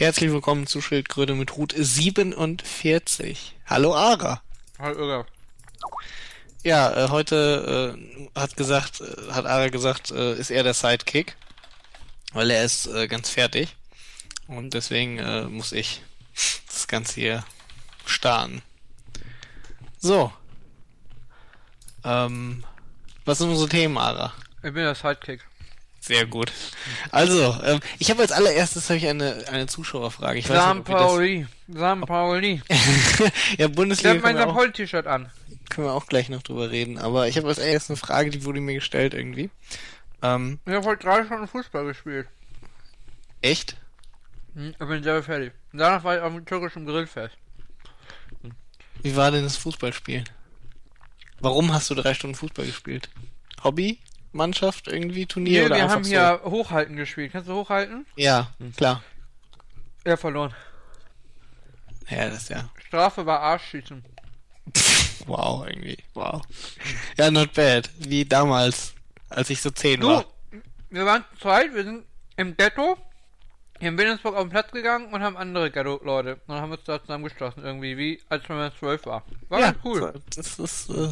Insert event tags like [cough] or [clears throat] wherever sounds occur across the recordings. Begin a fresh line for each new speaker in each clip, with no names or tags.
Herzlich willkommen zu Schildkröte mit Hut 47. Hallo Ara.
Hallo Irga.
Ja, äh, heute äh, hat gesagt, äh, hat Ara gesagt, äh, ist er der Sidekick, weil er ist ganz fertig und deswegen muss ich das Ganze hier starten. So. Ähm, was sind unsere Themen, Ara?
Ich bin der Sidekick.
Sehr gut. Also, ähm, ich habe als allererstes hab ich eine, eine Zuschauerfrage. Ich weiß
Sam Pauli. Sam Pauli. [laughs]
ja,
Ich
Bundesliga
hab mein
können wir, auch,
Paul-T-Shirt an.
können wir auch gleich noch drüber reden. Aber ich habe als erstes eine Frage, die wurde mir gestellt irgendwie. Ähm,
Ich hab heute drei Stunden Fußball gespielt.
echt?
Hm, Ich bin sehr fertig. Danach war ich auf dem türkischen Grillfest.
Wie war denn das Fußballspielen? Warum hast du drei Stunden Fußball gespielt? Hobby? Mannschaft? Irgendwie Turnier
Nee,
oder
wir haben
so?
hier Hochhalten gespielt. Kannst du hochhalten?
Ja, klar.
Er verloren.
Ja, das ist ja.
Strafe war Arschschießen.
Wow, irgendwie. Wow. Ja, not bad. Wie damals, als ich so zehn
Du,
war.
wir waren zu zweit, wir sind im Ghetto hier in Wilhelmsburg auf den Platz gegangen und haben andere Ghetto-Leute. Und haben uns da zusammengeschlossen, irgendwie, wie als wenn man zwölf war. War
ja,
ganz cool.
Das ist äh,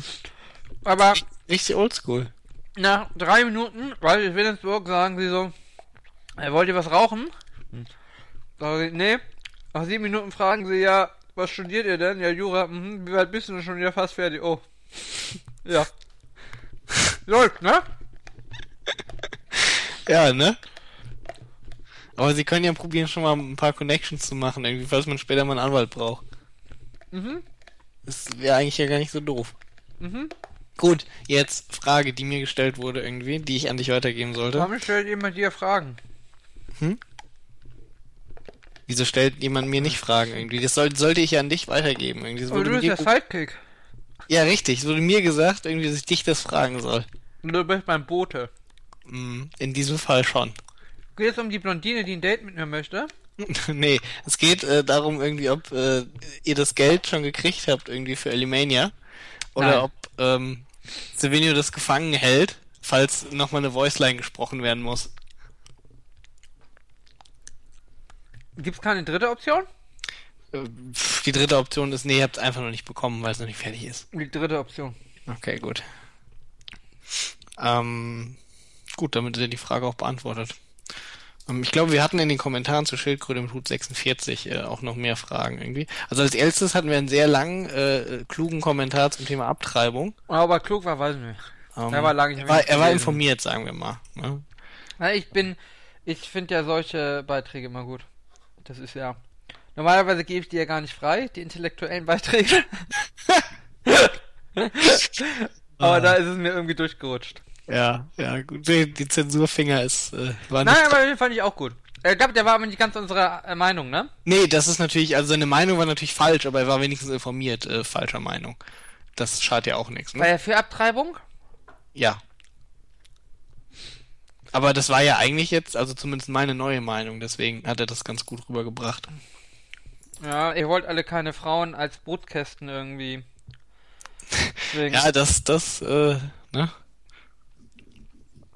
Aber
richtig oldschool.
Nach drei Minuten, weil ich Wilhelmsburg, sagen sie so, wollt ihr was rauchen? Sag ich, nee. Nach sieben Minuten fragen sie ja, was studiert ihr denn? Ja, Jura, mhm, wie weit bist du denn schon wieder fast fertig? Oh. [laughs] ja. Läuft, ne? [laughs]
Ja, ne? Aber sie können ja probieren, schon mal ein paar Connections zu machen, irgendwie, falls man später mal einen Anwalt braucht.
Mhm.
Das wäre eigentlich ja gar nicht so doof.
Mhm.
Gut, jetzt Frage, die mir gestellt wurde irgendwie, die ich an dich weitergeben sollte.
Warum stellt jemand dir Fragen?
Wieso stellt jemand mir nicht Fragen irgendwie? Das soll, sollte ich ja an dich weitergeben. Irgendwie. Das
Aber du bist der Sidekick.
ja, richtig. Es wurde mir gesagt, irgendwie, dass ich dich das fragen soll.
Du bist mein Bote.
Mm, In diesem Fall schon.
Geht es um die Blondine, die ein Date mit mir möchte? [laughs]
nee, es geht äh, darum irgendwie, ob äh, ihr das Geld schon gekriegt habt irgendwie für Elimania. Oder
Nein.
ob ähm, Silvenio das gefangen hält, falls nochmal eine Voiceline gesprochen werden muss.
Gibt's keine dritte Option?
Äh, Die dritte Option ist, nee, ihr habt es einfach noch nicht bekommen, weil es noch nicht fertig ist.
Die dritte Option.
Okay, gut. Ähm, gut, damit ist ja die Frage auch beantwortet. Ähm, ich glaube, wir hatten in den Kommentaren zu Schildkröte mit Hut 46 äh, auch noch mehr Fragen irgendwie. Also als erstes hatten wir einen sehr langen, äh, klugen Kommentar zum Thema Abtreibung.
Aber klug war, weiß ich nicht.
Ähm,
Er war lange nicht
er war, er war informiert, sagen wir mal. Ne?
Ja, ich bin, ich finde ja solche Beiträge immer gut. Das ist ja. Normalerweise gebe ich die ja gar nicht frei, die intellektuellen Beiträge. [laughs] [laughs] Aber
Ah.
da ist es mir irgendwie durchgerutscht.
Ja, ja, gut. Die, die Zensurfinger ist, äh, war
Nein, aber den fand ich auch gut. Ich glaube, der war aber nicht ganz unserer äh, Meinung, ne?
Nee, das ist natürlich, also seine Meinung war natürlich falsch, aber er war wenigstens informiert, äh, falscher Meinung. Das schadet ja auch nichts, ne?
War er für Abtreibung?
Ja. Aber das war ja eigentlich jetzt, also zumindest meine neue Meinung, deswegen hat er das ganz gut rübergebracht.
Ja, ihr wollt alle keine Frauen als Brutkästen irgendwie. [laughs]
Ja, das, das, äh, ne?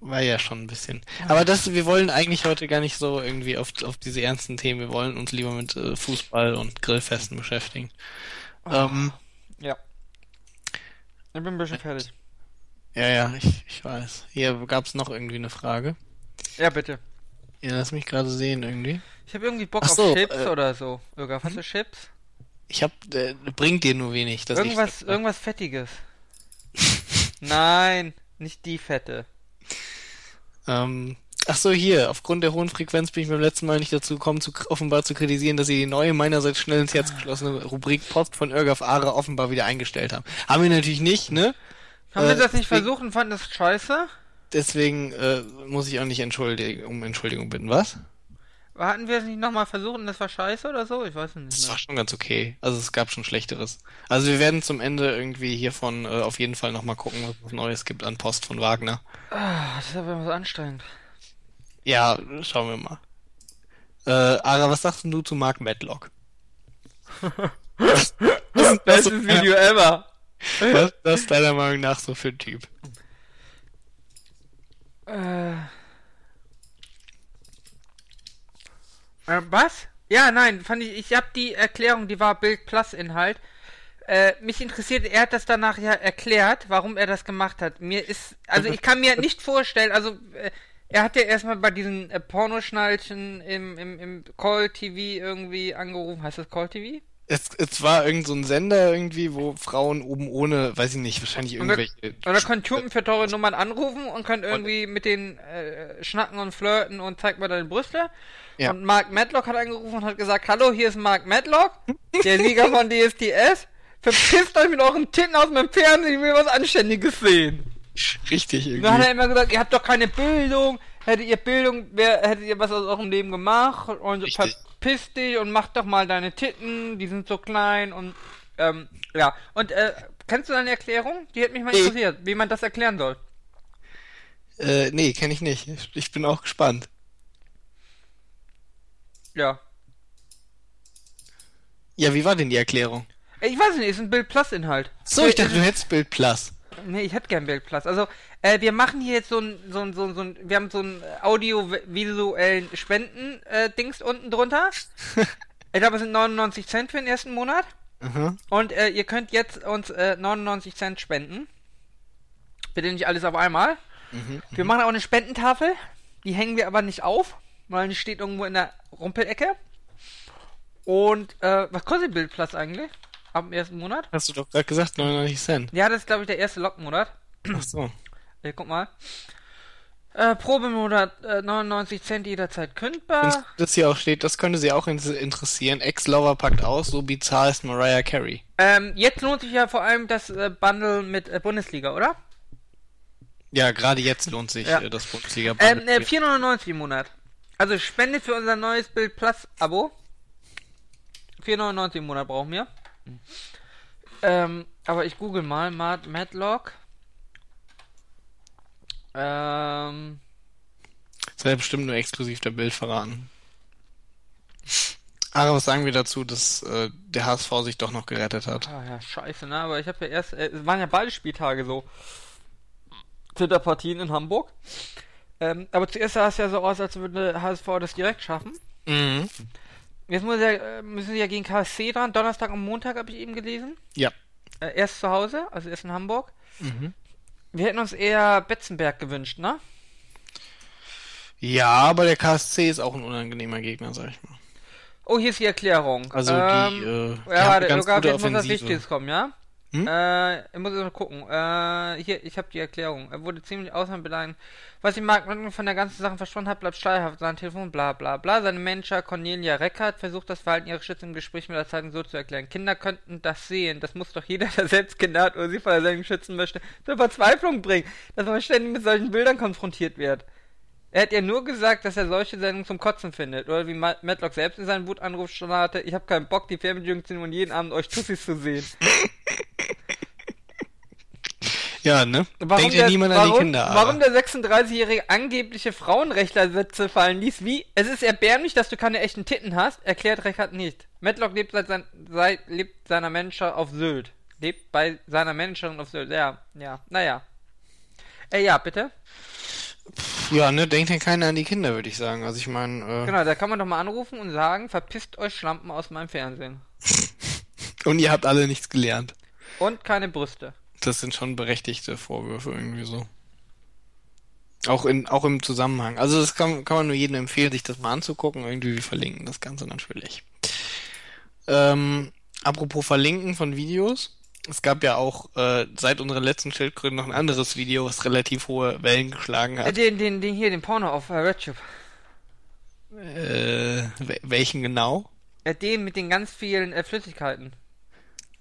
War ja schon ein bisschen. Aber das, wir wollen eigentlich heute gar nicht so irgendwie auf, auf diese ernsten Themen. Wir wollen uns lieber mit äh, Fußball und Grillfesten beschäftigen. Ähm,
ja. Ich bin ein bisschen fertig.
ja, ja, ich, ich weiß. Hier gab's noch irgendwie eine Frage.
Ja, bitte.
Ja, lass mich gerade sehen irgendwie.
Ich habe irgendwie Bock
so,
auf Chips
äh,
oder so. Irgendwas, hast du Chips?
Ich hab, äh, bringt dir nur wenig.
Irgendwas,
ich,
irgendwas Fettiges. [laughs] Nein, nicht die Fette.
Ähm, ach so, hier, aufgrund der hohen Frequenz bin ich beim letzten Mal nicht dazu gekommen, zu, offenbar zu kritisieren, dass sie die neue, meinerseits schnell ins Herz geschlossene Rubrik Post von Irgaf Ara offenbar wieder eingestellt haben. Haben wir natürlich nicht, ne?
Haben wir
Äh,
das nicht
deswegen-
versucht und fanden das scheiße?
Deswegen äh, muss ich auch nicht entschuldigen, um Entschuldigung bitten. Was?
Hatten wir es nicht nochmal versucht und das war scheiße oder so? Ich weiß nicht
Das war schon ganz okay. Also es gab schon Schlechteres. Also wir werden zum Ende irgendwie hiervon äh, auf jeden Fall nochmal gucken, was es Neues gibt an Post von Wagner.
Ah, das ist aber so anstrengend.
Ja, schauen wir mal. Äh, Ara, was sagst du zu Mark Medlock? [laughs] was, was, was,
Bestes Video ever.
was ist das deiner Meinung nach so für ein Typ?
Äh. Äh, was? Ja, nein, fand ich, ich habe die Erklärung, die war Bild Plus Inhalt. Äh, mich interessiert, er hat das danach ja erklärt, warum er das gemacht hat. Mir ist, also ich kann mir nicht vorstellen, also äh, er hat ja erstmal bei diesen äh, Pornoschnallchen im, im, im Call TV irgendwie angerufen. Heißt das Call TV?
Es, es war irgend so ein Sender irgendwie, wo Frauen oben ohne, weiß ich nicht, wahrscheinlich irgendwelche.
und da könnt Typen für teure Nummern anrufen und könnt irgendwie mit denen äh, schnacken und flirten und zeigt mal deine Brüste.
Ja.
Und Mark Matlock hat angerufen und hat gesagt, hallo, hier ist Mark Matlock, der Sieger von DSTS. Verpisst euch mit euren Titten aus meinem Fernsehen, ich will was Anständiges sehen.
Richtig irgendwie.
Dann hat er immer gesagt, ihr habt doch keine Bildung. Hättet ihr Bildung, wär, hättet ihr was aus eurem Leben gemacht und
Richtig.
verpiss dich und mach doch mal deine Titten, die sind so klein und ähm, ja. Und äh, kennst du deine Erklärung? Die hätte mich mal interessiert, wie man das erklären soll.
Äh, nee, kenne ich nicht. Ich bin auch gespannt.
Ja.
Ja, wie war denn die Erklärung?
Äh, Ich weiß nicht, ist ein Bild Plus Inhalt.
So, ich dachte, du hättest Bild Plus.
Nee, ich hätte gern Bild Plus. Also, äh, wir machen hier jetzt so ein, so ein, so ein, so ein wir haben so einen audiovisuellen Spenden-Dings unten drunter. [laughs] ich glaube, es sind 99 Cent für den ersten Monat.
Aha.
Und äh, ihr könnt jetzt uns äh, 99 Cent spenden. Bitte nicht alles auf einmal.
Mhm.
Wir machen auch eine Spendentafel. Die hängen wir aber nicht auf, die steht irgendwo in der Rumpelecke. Und äh, was kostet Bildplatz eigentlich? Ab dem ersten Monat?
Hast du doch gerade gesagt, 99 Cent.
Ja, das ist glaube ich der erste Lockmonat.
Ach so. [clears throat]
Hier, guck mal. Äh, Probemonat äh, 99 Cent jederzeit kündbar.
das hier auch steht, das könnte sie auch in- interessieren. Ex-Lover packt aus, so bizarr ist Mariah Carey.
Ähm, jetzt lohnt sich ja vor allem das äh, Bundle mit äh, Bundesliga, oder?
Ja, gerade jetzt lohnt sich
Ja.
äh, das bundesliga
Ähm, äh, 4,99 im Monat. Also spendet für unser neues Bild Plus Abo. 4,99 im Monat brauchen wir. Ähm, aber ich google mal Mad Madlock. Ähm,
Das wäre bestimmt nur exklusiv der Bild verraten. Aber was sagen wir dazu, dass äh, der HSV sich doch noch gerettet hat?
ah ja, scheiße, ne? Aber ich habe ja erst, äh, es waren ja beide Spieltage so. Zitterpartien in Hamburg. Ähm, aber zuerst sah es ja so aus, als würde HSV das direkt schaffen.
Mhm.
Jetzt muss er, äh, müssen sie ja gegen KSC dran. Donnerstag und Montag habe ich eben gelesen.
Ja.
Äh, erst zu Hause, also erst in Hamburg.
Mhm.
Wir hätten uns eher Betzenberg gewünscht, ne?
Ja, aber der KSC ist auch ein unangenehmer Gegner, sag ich mal.
Oh, hier ist die Erklärung.
Also
ähm,
die, äh, die
ja, warte,
ganz
sogar
gute
jetzt muss was
Offensive.
Wichtiges kommen, ja?
Hm?
Äh, ich muss jetzt mal gucken. Äh, hier, ich habe die Erklärung. Er wurde ziemlich ausnahmsbeleidigt. Was wenn man von der ganzen Sache verstanden hat, bleibt steuerhaft. Sein Telefon, bla bla bla. Seine Manager Cornelia Reckert versucht das Verhalten ihrer Schützen im Gespräch mit der Zeitung so zu erklären. Kinder könnten das sehen. Das muss doch jeder, [laughs] der selbst Kinder hat oder sie vor der Sendung schützen möchte, zur Verzweiflung bringen, dass man ständig mit solchen Bildern konfrontiert wird. Er hat ja nur gesagt, dass er solche Sendungen zum Kotzen findet. Oder wie Ma- Matlock selbst in seinen Wutanruf startete, ich habe keinen Bock, die Fernbedienung zu nehmen und jeden Abend euch Tussis zu sehen. [laughs]
Ja, ne?
Warum
Denkt ja
der,
niemand
warum,
an die Kinder. aber-
warum der 36-jährige angebliche Frauenrechtlersätze fallen ließ, wie, es ist erbärmlich, dass du keine echten Titten hast, erklärt Reckert nicht. Matlock lebt seit, sein, seit lebt seiner Manager auf Sylt. Lebt bei seiner Managerin auf Sylt. Ja, ja, naja. Äh, ja, bitte.
Ja, ne? Denkt ja keiner an die Kinder, würde ich sagen. Also ich meine, äh,
Genau, da kann man doch mal anrufen und sagen, verpisst euch Schlampen aus meinem Fernsehen. [laughs]
und ihr habt alle nichts gelernt.
Und keine Brüste.
Das sind schon berechtigte Vorwürfe irgendwie so. Auch in, auch im Zusammenhang. Also das kann, kann man nur jedem empfehlen, sich das mal anzugucken. Irgendwie wir verlinken das Ganze natürlich. Ähm, apropos Verlinken von Videos. Es gab ja auch äh, seit unserer letzten Schildkröte noch ein anderes Video, was relativ hohe Wellen geschlagen
Äh,
hat.
den, den, den hier, den Porno auf äh, RedTube.
Äh, wel- welchen genau?
Äh, den mit den ganz vielen äh, Flüssigkeiten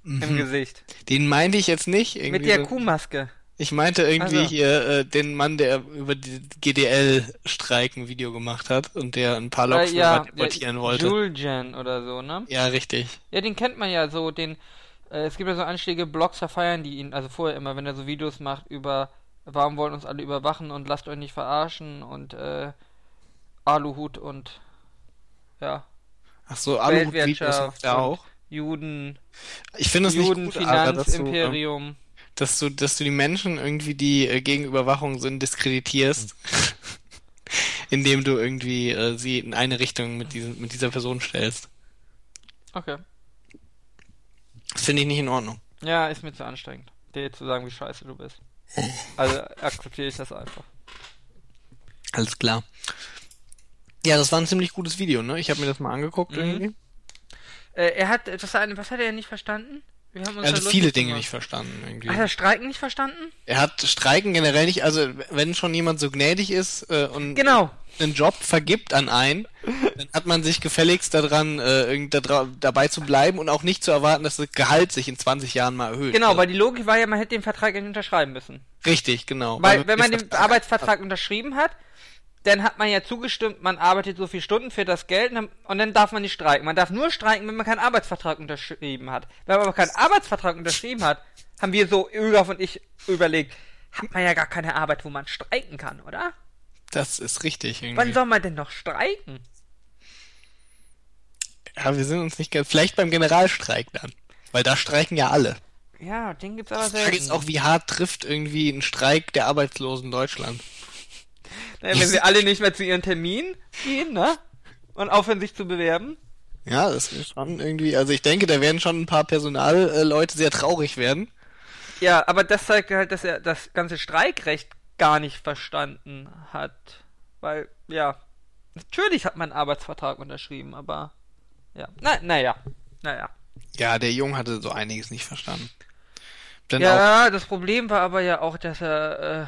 im
Mhm.
Gesicht.
Den meinte ich jetzt nicht. Irgendwie
Mit der
so-
Kuhmaske.
Ich meinte irgendwie
Also.
hier äh, den Mann, der über die GDL-Streik ein Video gemacht hat und der ein paar Loks
Äh, ja,
debattieren
ja,
wollte.
Julian oder so, ne?
Ja, richtig.
Ja, den kennt man ja so, den, äh, es gibt ja so anständige Blogs, da feiern die ihn, also vorher immer, wenn er so Videos macht über, warum wollen uns alle überwachen und lasst euch nicht verarschen und, äh, Aluhut und, ja,
Ach so, macht er
und
auch.
Juden,
Ich finde es nicht gut, aber dass du, ähm,
Judenfinanzimperium.
dass du, dass du die Menschen irgendwie, die äh, gegen Überwachung sind, diskreditierst. [laughs] indem du irgendwie äh, sie in eine Richtung mit, diesem, mit dieser Person stellst.
Okay.
Das finde ich nicht in Ordnung.
Ja, ist mir zu anstrengend, dir zu sagen, wie scheiße du bist. Also akzeptiere ich das einfach.
Alles klar. Ja, das war ein ziemlich gutes Video, ne? Ich habe mir das mal angeguckt
Mhm.
irgendwie.
Äh, er hat, eine, was hat er nicht verstanden? Wir haben uns
Er hat
lustig
viele Dinge
gemacht.
nicht verstanden irgendwie.
Hat er Streiken nicht verstanden?
Er hat Streiken generell nicht, also wenn schon jemand so gnädig ist äh, und
Genau.
einen Job vergibt an einen, dann hat man sich gefälligst daran, äh, irgend da dabei zu bleiben und auch nicht zu erwarten, dass das Gehalt sich in 20 Jahren mal erhöht.
Genau,
ne?
weil die Logik war ja, man hätte den Vertrag nicht unterschreiben müssen.
Richtig, genau.
Weil, wenn man den
Vertrag-
Arbeitsvertrag unterschrieben hat, dann hat man ja zugestimmt, man arbeitet so viele Stunden für das Geld und dann, und dann darf man nicht streiken. Man darf nur streiken, wenn man keinen Arbeitsvertrag unterschrieben hat. Wenn man aber keinen Arbeitsvertrag unterschrieben hat, haben wir so, Olaf und ich, überlegt, hat man ja gar keine Arbeit, wo man streiken kann, oder?
Das ist richtig irgendwie.
Wann soll man denn noch streiken?
Ja, wir sind uns nicht ganz. Vielleicht beim Generalstreik dann. Weil da streiken ja alle.
Ja, den gibt's aber
Die Frage
selten.
ist auch, wie hart trifft irgendwie ein Streik der Arbeitslosen Deutschland.
Naja, [laughs] wenn sie alle nicht mehr zu ihren Terminen gehen, ne? Und aufhören sich zu bewerben.
Ja, das ist schon irgendwie. Also ich denke, da werden schon ein paar Personalleute sehr traurig werden.
Ja, aber das zeigt halt, dass er das ganze Streikrecht gar nicht verstanden hat. Weil, ja, natürlich hat man einen Arbeitsvertrag unterschrieben, aber ja. Na, naja. Naja.
Ja, der Jung hatte so einiges nicht verstanden. Dann
Ja, das Problem war aber ja auch, dass er, äh,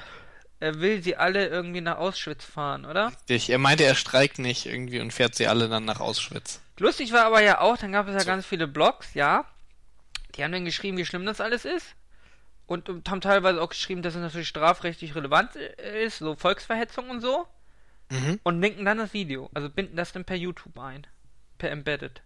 er will sie alle irgendwie nach Auschwitz fahren, oder?
ich, er meinte, er streikt nicht irgendwie und fährt sie alle dann nach Auschwitz.
Lustig war aber ja auch, dann gab es ja ganz viele Blogs, ja. Die haben dann geschrieben, wie schlimm das alles ist. Und, und haben teilweise auch geschrieben, dass es natürlich strafrechtlich relevant äh, ist, so Volksverhetzung und so.
Mhm.
Und linken dann das Video. Also binden das dann per YouTube ein. Per Embedded.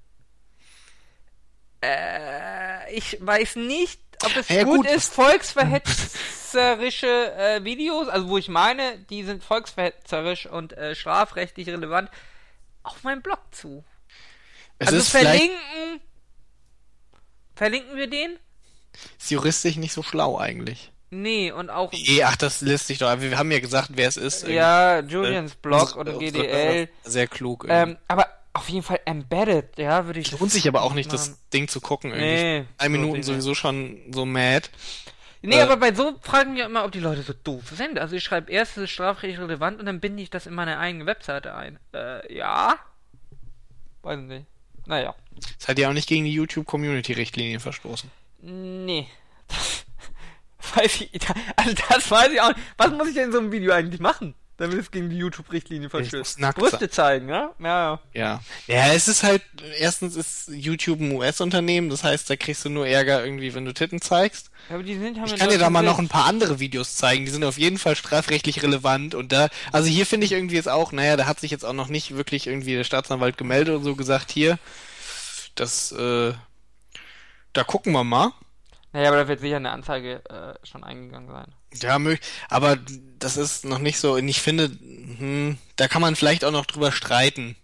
Äh, ich weiß nicht, ob es
Ja,
gut,
gut.
ist, volksverhetzerische äh, Videos, also wo ich meine, die sind volksverhetzerisch und äh, strafrechtlich relevant, auf meinem Blog zu.
Es
also verlinken. Verlinken wir den?
ist juristisch nicht so schlau eigentlich.
Nee, und auch.
Eh, ach, das lässt sich doch. Wir haben ja gesagt, wer es ist.
Ja, Julians
Äh,
Blog
unsere-
oder GDL.
Sehr klug.
Ähm, aber auf jeden Fall embedded, ja, würde ich.
Lohnt sich aber auch nicht,
machen.
das Ding zu gucken. Irgendwie.
Nee,
Drei Minuten
sich
sowieso schon so mad.
Nee,
Äh,
aber bei so fragen wir immer, ob die Leute so doof sind. Also ich schreibe erst, ist strafrechtlich relevant und dann binde ich das in meine eigene Webseite ein. Äh, ja? Weiß nicht. Naja.
Das hat ja auch nicht gegen die YouTube-Community-Richtlinien verstoßen.
Nee. Das [laughs] weiß ich. Also das weiß ich auch nicht. Was muss ich denn in so einem Video eigentlich machen? Damit es gegen die YouTube-Richtlinie
muss
verstößt. Brüste zeigen, ja? Ja.
Ja. Ja, es ist halt, erstens ist YouTube ein US-Unternehmen, das heißt, da kriegst du nur Ärger irgendwie, wenn du Titten zeigst.
Ja, Aber die sind haben
Ich kann dir da mal noch ein paar andere Videos zeigen, die sind auf jeden Fall strafrechtlich relevant und da, also hier finde ich irgendwie jetzt auch, naja, da hat sich jetzt auch noch nicht wirklich irgendwie der Staatsanwalt gemeldet und so gesagt, hier, das, äh, da gucken wir mal.
Naja, aber da wird sicher eine Anzeige äh, schon eingegangen sein.
Ja, mög aber das ist noch nicht so, und ich finde, hm, da kann man vielleicht auch noch drüber streiten.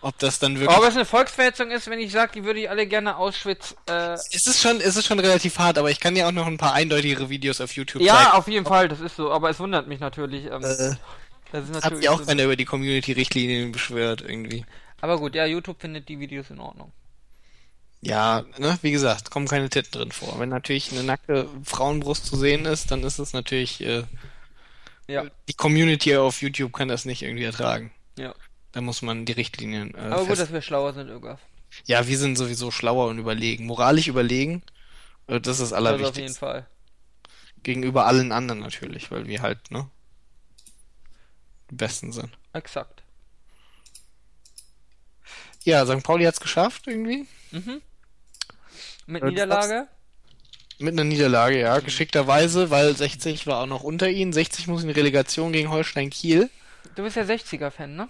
Ob das dann wirklich.
Ob es eine Volksverhetzung ist, wenn ich sage, die würde ich alle gerne Auschwitz äh,
es ist schon, es ist schon relativ hart, aber ich kann ja auch noch ein paar eindeutigere Videos auf YouTube
Ja,
zeigen.
auf jeden Fall, das ist so, aber es wundert mich natürlich. Ähm,
Äh,
das ist
hat
natürlich
sich auch
so,
keiner über die Community-Richtlinien beschwert, irgendwie.
aber gut, ja, YouTube findet die Videos in Ordnung.
Ja, ne, wie gesagt, kommen keine Titten drin vor. Wenn natürlich eine nackte Frauenbrust zu sehen ist, dann ist es natürlich, äh,
Ja,
die Community auf YouTube kann das nicht irgendwie ertragen.
ja.
Da muss man die Richtlinien äh,
Aber gut, dass wir schlauer sind, Ögaf.
Ja, wir sind sowieso schlauer und überlegen. Moralisch überlegen, äh, das ist das
Das auf jeden
Allerwichtigste.
Fall.
Gegenüber allen anderen natürlich, weil wir halt, ne, die Besten sind.
Exakt.
Ja, St. Pauli hat's geschafft irgendwie.
Mhm. Mit
Äh, du
Niederlage?
Mit einer Niederlage, ja, geschickterweise, weil 60 war auch noch unter ihnen. 60 muss in Relegation gegen Holstein Kiel.
Du bist ja 60er-Fan, ne?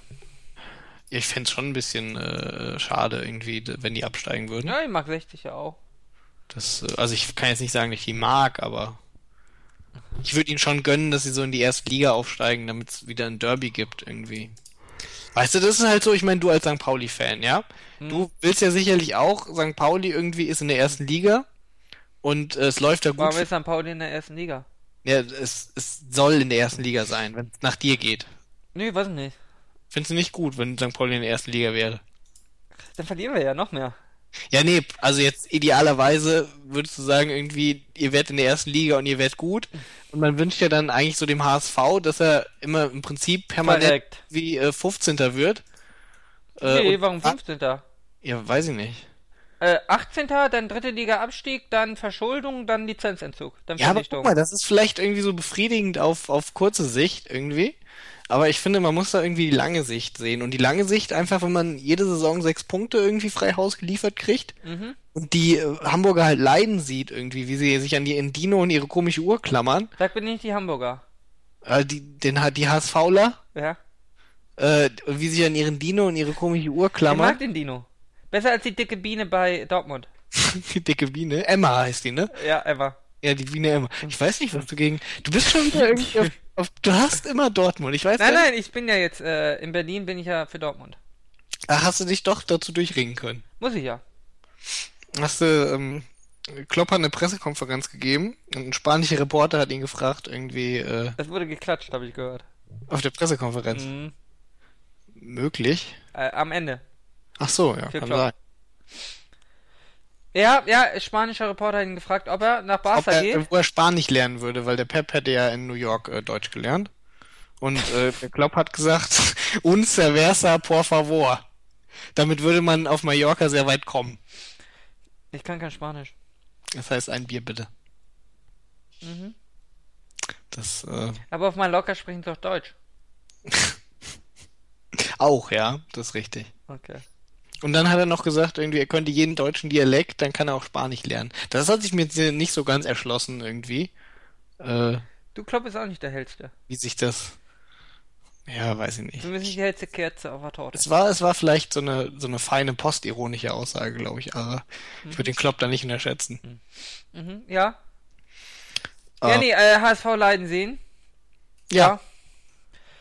Ich fänd's schon ein bisschen äh, schade irgendwie, wenn die absteigen würden.
Ja, ich mag 60 ja auch.
Das, äh, also ich kann jetzt nicht sagen, dass ich die mag, aber ich würde ihnen schon gönnen, dass sie so in die erste Liga aufsteigen, damit es wieder ein Derby gibt irgendwie. Weißt du, das ist halt so, ich meine, du als St. Pauli-Fan, ja?
Hm.
Du willst ja sicherlich auch, St. Pauli irgendwie ist in der ersten Liga und äh, es läuft da gut.
Warum ist St. Pauli in der ersten Liga?
ja, es, es soll in der ersten Liga sein, wenn es nach dir geht.
Nee, weiß ich nicht.
Findest du nicht gut, wenn St. Pauli in der ersten Liga wäre?
Dann verlieren wir ja noch mehr.
Ja, nee, also jetzt idealerweise würdest du sagen, irgendwie, ihr werdet in der ersten Liga und ihr werdet gut. Und man wünscht ja dann eigentlich so dem HSV, dass er immer im Prinzip permanent
Korrekt.
wie äh, 15. wird. Äh,
Nee, warum 15.?
Ja, weiß ich nicht.
Äh, 18. dann dritte Liga Abstieg, dann Verschuldung, dann Lizenzentzug, dann
Ja, aber guck mal, das ist vielleicht irgendwie so befriedigend auf, auf kurze Sicht irgendwie. Aber ich finde, man muss da irgendwie die lange Sicht sehen. Und die lange Sicht einfach, wenn man jede Saison sechs Punkte irgendwie frei Haus geliefert kriegt
Mhm.
und die äh, Hamburger halt leiden sieht irgendwie, wie sie sich an die Endino und ihre komische Uhr klammern.
Sag bitte nicht die Hamburger.
Äh, die, den, hat die HSVler,
Ja.
äh, und wie sie sich an ihren Dino und ihre komische Uhr
Ich mag
klammern.
den Dino. Besser als die dicke Biene bei Dortmund. [laughs]
Die dicke Biene. Emma heißt die, ne?
Ja, Emma.
Ja, die Biene Emma. Ich weiß nicht, was du gegen. Du bist schon wieder irgendwie auf, [laughs] auf. Du hast immer Dortmund. Ich weiß
Nein,
gar
nein, ich bin ja jetzt, äh, in Berlin bin ich ja für Dortmund.
Ach, hast du dich doch dazu durchringen können.
Muss ich ja.
Hast du, ähm, Klopp hat eine Pressekonferenz gegeben und ein spanischer Reporter hat ihn gefragt, irgendwie, äh,
Es wurde geklatscht, habe ich gehört.
auf der Pressekonferenz.
Mhm.
Möglich?
Äh, am Ende.
Ach so, ja, kann
Klopp.
sein.
Ja, ja, spanischer Reporter hat ihn gefragt, ob er nach Barca
er,
geht.
wo er Spanisch lernen würde, weil der Pep hätte ja in New York äh, Deutsch gelernt. Und äh, [laughs] der Klopp hat gesagt, [laughs] un cerveza por favor. Damit würde man auf Mallorca sehr weit kommen.
Ich kann kein Spanisch.
Das heißt, ein Bier bitte.
Mhm.
Das, äh,
Aber auf Mallorca sprechen sie doch Deutsch. [laughs]
auch, ja, das ist richtig.
Okay.
Und dann hat er noch gesagt, irgendwie, er könnte jeden deutschen Dialekt, dann kann er auch Spanisch lernen. Das hat sich mir jetzt nicht so ganz erschlossen, irgendwie. Äh,
Du Klopp ist auch nicht der hellste.
wie sich das. Ja, weiß ich nicht.
Du bist nicht die hellste Kerze auf der Torte.
Es war, es war vielleicht so eine, so eine feine postironische Aussage, glaube ich, aber ich würde den Klopp da nicht unterschätzen.
Mhm, ja.
Ah,
Ja, nee, äh, HSV leiden sehen.
ja.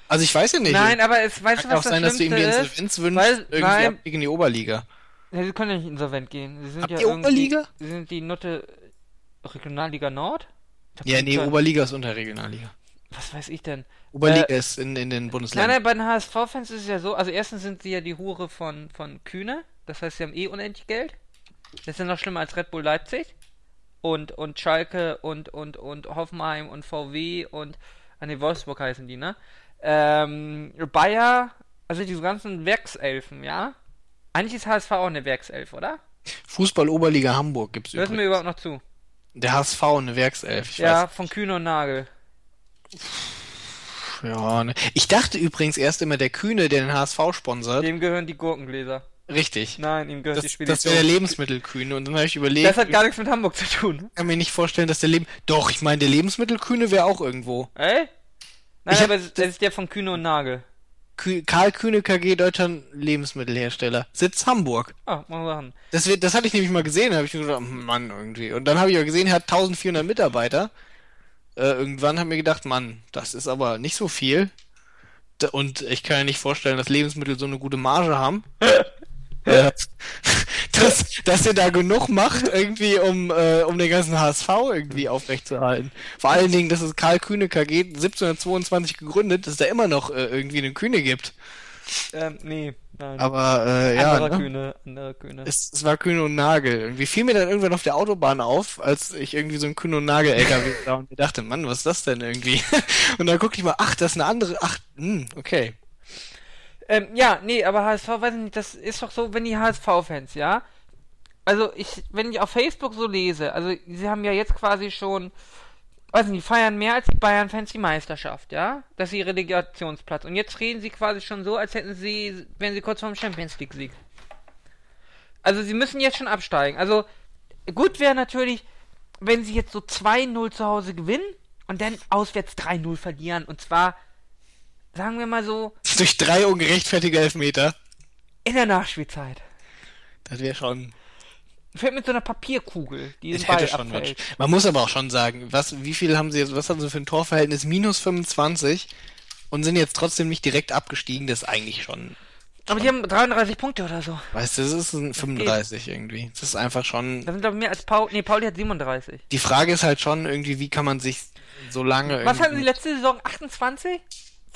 Also ich weiß ja nicht.
Nein, aber es, weißt du,
Kann auch
was das
sein, dass du ihm die? Insolvenz wünschst,
Weil-
irgendwie
nein.
Abstieg in die Oberliga.
Ja, sie können ja nicht insolvent gehen. Sie sind
Habt
ja irgendwie,
Oberliga?
Sie sind die Nutte Regionalliga Nord?
Ja, nee,
Ahnung.
Oberliga ist unter Regionalliga.
Was weiß ich denn?
Oberliga
Äh,
ist in, in den
Nein,
Bundesländern.
nein, bei den HSV-Fans ist es ja so, also erstens sind sie ja die Hure von, von Kühne, das heißt, sie haben eh unendlich Geld. Das ist ja noch schlimmer als Red Bull Leipzig. Und, und Schalke und, und, und Hoffenheim und VW und, an die Wolfsburg heißen die, ne? Ähm, Bayer, also diese ganzen Werkselfen, ja? Eigentlich ist HSV auch eine Werkself, oder?
Fußball Oberliga Hamburg gibt's
Hörst du mir
übrigens.
überhaupt noch zu?
Der HSV eine Werkself. Ich
ja,
weiß.
von Kühne und Nagel.
Ja, ne. Ich dachte übrigens erst immer, der Kühne, der den HSV sponsert.
Dem gehören die Gurkengläser.
Richtig.
Nein, ihm gehört
Das,
die
das wäre der
Spedition.
Lebensmittelkühne. Und dann habe ich überlegt,
Das hat gar nichts mit Hamburg zu tun.
ich kann mir nicht vorstellen, dass der Leben. Doch, ich meine, der Lebensmittelkühne wäre auch irgendwo.
Ey? Nein,
Ich hab-
aber es- das ist der von Kühne und Nagel.
Kü Karl Kühne KG, deutscher Lebensmittelhersteller. Sitz Hamburg.
Ah, mal sagen.
Das, wird- das hatte ich nämlich mal gesehen, da habe ich mir gedacht, hm, Mann, irgendwie. Und dann habe ich auch gesehen, er hat 1400 Mitarbeiter. Äh, irgendwann habe ich mir gedacht, Mann, das ist aber nicht so viel. Und ich kann ja nicht vorstellen, dass Lebensmittel so eine gute Marge haben. [laughs] äh, [laughs] dass, dass ihr da genug macht, irgendwie, um, äh, um den ganzen HSV irgendwie aufrechtzuerhalten. Vor allen Dingen, dass es Karl Kühne KG 1722 gegründet, dass da immer noch äh, irgendwie einen Kühne gibt.
Ähm, nee, nein.
Aber, äh, ja.
anderer
ne?
Kühne, anderer Kühne.
Es, es war Kühne und Nagel. Irgendwie fiel mir dann irgendwann auf der Autobahn auf, als ich irgendwie so ein Kühne und Nagel LKW sah und mir dachte, Mann, was ist das denn irgendwie? [laughs] Und dann guckte ich mal, ach, das ist eine andere, ach, hm, okay.
Ähm, ja, nee, aber HSV, weiß ich nicht, das ist doch so, wenn die HSV-Fans, ja? Also, ich, wenn ich auf Facebook so lese, also, sie haben ja jetzt quasi schon, weiß nicht, die feiern mehr als die Bayern-Fans die Meisterschaft, ja? Das ist ihr Relegationsplatz. Und jetzt reden sie quasi schon so, als hätten sie, wären sie kurz vorm Champions League-Sieg. Also, sie müssen jetzt schon absteigen. Also, gut wäre natürlich, wenn sie jetzt so 2-0 zu Hause gewinnen und dann auswärts 3-0 verlieren. Und zwar, sagen wir mal so,
Durch drei ungerechtfertige Elfmeter.
in der Nachspielzeit.
Das wäre schon,
Fällt mit so einer Papierkugel, die den
das
Ball
schon
abfällt.
Man muss aber auch schon sagen, was, wie viel haben sie jetzt, was haben sie für ein Torverhältnis? Minus 25 und sind jetzt trotzdem nicht direkt abgestiegen, das ist eigentlich schon,
Aber die haben 33 Punkte oder so.
weißt du, das ist ein 35 irgendwie. Das ist einfach schon,
Das sind glaube ich mehr als Paul. Nee, Pauli hat 37.
die Frage ist halt schon irgendwie, wie kann man sich so lange
Was hatten sie letzte Saison? 28?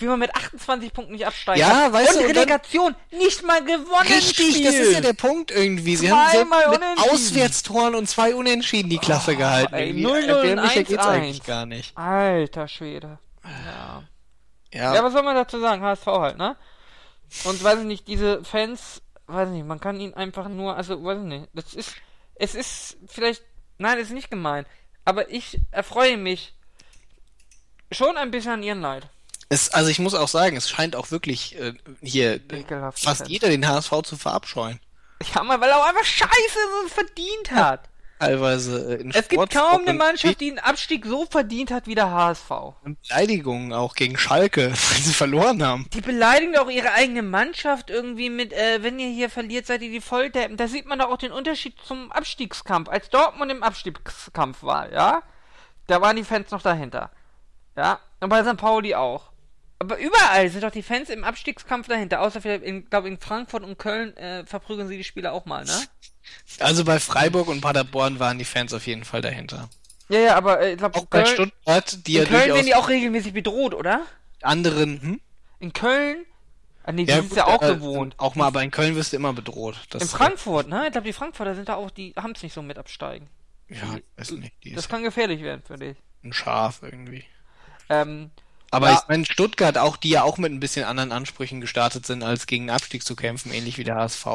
Wie man mit 28 Punkten nicht absteigt.
Ja, weißt
und
du, und
Relegation nicht mal gewonnen.
Richtig, das ist ja der Punkt irgendwie. Sie haben
Zweimal
selbst mit
unentschieden.
Auswärtstoren und zwei Unentschieden die Klasse gehalten.
ey,
irgendwie.
0-0
Erbärmlicher
und
geht's
1-1.
eigentlich gar nicht.
Alter Schwede. Ja.
Ja,
Ja, was soll man dazu sagen? HSV halt, ne? Und weiß ich nicht, diese Fans, weiß ich nicht, man kann ihnen einfach nur, also weiß ich nicht, das ist, es ist vielleicht, nein, es ist nicht gemein, aber ich erfreue mich schon ein bisschen an ihren Leid.
Es, also ich muss auch sagen, es scheint auch wirklich äh, hier
Ekelhaft.
fast jeder den HSV zu verabscheuen.
Ja, mal, weil er auch einfach scheiße so verdient hat.
Teilweise äh, in
Es gibt kaum eine Mannschaft, die einen Abstieg so verdient hat wie der HSV.
und Beleidigungen auch gegen Schalke, [laughs] weil sie verloren haben.
Die beleidigen doch ihre eigene Mannschaft irgendwie mit, äh, wenn ihr hier verliert, seid ihr die Volldeppen. Da sieht man doch auch den Unterschied zum Abstiegskampf. Als Dortmund im Abstiegskampf war, ja, da waren die Fans noch dahinter. Ja, und bei St. Pauli auch. Aber überall sind doch die Fans im Abstiegskampf dahinter. Außer vielleicht, in, glaube in Frankfurt und Köln äh, verprügeln sie die Spieler auch mal, ne? [laughs]
Also bei Freiburg und Paderborn waren die Fans auf jeden Fall dahinter.
Ja, ja, aber äh, ich glaube,
Auch bei Stuttgart, die ja
in Köln
durchaus
werden die auch regelmäßig bedroht, oder?
anderen, hm?
In Köln? Ah, nee, die
Ja, gut,
ja auch
äh,
gewohnt.
Auch mal, aber in Köln wirst du immer bedroht. Das,
In Frankfurt, ne? Ich glaube, die Frankfurter sind da auch, die haben es nicht so mit absteigen.
Ja, ich weiß nicht. Die
Das kann gefährlich werden für dich.
ein Schaf irgendwie.
Ähm,
Aber
Ja.
ich meine, Stuttgart auch, die ja auch mit ein bisschen anderen Ansprüchen gestartet sind, als gegen den Abstieg zu kämpfen, ähnlich wie der HSV.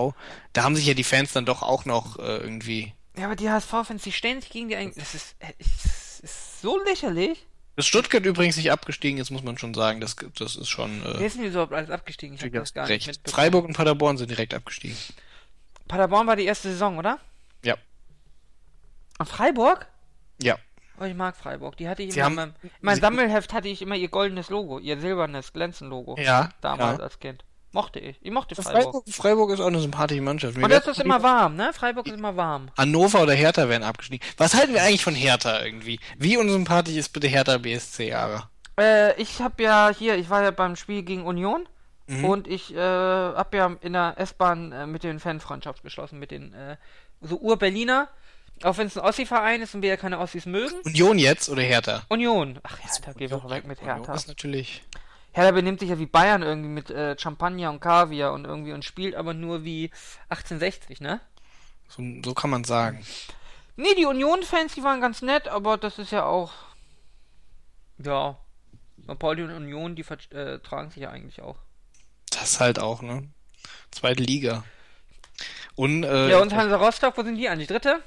Da haben sich ja die Fans dann doch auch noch äh, irgendwie.
ja, aber die HSV-Fans, die sich gegen die ein... Das ist, äh, ist, so lächerlich.
Ist Stuttgart übrigens nicht abgestiegen, jetzt muss man schon sagen, das, das ist schon
Wer
äh,
ist denn überhaupt alles abgestiegen? Ich hab das gar nicht
recht.
mitbekommen.
Freiburg und Paderborn sind direkt abgestiegen.
Paderborn war die erste Saison, oder?
Ja.
Und Freiburg?
Ja.
Oh, ich mag Freiburg. Die hatte ich
Sie
immer
haben-
in meinem, Sammelheft hatte ich immer ihr goldenes Logo, ihr silbernes Glänzen-Logo.
Ja.
Damals
ja.
als Kind. Mochte ich. Ich mochte Freiburg.
Freiburg, Freiburg ist auch eine sympathische Mannschaft. Mir
Und das ist immer warm, ne? Freiburg ist immer warm.
Hannover oder Hertha wären abgestiegen. Was halten wir eigentlich von Hertha irgendwie? Wie unsympathisch ist bitte Hertha BSC, Ara?
Äh, ich hab ja hier, ich war ja beim Spiel gegen Union
Mhm.
und ich äh, hab ja in der S-Bahn äh, mit den Fanfreundschaft geschlossen, mit den äh, so Ur-Berliner. Auch wenn es ein Ossi-Verein ist und wir ja keine Ossis mögen.
Union jetzt oder Hertha?
Union. Ach gehen wir doch weg mit
Union
Hertha.
ist natürlich.
Hertha benimmt sich ja wie Bayern irgendwie mit äh, Champagner und Kaviar und irgendwie und spielt aber nur wie 1860, ne?
So, so kann man sagen.
Nee, die Union-Fans, die waren ganz nett, aber das ist ja auch. Ja. St. Pauli und Union, die vertragen sich ja eigentlich auch.
Das halt auch, ne? Zweite Liga. Und, äh,
Ja, und Hansa Rostock, wo sind die eigentlich? Dritte?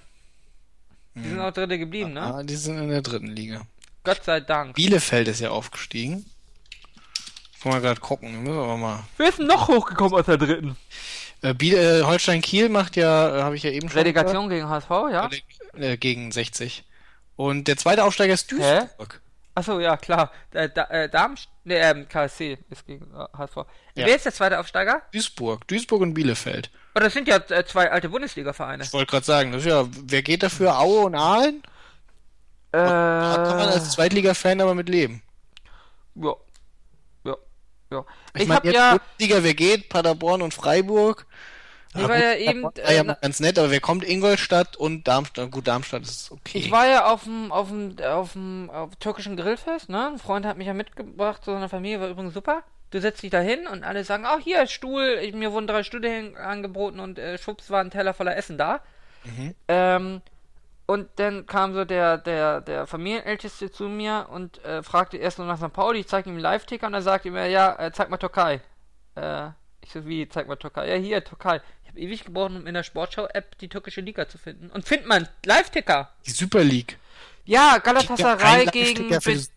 Die sind auch Dritte geblieben, ne?
ah, die sind in der dritten Liga.
Gott sei Dank.
Bielefeld ist ja aufgestiegen. Wollen wir gerade gucken, müssen wir aber mal.
Wer ist denn noch hochgekommen aus der Dritten?
Äh, Biele, äh, Holstein Kiel macht ja, äh, habe ich ja eben schon
Relegation gegen HSV, ja?
äh, gegen 60. Und der zweite Aufsteiger ist Duisburg.
Achso, ja, klar. Äh, da, äh, Darmstadt, ne, ähm, KSC ist gegen äh, HSV.
Ja.
Wer ist der zweite Aufsteiger?
Duisburg. Duisburg und Bielefeld.
Oh, das sind ja äh, zwei alte Bundesliga-Vereine.
Ich wollte gerade sagen, das ist ja, wer geht dafür? Aue und Aalen? Da kann man
Äh,
als Zweitliga-Fan aber mit leben.
ja. Ja. Ja.
Ich,
Ich,
meine,
hab
jetzt
ja.
Bundesliga, wer geht? Paderborn und Freiburg.
Ich war ja eben,
war ja
äh,
ganz nett, aber wer kommt? Ingolstadt und Darmstadt. Gut, Darmstadt ist okay.
Ich war ja auf dem, auf dem, auf dem, auf dem türkischen Grillfest, ne? Ein Freund hat mich ja mitgebracht zu seiner Familie, war übrigens super. Du setzt dich da hin und alle sagen, ach hier, Stuhl, ich, mir wurden drei Stühle angeboten und äh, schwupps war ein Teller voller Essen da.
Mhm.
Ähm, und dann kam so der, der, der Familienälteste zu mir und äh, fragte erst nur nach St. Pauli, ich zeigte ihm einen Live-Ticker und dann sagte er mir, ja, äh, zeig mal Türkei. Äh, ich so, wie, zeig mal Türkei? Ja, hier, Türkei. Ich habe ewig gebraucht, um in der Sportschau-App die türkische Liga zu finden. Und findet man, Live-Ticker.
Die Super League.
Ja, Galatasaray gegen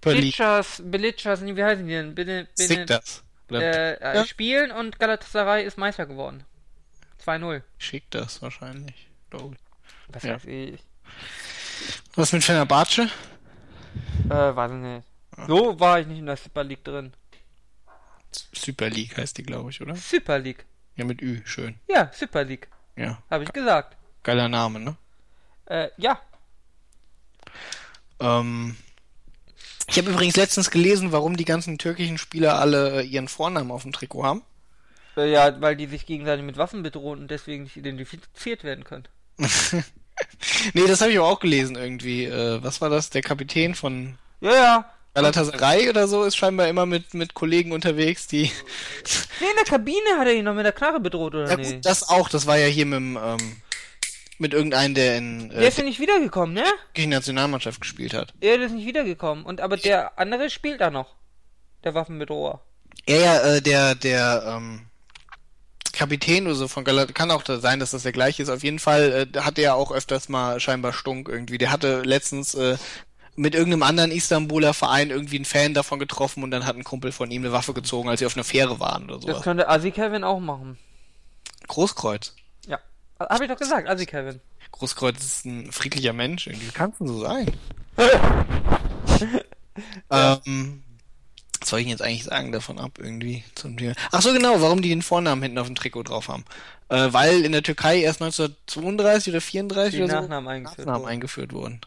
Belitschas, nee, wie heißen die denn?
Das. Oder
äh, äh,
Ja.
spielen und Galatasaray ist Meister geworden. 2-0.
schickt das wahrscheinlich. glaub ich.
Was
Ja.
weiß ich.
Was mit Fenerbahce?
Äh, weiß ich nicht. So war ich nicht in der Super League drin.
Super League heißt die, glaube ich, oder?
Super League.
Ja, mit Ü, schön.
Ja, Super League.
Ja.
Habe ich gesagt.
Geiler Name, ne?
Äh, ja.
Ähm, ich habe übrigens letztens gelesen, warum die ganzen türkischen Spieler alle ihren Vornamen auf dem Trikot haben.
Äh, ja, weil die sich gegenseitig mit Waffen bedrohen und deswegen nicht identifiziert werden können. [laughs]
nee, das habe ich aber auch gelesen irgendwie. Äh, was war das? Der Kapitän von.
Ja, ja.
Galatasaray oder so ist scheinbar immer mit, mit Kollegen unterwegs, die.
Nee, in der Kabine hat er ihn noch mit der Knarre bedroht, oder [laughs]
Ja,
nee?
gut, das auch, das war ja hier mit dem, ähm, mit irgendeinem, der in
Der
äh,
ist ja nicht wiedergekommen, ne?
der Nationalmannschaft gespielt hat.
Er ist nicht wiedergekommen. Und aber der andere spielt da noch. Der Waffenbedroher.
Ja, ja, äh, der, der, ähm, Kapitän oder so von Galatasaray, kann auch da sein, dass das der gleiche ist. Auf jeden Fall äh, hatte er auch öfters mal scheinbar Stunk irgendwie. Der hatte letztens äh, mit irgendeinem anderen Istanbuler Verein irgendwie einen Fan davon getroffen und dann hat ein Kumpel von ihm eine Waffe gezogen, als sie auf einer Fähre waren oder
Das
sowas.
könnte Assi Kevin auch machen.
Großkreuz.
Ja. Hab ich doch gesagt, Assi Kevin.
Großkreuz ist ein friedlicher Mensch, irgendwie kann es denn so sein. [laughs] ähm, was soll ich denn jetzt eigentlich sagen davon ab, irgendwie zum Thema? Ach so, genau, warum die den Vornamen hinten auf dem Trikot drauf haben. Äh, weil in der Türkei erst 1932 oder 34
Die
oder so
Nachnamen eingeführt
Nachnamen
wurden.
eingeführt wurden.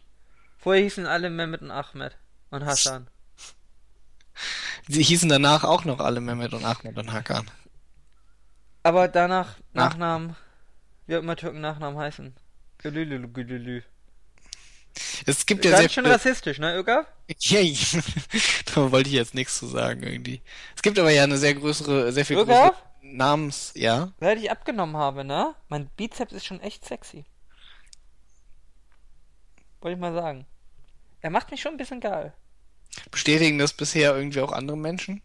Vorher hießen alle Mehmet und Ahmed. Und Hassan.
Sie hießen danach auch noch alle Mehmet und Ahmed und Hakan.
Aber danach
Nach-
Nachnamen, wie auch immer Türken Nachnamen heißen. Gülülülü, gülülü.
Es gibt ja
Ganz
sehr
schön
viele...
rassistisch, ne, Ögaf? [laughs]
Ja, [laughs] da wollte ich jetzt nichts zu sagen irgendwie. Es gibt aber ja eine sehr größere, sehr viel größere Namens... Ja?
Seit ich abgenommen habe, ne? Mein Bizeps ist schon echt sexy. Wollte ich mal sagen. Er macht mich schon ein bisschen geil.
Bestätigen das bisher irgendwie auch andere Menschen?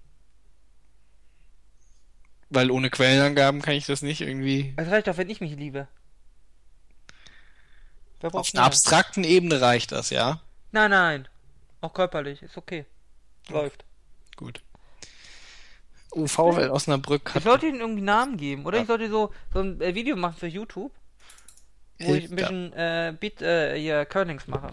Weil ohne Quellenangaben kann ich das nicht irgendwie.
Es reicht doch, wenn ich mich liebe.
Auf einer abstrakten Ebene reicht das, ja?
Nein, nein. Auch körperlich, ist okay. Läuft.
Gut. UV-Welt Osnabrück
Ich
hat.
sollte ihnen irgendwie Namen geben, oder?
Ja.
Ich sollte so, so ein äh, Video machen für YouTube, wo ich ein
Ja.
bisschen äh, Beat, äh, hier Kernings mache.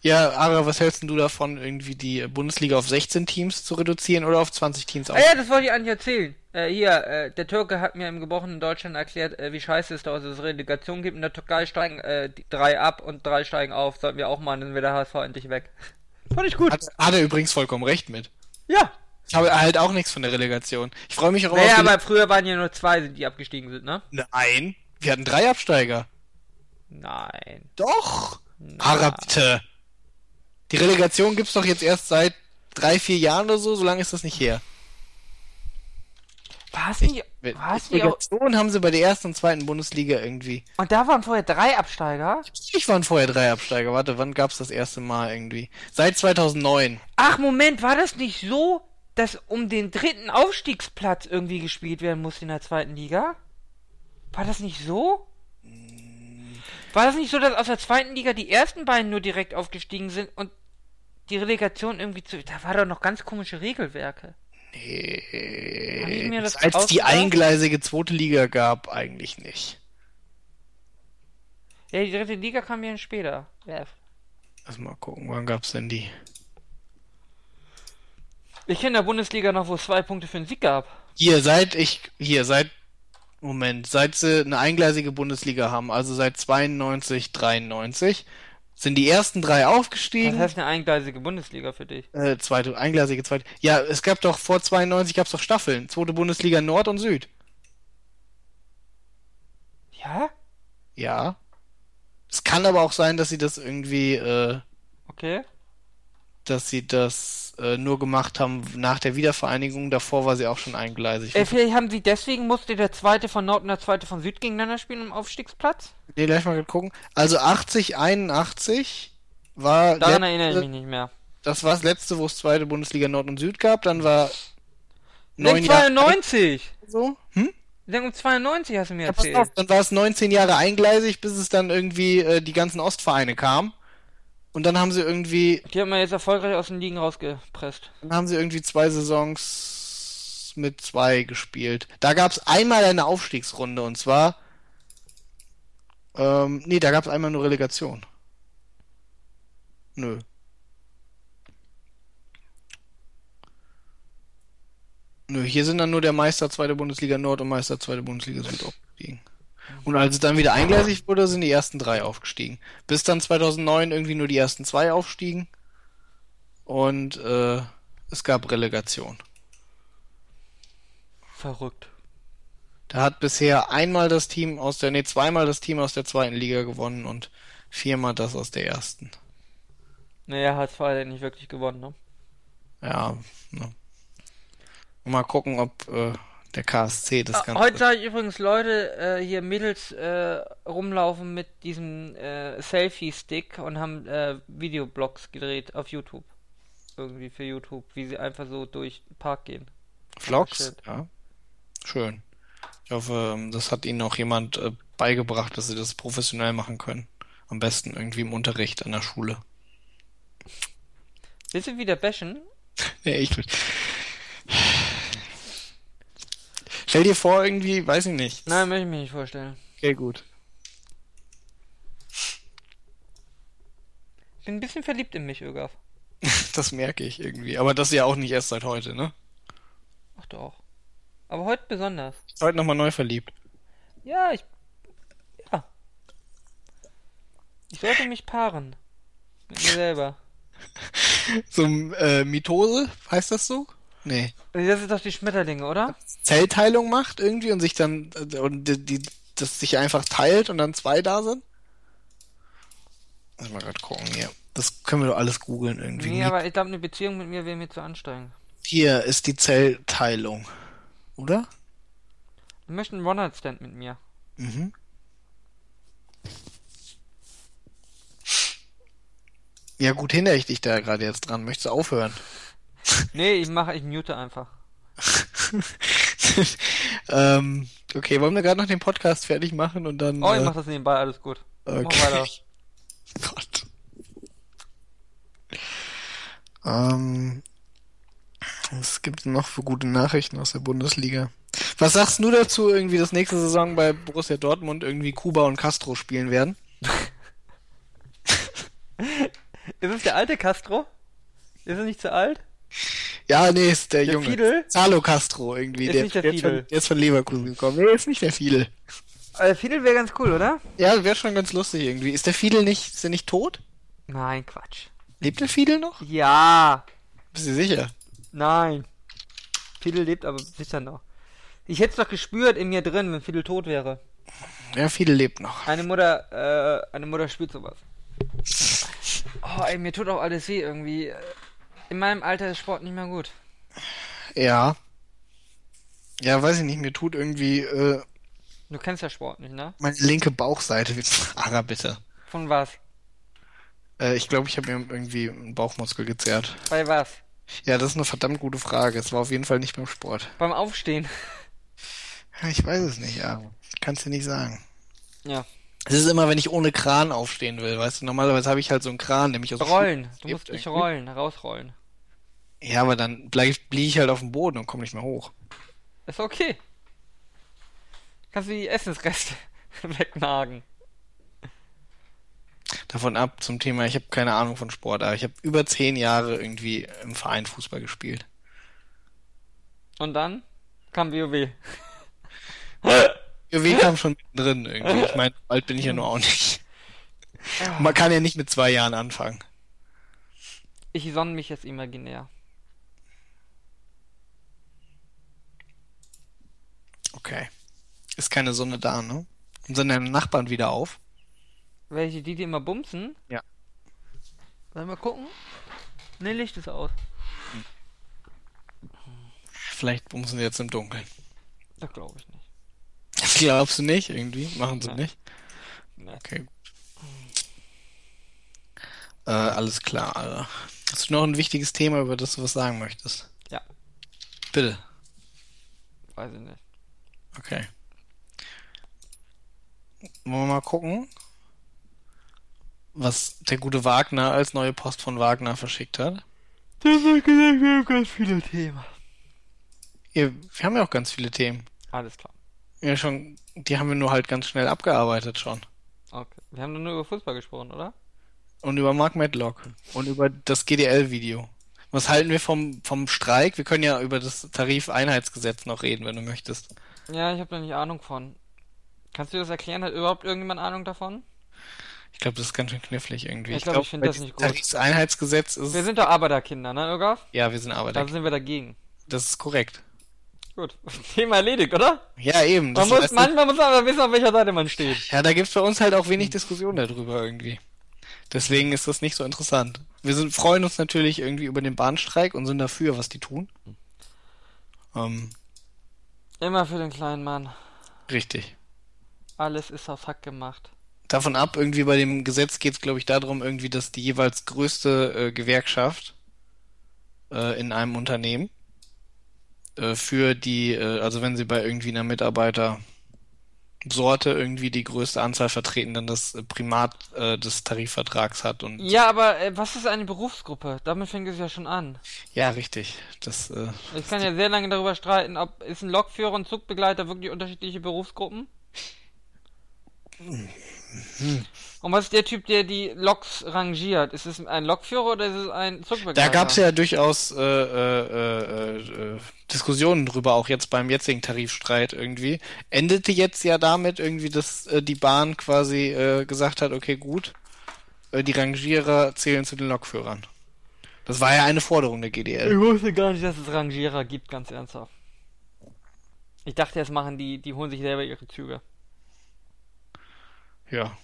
Ja, Ara, was hältst denn du davon, irgendwie die Bundesliga auf 16 Teams zu reduzieren oder auf 20 Teams
Ah
auf?
ja, das wollte ich eigentlich erzählen. Äh, hier, äh, der Türke hat mir im gebrochenen Deutschland erklärt, äh, wie scheiße es da aus, dass es Relegation gibt. In der Türkei steigen äh, drei ab und drei steigen auf. Sollten wir auch machen, dann wäre der HSV endlich weg. [laughs] Fand ich gut.
Hat, hat er übrigens vollkommen recht mit.
Ja.
Ich habe halt auch nichts von der Relegation. Ich freue mich auch
Naja,
auf die...
aber früher waren ja nur zwei, die abgestiegen sind, ne?
Nein, wir hatten drei Absteiger.
Nein.
Doch! Ara, bitte. Die Relegation gibt's doch jetzt erst seit drei, vier Jahren oder so, so lange ist das nicht her.
War es nicht, es nicht auch,
Relegation haben sie bei der ersten und zweiten Bundesliga irgendwie.
und da waren vorher drei Absteiger?
Ich waren vorher drei Absteiger. Warte, wann gab's das erste Mal irgendwie? Seit 2009.
Ach, Moment, war das nicht so, dass um den dritten Aufstiegsplatz irgendwie gespielt werden musste in der zweiten Liga? War das nicht so? War das nicht so, dass aus der zweiten Liga die ersten beiden nur direkt aufgestiegen sind und die Relegation irgendwie zu. Da war doch noch ganz komische Regelwerke. Das
Als die
ausgedacht?
eingleisige zweite Liga gab, eigentlich nicht.
Ja, die dritte Liga kam ja später. Ja.
Lass mal gucken, wann gab's denn die?
Ich kenne der Bundesliga noch, wo es zwei Punkte für den Sieg gab.
Hier, seit ich, hier, seit, Moment, seit sie eine eingleisige Bundesliga haben, also seit 92, 93, sind die ersten drei
Was
aufgestiegen.
heißt eine eingleisige Bundesliga für dich?
Äh, zweite, eingleisige zweite. Ja, es gab doch vor 92 gab's doch Staffeln. Zweite Bundesliga Nord und Süd.
Ja?
Ja. Es kann aber auch sein, dass sie das irgendwie, äh,
Okay.
Dass sie das äh, nur gemacht haben nach der Wiedervereinigung. Davor war sie auch schon eingleisig.
Äh, vielleicht haben sie deswegen musste der zweite von Nord und der zweite von Süd gegeneinander spielen im Aufstiegsplatz?
Nee, gleich mal gucken. Also 80, 81 war
Daran erinnere ich mich nicht mehr.
das war das letzte, wo es zweite Bundesliga Nord und Süd gab. Dann war
Denk
neun Jahre
92!
so. Hm?
Denk um 92 hast du mir
Ja,
erzählt.
auf, dann war es 19 Jahre eingleisig, bis es dann irgendwie äh, die ganzen Ostvereine kam. Und dann haben sie irgendwie,
Die haben wir jetzt erfolgreich aus den Ligen rausgepresst.
dann haben sie irgendwie zwei Saisons mit zwei gespielt. Da gab es einmal eine Aufstiegsrunde und zwar, ähm, nee, da gab es einmal nur Relegation. Nö. Nö, hier sind dann nur der Meister zweite Bundesliga Nord und Meister zweite Bundesliga Süd aufgestiegen. Und als es dann wieder eingleisig wurde, sind die ersten drei aufgestiegen. Bis dann 2009 irgendwie nur die ersten zwei aufstiegen. Und äh, es gab Relegation.
Verrückt.
Da hat bisher einmal das Team aus der, nee, zweimal das Team aus der zweiten Liga gewonnen und viermal das aus der ersten.
Naja, HSV hat ja nicht wirklich gewonnen, ne?
Ja, ne. Mal gucken, ob äh, der KSC das
Ah,
Ganze.
Heute sah ich übrigens Leute, äh, hier Mädels äh, rumlaufen mit diesem äh, Selfie-Stick und haben äh, Videoblogs gedreht auf YouTube. Irgendwie für YouTube, wie sie einfach so durch den Park gehen.
Vlogs? Ja. Schön. Ich hoffe, ähm, das hat Ihnen auch jemand äh, beigebracht, dass Sie das professionell machen können. Am besten irgendwie im Unterricht an der Schule.
Willst du wieder bashen? [laughs]
Nee, ich will. Stell dir vor, irgendwie, weiß ich nicht.
Nein, möchte ich mir nicht vorstellen.
Okay, gut.
Ich bin ein bisschen verliebt in mich, Ögaf. [laughs]
Das merke ich irgendwie. Aber das ja auch nicht erst seit heute, ne?
Ach doch. Aber heute besonders.
Heute nochmal neu verliebt.
Ja, ich. Ja. Ich sollte mich paaren. Mit mir selber. [laughs]
So, äh, Mitose, heißt das so? Nee.
Das ist doch die Schmetterlinge, oder?
Zellteilung macht irgendwie und sich dann, äh, und die, die, das sich einfach teilt und dann zwei da sind? Lass mal grad gucken hier. Das können wir doch alles googeln irgendwie.
Nee, aber ich glaube, eine Beziehung mit mir wäre mir zu anstrengend.
Hier ist die Zellteilung. Oder?
Ich möchte einen One-Night-Stand mit mir.
Mhm. Ja gut, hindere ich dich da gerade jetzt dran. Möchtest du aufhören?
Nee, ich mache, ich mute einfach. [laughs]
ähm, okay, wollen wir gerade noch den Podcast fertig machen und dann.
Oh, ich
äh,
mach das nebenbei, alles gut. Mach
okay.
weiter. [laughs]
Gott. Ähm, was gibt es noch für gute Nachrichten aus der Bundesliga? Was sagst du dazu, irgendwie, dass nächste Saison bei Borussia Dortmund irgendwie Kuba und Castro spielen werden? [laughs]
Ist es der alte Castro? Ist er nicht zu alt?
Ja, nee, ist der,
Der
Junge.
Fiedel?
Zalo Castro irgendwie.
Ist
der,
nicht der
der, ist
Fiedel.
von, der ist von Leverkusen gekommen. Nee, ist nicht der Fiedel.
Äh, Fidel wäre ganz cool, oder?
Ja, wäre schon ganz lustig irgendwie. Ist der Fiedel nicht, ist der nicht tot?
Nein, Quatsch.
Lebt der Fiedel noch?
Ja.
Bist du sicher?
Nein. Fidel lebt aber sicher noch. Ich hätte es doch gespürt in mir drin, wenn Fidel tot wäre.
Ja, Fiedel lebt noch.
Eine Mutter, äh, eine Mutter spürt sowas. Oh, ey, mir tut auch alles weh irgendwie. In meinem Alter ist Sport nicht mehr gut.
Ja. Ja, weiß ich nicht, mir tut irgendwie äh,
Du kennst ja Sport nicht, ne?
meine linke Bauchseite. [laughs] Ara, bitte.
Von was?
Äh, ich glaube, ich habe mir irgendwie einen Bauchmuskel gezerrt.
Bei was?
Ja, das ist eine verdammt gute Frage. Es war auf jeden Fall nicht beim Sport.
Beim Aufstehen. [laughs]
Ich weiß es nicht, ja. Kannst dir nicht sagen.
Ja.
Es ist immer, wenn ich ohne Kran aufstehen will, weißt du. Normalerweise habe ich halt so einen Kran, mich aus dem
Rollen. Du musst dich rollen, rausrollen.
Ja, aber dann bleib, blieb ich halt auf dem Boden und komme nicht mehr hoch.
Ist okay. Kannst du die Essensreste [laughs] wegnagen.
Davon ab zum Thema, ich habe keine Ahnung von Sport, aber ich habe über zehn Jahre irgendwie im Verein Fußball gespielt.
Und dann kam WoW.
WoW [laughs] kam schon drin irgendwie. Ich meine, alt bin ich ja nur auch nicht. Man kann ja nicht mit zwei Jahren anfangen.
Ich sonne mich jetzt imaginär.
Okay. Ist keine Sonne da, ne? Und sind deine Nachbarn wieder auf?
Welche, die, die immer bumsen?
Ja.
Sollen wir gucken? Ne, Licht ist aus.
Vielleicht bumsen sie jetzt im Dunkeln.
Das glaube ich nicht.
Das [laughs] glaubst du nicht irgendwie? Machen sie
Nein.
nicht?
Nee.
Okay. Äh, alles klar, Alter. Hast du noch ein wichtiges Thema, über das du was sagen möchtest?
Ja.
Bitte.
Weiß ich nicht.
Okay. Wollen wir mal gucken, was der gute Wagner als neue Post von Wagner verschickt hat?
Das hat gesagt, wir haben ganz viele Themen.
Ja, wir haben ja auch ganz viele Themen.
Alles klar.
Ja, schon, die haben wir nur halt ganz schnell abgearbeitet schon.
Okay. Wir haben nur über Fußball gesprochen, oder?
Und über Mark Medlock. Und über das GDL-Video. Was halten wir vom, vom Streik? Wir können ja über das Tarifeinheitsgesetz noch reden, wenn du möchtest.
Ja, ich habe da nicht Ahnung von. Kannst du das erklären? Hat überhaupt irgendjemand Ahnung davon?
Ich glaube, das ist ganz schön knifflig irgendwie.
Ich glaub, ich find
bei
das
diesem
nicht gut.
Tarifeinheitsgesetz ist
Wir sind doch Arbeiterkinder, ne, Irgaf?
Ja, wir sind aber
Da sind wir dagegen.
Das ist korrekt.
Gut. [laughs] Thema erledigt, oder?
Ja, eben. Das
Man muss, manchmal muss man aber wissen, auf welcher Seite man steht.
Ja, da gibt's bei uns halt auch wenig Diskussion darüber irgendwie. Deswegen ist das nicht so interessant. Wir sind, freuen uns natürlich irgendwie über den Bahnstreik und sind dafür, was die tun. Ähm,
Immer für den kleinen Mann.
richtig.
Alles ist auf Hack gemacht.
Davon ab, irgendwie bei dem Gesetz geht es, glaube ich, darum, irgendwie, dass die jeweils größte äh, Gewerkschaft äh, in einem Unternehmen äh, für die, äh, also wenn sie bei irgendwie einer Mitarbeitersorte irgendwie die größte Anzahl vertreten, dann das äh, Primat äh, des Tarifvertrags hat und
Ja, aber äh, was ist eine Berufsgruppe? Damit fängt es ja schon an.
ja, richtig. Das äh,
Ich kann ja sehr lange darüber streiten, ob ist ein Lokführer und Zugbegleiter wirklich unterschiedliche Berufsgruppen? Und was ist der Typ, der die Loks rangiert? Ist es ein Lokführer oder ist es ein Zugbegleiter?
Da gab es ja durchaus äh, äh, äh, äh, Diskussionen drüber, auch jetzt beim jetzigen Tarifstreit irgendwie. Endete jetzt ja damit irgendwie, dass äh, die Bahn quasi äh, gesagt hat, okay, gut, die Rangierer zählen zu den Lokführern. Das war ja eine Forderung der
Ich
GDL.
wusste gar nicht, dass es Rangierer gibt, ganz ernsthaft. Ich dachte, jetzt machen die, die holen sich selber ihre Züge.
Ja.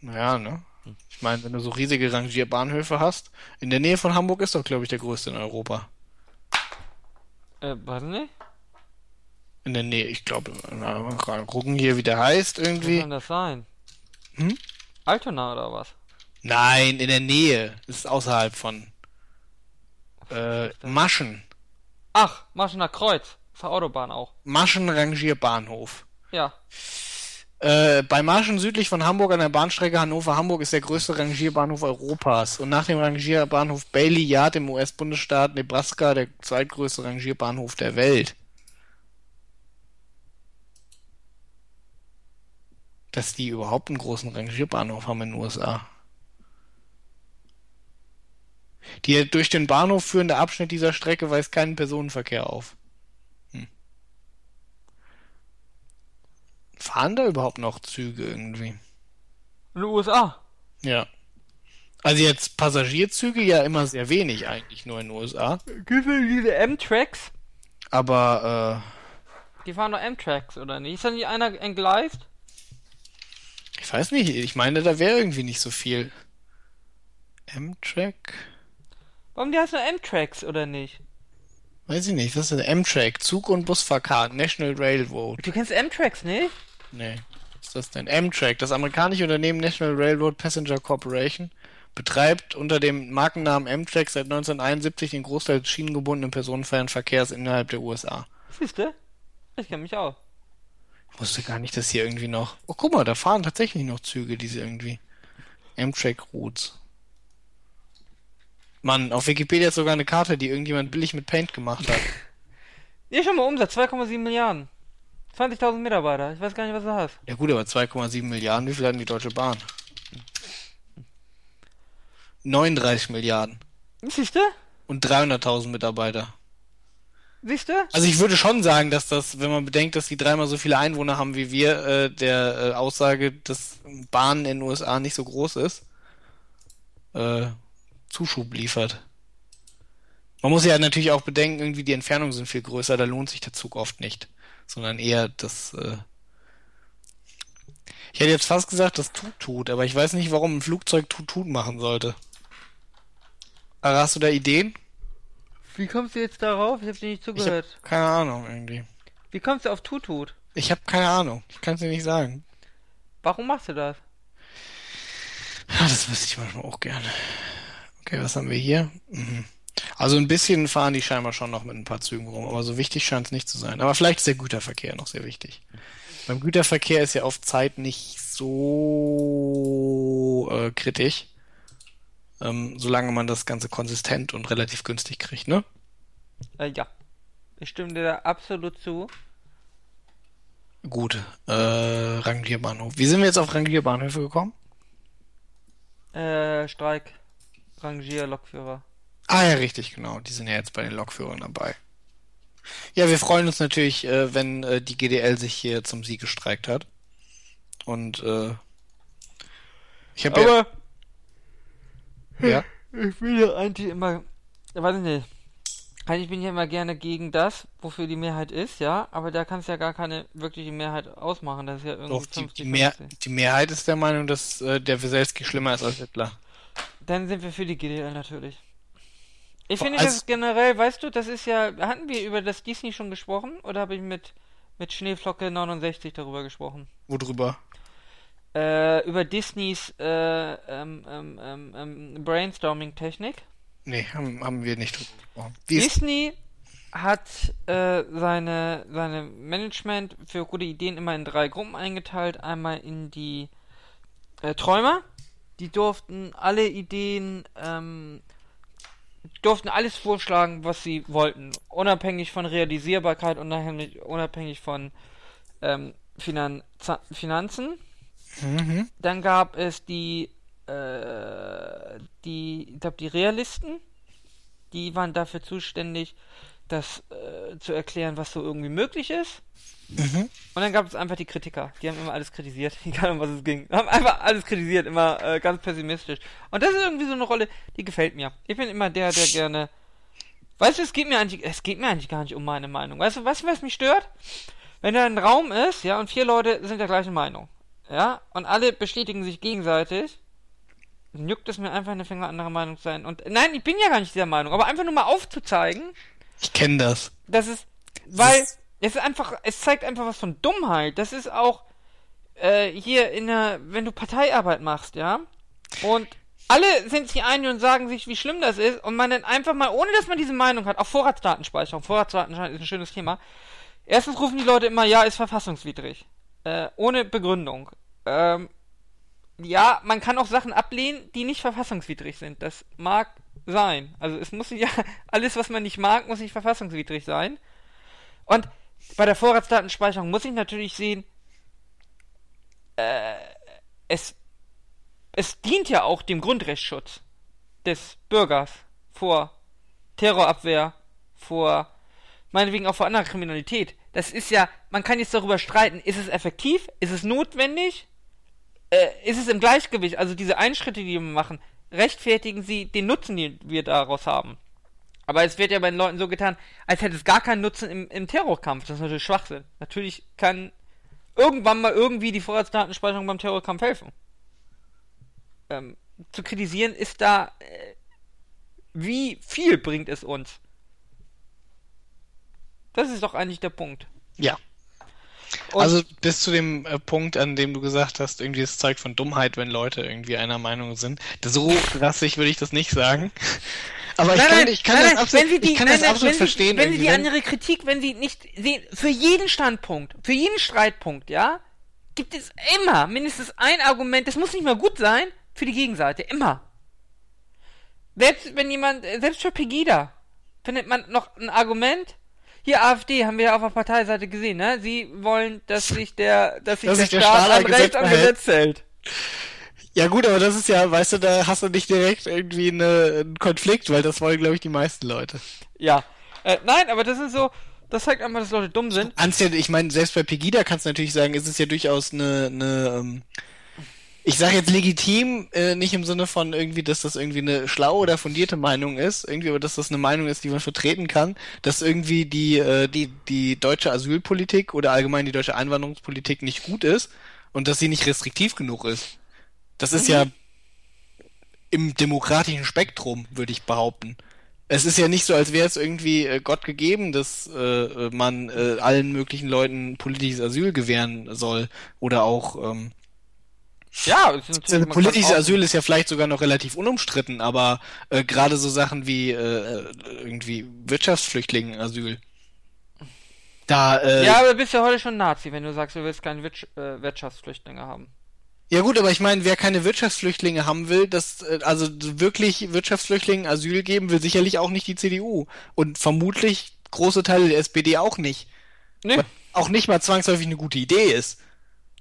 Naja, ne? Ich meine, wenn du so riesige Rangierbahnhöfe hast, in der Nähe von Hamburg ist doch, glaube ich, der größte in Europa.
Äh, warte nicht?
In der Nähe, ich glaube, mal gucken hier, wie der heißt
Wie
irgendwie.
kann das sein?
Hm?
Altona oder was?
Nein, in der Nähe. Das ist außerhalb von äh, Maschen.
Ach, Marschener Kreuz. Der Autobahn auch.
Maschen-Rangierbahnhof.
Ja.
Äh, bei Marschen südlich von Hamburg an der Bahnstrecke Hannover-Hamburg ist der größte Rangierbahnhof Europas. Und nach dem Rangierbahnhof Bailey Yard im US-Bundesstaat Nebraska der zweitgrößte Rangierbahnhof der Welt. Dass die überhaupt einen großen Rangierbahnhof haben in den USA. Die durch den Bahnhof führende Abschnitt dieser Strecke weist keinen Personenverkehr auf. Fahren da überhaupt noch Züge irgendwie?
In den USA.
Ja. Also jetzt Passagierzüge ja immer sehr wenig eigentlich nur in den USA.
Gibt es diese M-Tracks?
Aber
Die fahren doch M-Tracks, oder nicht? Ist da nicht einer entgleist?
äh, ich weiß nicht, ich meine, da wäre irgendwie nicht so viel. M-Track?
Warum die heißen nur M-Tracks, oder nicht?
Weiß ich nicht, was ist denn M-Track? Zug- und Busfahrkarten, National Railroad.
Du kennst M-Tracks, nicht?
Nee. Was ist das denn? M-Track, das amerikanische Unternehmen National Railroad Passenger Corporation, betreibt unter dem Markennamen M-Track seit 1971 den Großteil des schienengebundenen Personenfernverkehrs innerhalb der USA.
Siehst du? Ich kenn mich auch.
Ich wusste gar nicht, dass hier irgendwie noch. Oh, guck mal, da fahren tatsächlich noch Züge, diese irgendwie. M-Track Routes. Mann, auf Wikipedia ist sogar eine Karte, die irgendjemand billig mit Paint gemacht hat. [laughs]
Hier schon mal Umsatz, 2,7 Milliarden. 20.000 Mitarbeiter. Ich weiß gar nicht, was du hast.
Ja gut, aber 2,7 Milliarden, wie viel hat die Deutsche Bahn? 39 Milliarden.
Siehst du?
Und 300.000 Mitarbeiter.
Siehst du?
Also ich würde schon sagen, dass das, wenn man bedenkt, dass die dreimal so viele Einwohner haben wie wir, äh, der äh, Aussage, dass Bahnen in den USA nicht so groß ist, äh, Zuschub liefert. Man muss ja natürlich auch bedenken, irgendwie die Entfernungen sind viel größer, da lohnt sich der Zug oft nicht, sondern eher das. Äh ich hätte jetzt fast gesagt, das tut tut, aber ich weiß nicht, warum ein Flugzeug tut tut machen sollte. Aber hast du da Ideen?
Wie kommst du jetzt darauf? Ich hab dir nicht zugehört.
keine Ahnung irgendwie.
Wie kommst du auf Tutut?
Ich habe keine Ahnung. Ich kann es dir nicht sagen.
Warum machst du das?
Ja, das wüsste ich manchmal auch gerne. Okay, was haben wir hier? Mhm. Also ein bisschen fahren die scheinbar schon noch mit ein paar Zügen rum, aber so wichtig scheint es nicht zu sein. Aber vielleicht ist der Güterverkehr noch sehr wichtig. Beim Güterverkehr ist ja auf Zeit nicht so äh, kritisch, ähm, solange man das Ganze konsistent und relativ günstig kriegt, ne?
Äh, ja. Ich stimme dir da absolut zu.
Gut, äh, Rangierbahnhof. Wie sind wir jetzt auf Rangierbahnhöfe gekommen?
Äh, Streik. Rangier, Lokführer.
Ah ja, richtig, genau. Die sind ja jetzt bei den Lokführern dabei. Ja, wir freuen uns natürlich, äh, wenn äh, die GDL sich hier zum Sieg gestreikt hat. Und äh, ich habe
Aber
ja, ja, [laughs]
ich will ja eigentlich immer. Weiß ich nicht. Ich bin ja immer gerne gegen das, wofür die Mehrheit ist, ja, aber da kannst du ja gar keine wirkliche Mehrheit ausmachen. Das ist ja irgendwie
Doch, die,
50,
die, Mehr,
50.
die Mehrheit ist der Meinung, dass äh, der Weselski schlimmer ist als Hitler.
Dann sind wir für die GDL natürlich. Ich finde
also-
das generell, weißt du, das ist ja, hatten wir über das Disney schon gesprochen oder habe ich mit mit Schneeflocke 69 darüber gesprochen?
Worüber?
Äh, über Disneys äh, ähm, ähm, ähm, ähm, Brainstorming-Technik.
Nee, haben, haben wir nicht drüber gesprochen. Die ist,
Disney hat äh, seine, seine Management für gute Ideen immer in drei Gruppen eingeteilt. Einmal in die äh, Träumer, die durften alle Ideen, ähm, durften alles vorschlagen, was sie wollten, unabhängig von Realisierbarkeit, unabhängig, unabhängig von ähm, Finan Finanzen.
mhm.
Dann gab es die, äh, die, ich glaube, die Realisten. Die waren dafür zuständig, das äh, zu erklären, was so irgendwie möglich ist.
Mhm.
Und dann gab es einfach die Kritiker. Die haben immer alles kritisiert, [laughs] egal um was es ging. Haben einfach alles kritisiert, immer äh, ganz pessimistisch. Und das ist irgendwie so eine Rolle, die gefällt mir. Ich bin immer der, der gerne. Weißt du, es geht mir eigentlich, es geht mir eigentlich gar nicht um meine Meinung. Weißt du, weißt du, was mich stört? Wenn da ein Raum ist, ja, und vier Leute sind der gleichen Meinung, ja, und alle bestätigen sich gegenseitig, dann juckt es mir einfach eine Finger anderer Meinung zu sein. Und nein, ich bin ja gar nicht dieser Meinung, aber einfach nur mal aufzuzeigen,
Ich kenne das.
das ist, weil
Das-
es ist einfach, es zeigt einfach was von Dummheit. Das ist auch äh, hier in der, wenn du Parteiarbeit machst, ja, und alle sind sich einig und sagen sich, wie schlimm das ist, und man dann einfach mal, ohne dass man diese Meinung hat, auch Vorratsdatenspeicherung, Vorratsdatenspeicherung ist ein schönes Thema. Erstens rufen die Leute immer, ja, ist verfassungswidrig. Äh, ohne Begründung. Ähm, ja, man kann auch Sachen ablehnen, die nicht verfassungswidrig sind. Das mag sein. Also es muss ja, [laughs] alles, was man nicht mag, muss nicht verfassungswidrig sein. Und bei der Vorratsdatenspeicherung muss ich natürlich sehen, äh, es, es dient ja auch dem Grundrechtsschutz des Bürgers vor Terrorabwehr, vor meinetwegen auch vor anderer Kriminalität. Das ist ja, man kann jetzt darüber streiten, ist es effektiv, ist es notwendig, äh, ist es im Gleichgewicht, also diese Einschritte, die wir machen, rechtfertigen sie den Nutzen, den wir daraus haben. Aber es wird ja bei den Leuten so getan, als hätte es gar keinen Nutzen im, im Terrorkampf. Das ist natürlich Schwachsinn. Natürlich kann irgendwann mal irgendwie die Vorratsdatenspeicherung beim Terrorkampf helfen. Ähm, zu kritisieren ist da, äh, wie viel bringt es uns? Das ist doch eigentlich der Punkt.
Ja.
Und
also bis zu dem äh, Punkt, an dem du gesagt hast, irgendwie es zeigt von Dummheit, wenn Leute irgendwie einer Meinung sind. So rassig würde ich das nicht sagen. Aber ich kann, ich kann das absolut,
die,
ich kann
nein,
das
nein,
absolut verstehen.
Wenn Sie die andere Kritik, wenn Sie nicht sehen, für jeden Standpunkt, für jeden Streitpunkt, ja, gibt es immer mindestens ein Argument, das muss nicht mal gut sein, für die Gegenseite, immer. Selbst wenn jemand, selbst für Pegida, findet man noch ein Argument. Hier AfD haben wir ja auf der Parteiseite gesehen, ne? Sie wollen, dass sich der, dass sich
Dass
der,
sich der
Staat
Staat
an Recht
Gesetz
am
hält.
Gesetz hält.
Ja gut, aber das ist ja, weißt du, da hast du nicht direkt irgendwie eine, einen Konflikt, weil das wollen, glaube ich, die meisten Leute.
Ja. Äh, nein, aber das ist so, das zeigt einfach, dass Leute dumm sind.
Ja, ich meine, selbst bei Pegida kannst du natürlich sagen, ist es ja durchaus eine, eine ähm, ich sage jetzt legitim, äh, nicht im Sinne von irgendwie, dass das irgendwie eine schlaue oder fundierte Meinung ist, irgendwie, aber dass das eine Meinung ist, die man vertreten kann, dass irgendwie die, äh, die, die deutsche Asylpolitik oder allgemein die deutsche Einwanderungspolitik nicht gut ist und dass sie nicht restriktiv genug ist. Das ist ja im demokratischen Spektrum, würde ich behaupten. Es ist ja nicht so, als wäre es irgendwie äh, Gott gegeben, dass äh, man äh, allen möglichen Leuten politisches Asyl gewähren soll oder auch ähm,
Ja, man kann
politisches Asyl ist ja vielleicht sogar noch relativ unumstritten, aber äh, gerade so Sachen wie äh, irgendwie Wirtschaftsflüchtlingenasyl. Da, äh,
Ja, aber du bist ja heute schon Nazi, wenn du sagst, du willst keine Wirtsch äh, Wirtschaftsflüchtlinge haben.
Ja gut, aber ich meine, wer keine Wirtschaftsflüchtlinge haben will, das äh, also wirklich Wirtschaftsflüchtlingen Asyl geben will, sicherlich auch nicht die CDU und vermutlich große Teile der SPD auch nicht.
Nee,
Was Auch nicht mal zwangsläufig eine gute Idee ist.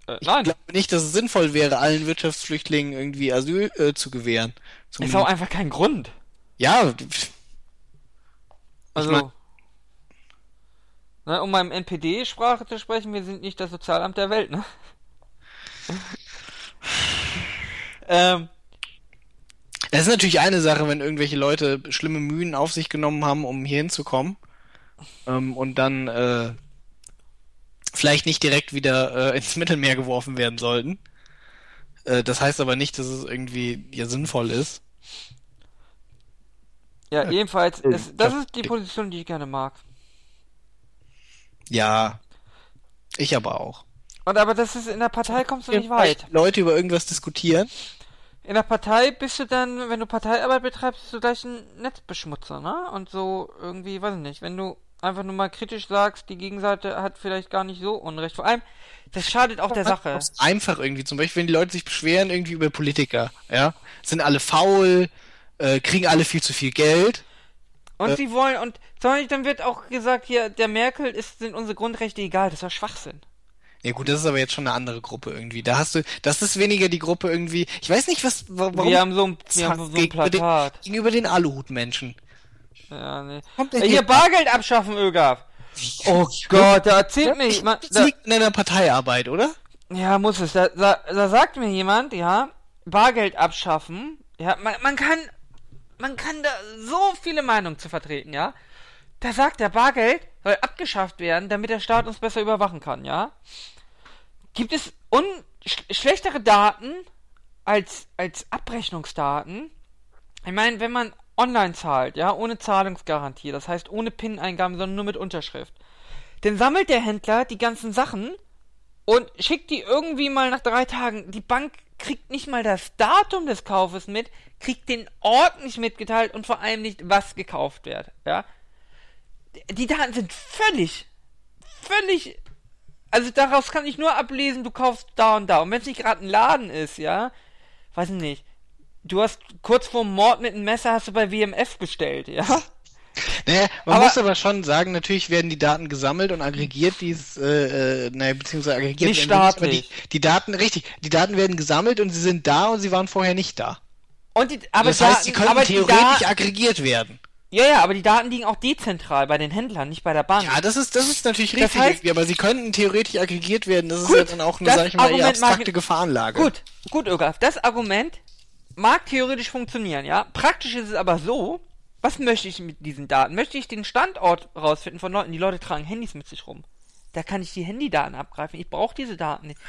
Äh,
Ich
nein.
glaube nicht, dass es sinnvoll wäre, allen Wirtschaftsflüchtlingen irgendwie Asyl äh, zu gewähren. Zum,
Ist auch einfach kein Grund.
ja,
Also,
mein-
ne, um mal im NPD-Sprache zu sprechen, wir sind nicht das Sozialamt der Welt, ne? [laughs] ähm,
Das ist natürlich eine Sache, wenn irgendwelche Leute schlimme Mühen auf sich genommen haben, um hier hinzukommen. Ähm, und dann äh, vielleicht nicht direkt wieder äh, ins Mittelmeer geworfen werden sollten. Äh, das heißt aber nicht, dass es irgendwie ja sinnvoll ist.
Ja, jedenfalls, ist, das ist die Position, die ich gerne mag.
Ja, ich aber auch.
Und aber das ist in der Partei kommst du nicht weit.
Leute über irgendwas diskutieren.
In der Partei bist du dann, wenn du Parteiarbeit betreibst, bist du gleich ein Netzbeschmutzer, ne? Und so irgendwie, weiß ich nicht, wenn du einfach nur mal kritisch sagst, die Gegenseite hat vielleicht gar nicht so Unrecht. Vor allem, das schadet auch der Sache.
Einfach irgendwie, zum Beispiel, wenn die Leute sich beschweren irgendwie über Politiker, ja, sind alle faul, äh, kriegen alle viel zu viel Geld.
Und äh, sie wollen, und dann wird auch gesagt, hier, der Merkel ist, sind unsere Grundrechte egal, das ist ja Schwachsinn.
Ja gut, das ist aber jetzt schon eine andere Gruppe irgendwie. Da hast du, das ist weniger die Gruppe irgendwie. Ich weiß nicht, was,
warum. Wir haben so ein, wir haben so ein Plakat.
Den, gegenüber den Aluhutmenschen.
Ja, nee. Der hier Bargeld abschaffen, Ögaf. Oh Gott, da erzählt mir
jemand. Das liegt in einer Parteiarbeit, oder?
Ja, muss es. Da, da, da sagt mir jemand, ja, Bargeld abschaffen. Ja, man, man kann, man kann da so viele Meinungen zu vertreten, ja. Da sagt der Bargeld soll abgeschafft werden, damit der Staat uns besser überwachen kann, ja. Gibt es un sch schlechtere Daten als, als Abrechnungsdaten? Ich meine, wenn man online zahlt, ja, ohne Zahlungsgarantie, das heißt ohne PIN-Eingaben, sondern nur mit Unterschrift, dann sammelt der Händler die ganzen Sachen und schickt die irgendwie mal nach drei Tagen. Die Bank kriegt nicht mal das Datum des Kaufes mit, kriegt den Ort nicht mitgeteilt und vor allem nicht, was gekauft wird, ja. Die Daten sind völlig, völlig, also daraus kann ich nur ablesen, du kaufst da und da. Und wenn es nicht gerade ein Laden ist, ja, weiß ich nicht, du hast kurz vor Mord mit einem Messer hast du bei WMF bestellt, ja? [laughs]
Naja, man aber, muss aber schon sagen, natürlich werden die Daten gesammelt und aggregiert, dies, äh, äh, naja, beziehungsweise aggregiert
nicht staatlich.
Die, die, Daten, richtig, die Daten werden gesammelt und sie sind da und sie waren vorher nicht da.
Und die, aber
das heißt, sie können theoretisch aggregiert werden.
Ja, ja, aber die Daten liegen auch dezentral bei den Händlern, nicht bei der Bank.
Ja, das ist, das ist natürlich richtig, das heißt, aber sie könnten theoretisch aggregiert werden. Das gut, ist ja dann auch eine, sag ich mal, eher abstrakte Gefahrenlage.
Gut, gut, Ögaf, das Argument mag theoretisch funktionieren, ja. Praktisch ist es aber so, was möchte ich mit diesen Daten? Möchte ich den Standort rausfinden von Leuten? Die Leute tragen Handys mit sich rum. Da kann ich die Handydaten abgreifen. Ich brauche diese Daten nicht.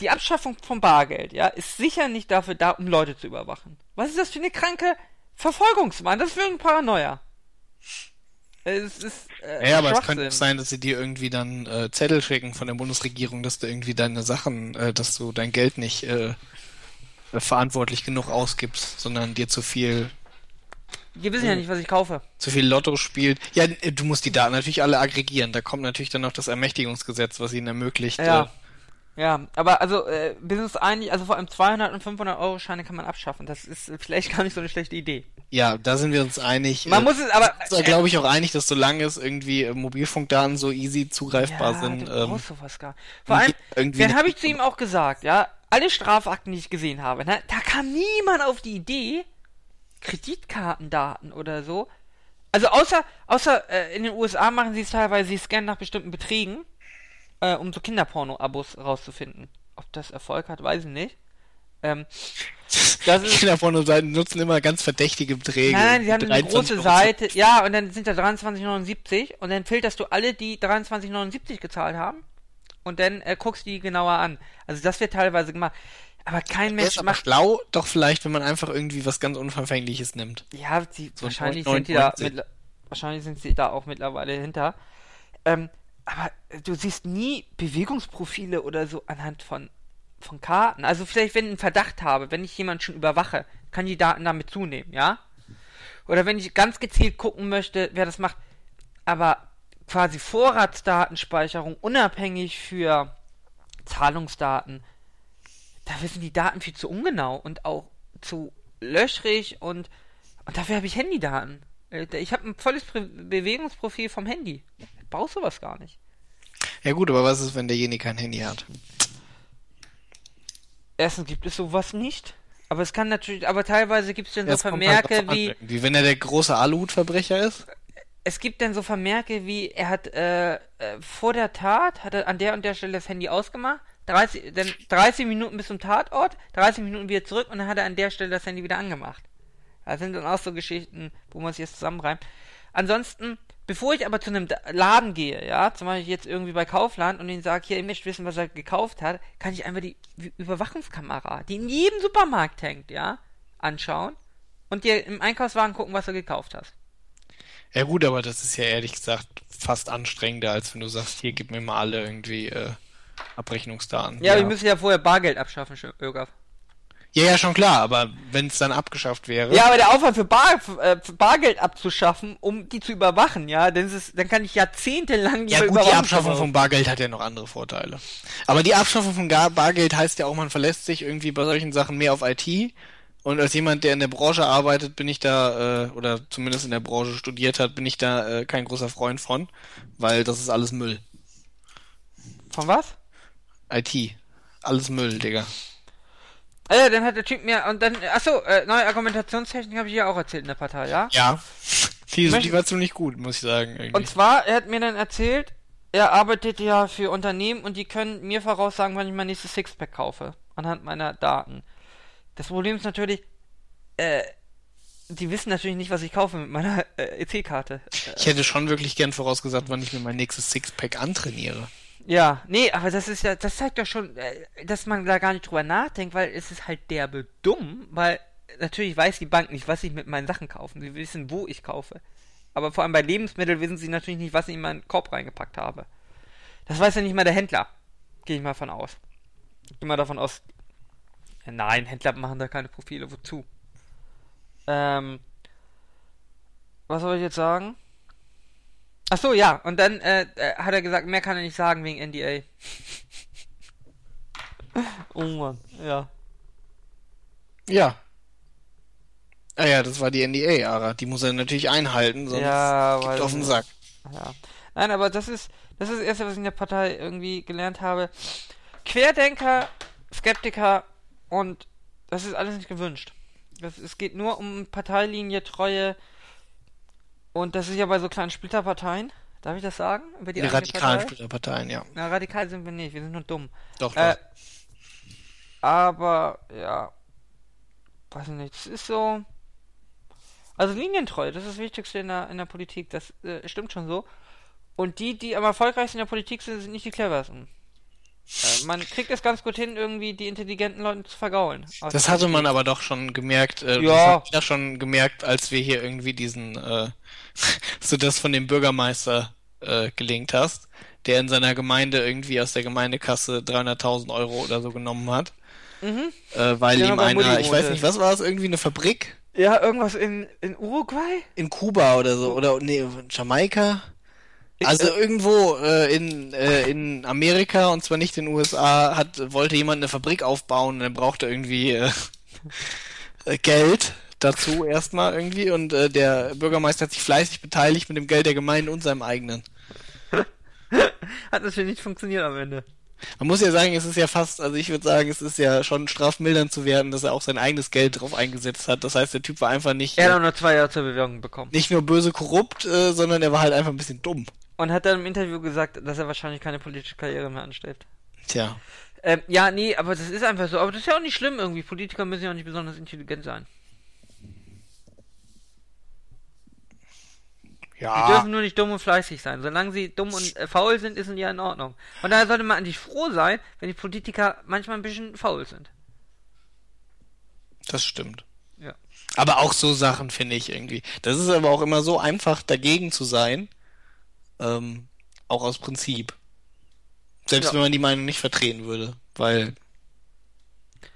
Die Abschaffung von Bargeld, ja, ist sicher nicht dafür da, um Leute zu überwachen. Was ist das für eine kranke Verfolgungsmann? Das ist für ein Paranoia. Es ist.
Äh, ja, aber es könnte sein, dass sie dir irgendwie dann äh, Zettel schicken von der Bundesregierung, dass du irgendwie deine Sachen, äh, dass du dein Geld nicht äh, verantwortlich genug ausgibst, sondern dir zu viel.
Die wissen ja nicht, was ich kaufe.
Zu viel Lotto spielt. Ja, du musst die Daten natürlich alle aggregieren. Da kommt natürlich dann noch das Ermächtigungsgesetz, was ihnen ermöglicht.
Ja. Äh, ja, aber also äh, Business eigentlich, also vor allem 200 und 500 Euro Scheine kann man abschaffen. Das ist vielleicht gar nicht so eine schlechte Idee.
Ja, da sind wir uns einig.
Man äh, muss es aber.
Da glaube ich auch einig, dass solange es irgendwie äh, Mobilfunkdaten so easy zugreifbar
ja,
sind.
Ähm, sowas gar. Vor allem, dann habe ich zu ihm auch gesagt, ja, alle Strafakten, die ich gesehen habe, ne, da kam niemand auf die Idee, Kreditkartendaten oder so. Also außer, außer äh, in den USA machen sie es teilweise, sie scannen nach bestimmten Beträgen, äh, um so Kinderporno-Abos rauszufinden. Ob das Erfolg hat, weiß ich nicht. Ähm,
das Kinderporno-Seiten nutzen immer ganz verdächtige Beträge.
Nein, die haben eine große Seite, ja, und dann sind da 23,79 und dann filterst du alle, die 23,79 gezahlt haben und dann äh, guckst du die genauer an. Also das wird teilweise gemacht. Aber kein Mensch
ist macht. schlau doch vielleicht, wenn man einfach irgendwie was ganz Unverfängliches nimmt.
Ja, die, so wahrscheinlich sind die da mit, wahrscheinlich sind sie da auch mittlerweile hinter. Ähm, aber du siehst nie Bewegungsprofile oder so anhand von, von Karten. Also vielleicht, wenn ich einen Verdacht habe, wenn ich jemanden schon überwache, kann die Daten damit zunehmen, ja? Oder wenn ich ganz gezielt gucken möchte, wer das macht. Aber quasi Vorratsdatenspeicherung unabhängig für Zahlungsdaten, da wissen die Daten viel zu ungenau und auch zu löchrig und, und dafür habe ich Handydaten. Äh, ich habe ein volles Bewegungsprofil vom Handy. Ich brauche sowas gar nicht.
Ja gut, aber was ist, wenn derjenige kein Handy hat?
Erstens gibt es sowas nicht. Aber es kann natürlich, aber teilweise gibt es dann so halt Vermerke wie.
Wie wenn er der große Aluhutverbrecher ist?
Es gibt dann so Vermerke wie, er hat äh, äh, vor der Tat, hat er an der und der Stelle das Handy ausgemacht, 30, dann 30 Minuten bis zum Tatort, 30 Minuten wieder zurück und dann hat er an der Stelle das Handy wieder angemacht. Das sind dann auch so Geschichten, wo man sich jetzt zusammenreimt. Ansonsten, bevor ich aber zu einem Laden gehe, ja, zum Beispiel jetzt irgendwie bei Kaufland und ihn sage, hier, ihr möchtet wissen, was er gekauft hat, kann ich einfach die Überwachungskamera, die in jedem Supermarkt hängt, ja, anschauen und dir im Einkaufswagen gucken, was du gekauft hast.
Ja gut, aber das ist ja ehrlich gesagt fast anstrengender, als wenn du sagst, hier gib mir mal alle irgendwie äh, Abrechnungsdaten.
Ja, wir müssen ja vorher Bargeld abschaffen, Ögaf.
ja, ja, schon klar, aber wenn es dann abgeschafft wäre.
Ja, aber der Aufwand für, Bar, für, äh, für Bargeld abzuschaffen, um die zu überwachen, ja, dann, ist es, dann kann ich jahrzehntelang
Ja gut, die Abschaffung von Bargeld hat ja noch andere Vorteile. Aber die Abschaffung von Bargeld heißt ja auch, man verlässt sich irgendwie bei solchen Sachen mehr auf IT. Und als jemand, der in der Branche arbeitet, bin ich da, äh, oder zumindest in der Branche studiert hat, bin ich da äh, kein großer Freund von, weil das ist alles Müll.
Von was?
IT. Alles Müll, Digga.
Ah ja, dann hat der Typ mir, und dann, achso, äh, neue Argumentationstechnik habe ich ja auch erzählt in der Partei, ja?
Ja. [laughs] Die,
Möchte-
die war ziemlich gut, muss ich sagen. Irgendwie.
Und zwar, er hat mir dann erzählt, er arbeitet ja für Unternehmen und die können mir voraussagen, wann ich mein nächstes Sixpack kaufe, anhand meiner Daten. Das Problem ist natürlich, äh, die wissen natürlich nicht, was ich kaufe mit meiner äh, EC-Karte.
ich hätte schon wirklich gern vorausgesagt, wann ich mir mein nächstes Sixpack antrainiere.
Ja, nee, aber das ist ja, das zeigt doch schon, äh, dass man da gar nicht drüber nachdenkt, weil es ist halt derbe dumm, weil natürlich weiß die Bank nicht, was ich mit meinen Sachen kaufe. Sie wissen, wo ich kaufe. Aber vor allem bei Lebensmitteln wissen sie natürlich nicht, was ich in meinen Korb reingepackt habe. Das weiß ja nicht mal der Händler. Gehe ich mal von aus. Gehe mal davon aus. Nein, Händler machen da keine Profile. Wozu? Ähm. Was soll ich jetzt sagen? Ach so, ja. Und dann äh, äh, hat er gesagt, mehr kann er nicht sagen wegen NDA. [laughs] oh Mann, ja.
Ja. Ah ja, das war die NDA, Ara. Die muss er natürlich einhalten, sonst
Ja,
gibt auf den Sack.
Ja. Nein, aber das ist das ist das erste, was ich in der Partei irgendwie gelernt habe. Querdenker, Skeptiker und das ist alles nicht gewünscht. Das, es geht nur um Parteilinie, Treue und das ist ja bei so kleinen Splitterparteien. Darf ich das sagen? Über die
Die radikalen
Partei?
Splitterparteien, ja.
Na, radikal sind wir nicht, wir sind nur dumm.
Doch,
Äh,
doch.
aber, ja. Weiß ich nicht, es ist so. Also Linientreue, das ist das Wichtigste in der, in der Politik, das äh, stimmt schon so. Und die, die am erfolgreichsten in der Politik sind, sind nicht die cleversten. Äh, man kriegt es ganz gut hin, irgendwie die intelligenten Leute zu vergaulen.
Das hatte man aber doch schon gemerkt, äh,
Ja.
das hat ja schon gemerkt, als wir hier irgendwie diesen, äh, [laughs] so das von dem Bürgermeister äh, gelingt hast, der in seiner Gemeinde irgendwie aus der Gemeindekasse 300.000 Euro oder so genommen hat,
Mhm.
äh, weil
Ja,
ihm einer, ich weiß nicht, was war es, irgendwie eine Fabrik
Ja, irgendwas in, in Uruguay?
in Kuba oder so, oder nee, Jamaika? Also
äh,
irgendwo äh, in, äh, in Amerika und zwar nicht in den USA hat wollte jemand eine Fabrik aufbauen und er brauchte irgendwie äh, äh, Geld dazu erstmal irgendwie und äh, der Bürgermeister hat sich fleißig beteiligt mit dem Geld der Gemeinde und seinem eigenen. [laughs]
Hat natürlich nicht funktioniert am Ende.
Man muss ja sagen, es ist ja fast, also ich würde sagen, es ist ja schon strafmildernd zu werden, dass er auch sein eigenes Geld drauf eingesetzt hat. Das heißt, der Typ war einfach nicht
Er hat
äh,
auch nur zwei Jahre zur Bewährung bekommen.
nicht nur böse korrupt, äh, sondern er war halt einfach ein bisschen dumm.
Und hat dann im Interview gesagt, dass er wahrscheinlich keine politische Karriere mehr anstrebt.
Tja.
Ähm, ja, nee, aber das ist einfach so. Aber das ist ja auch nicht schlimm irgendwie. Politiker müssen ja auch nicht besonders intelligent sein. Die
Ja.
dürfen nur nicht dumm und fleißig sein. Solange sie dumm und äh, faul sind, ist es ja in Ordnung. Von daher sollte man eigentlich froh sein, wenn die Politiker manchmal ein bisschen faul sind.
Das stimmt.
Ja.
Aber auch so Sachen finde ich irgendwie. Das ist aber auch immer so einfach dagegen zu sein. Ähm, auch aus Prinzip. Selbst
Ja.
wenn man die Meinung nicht vertreten würde. Weil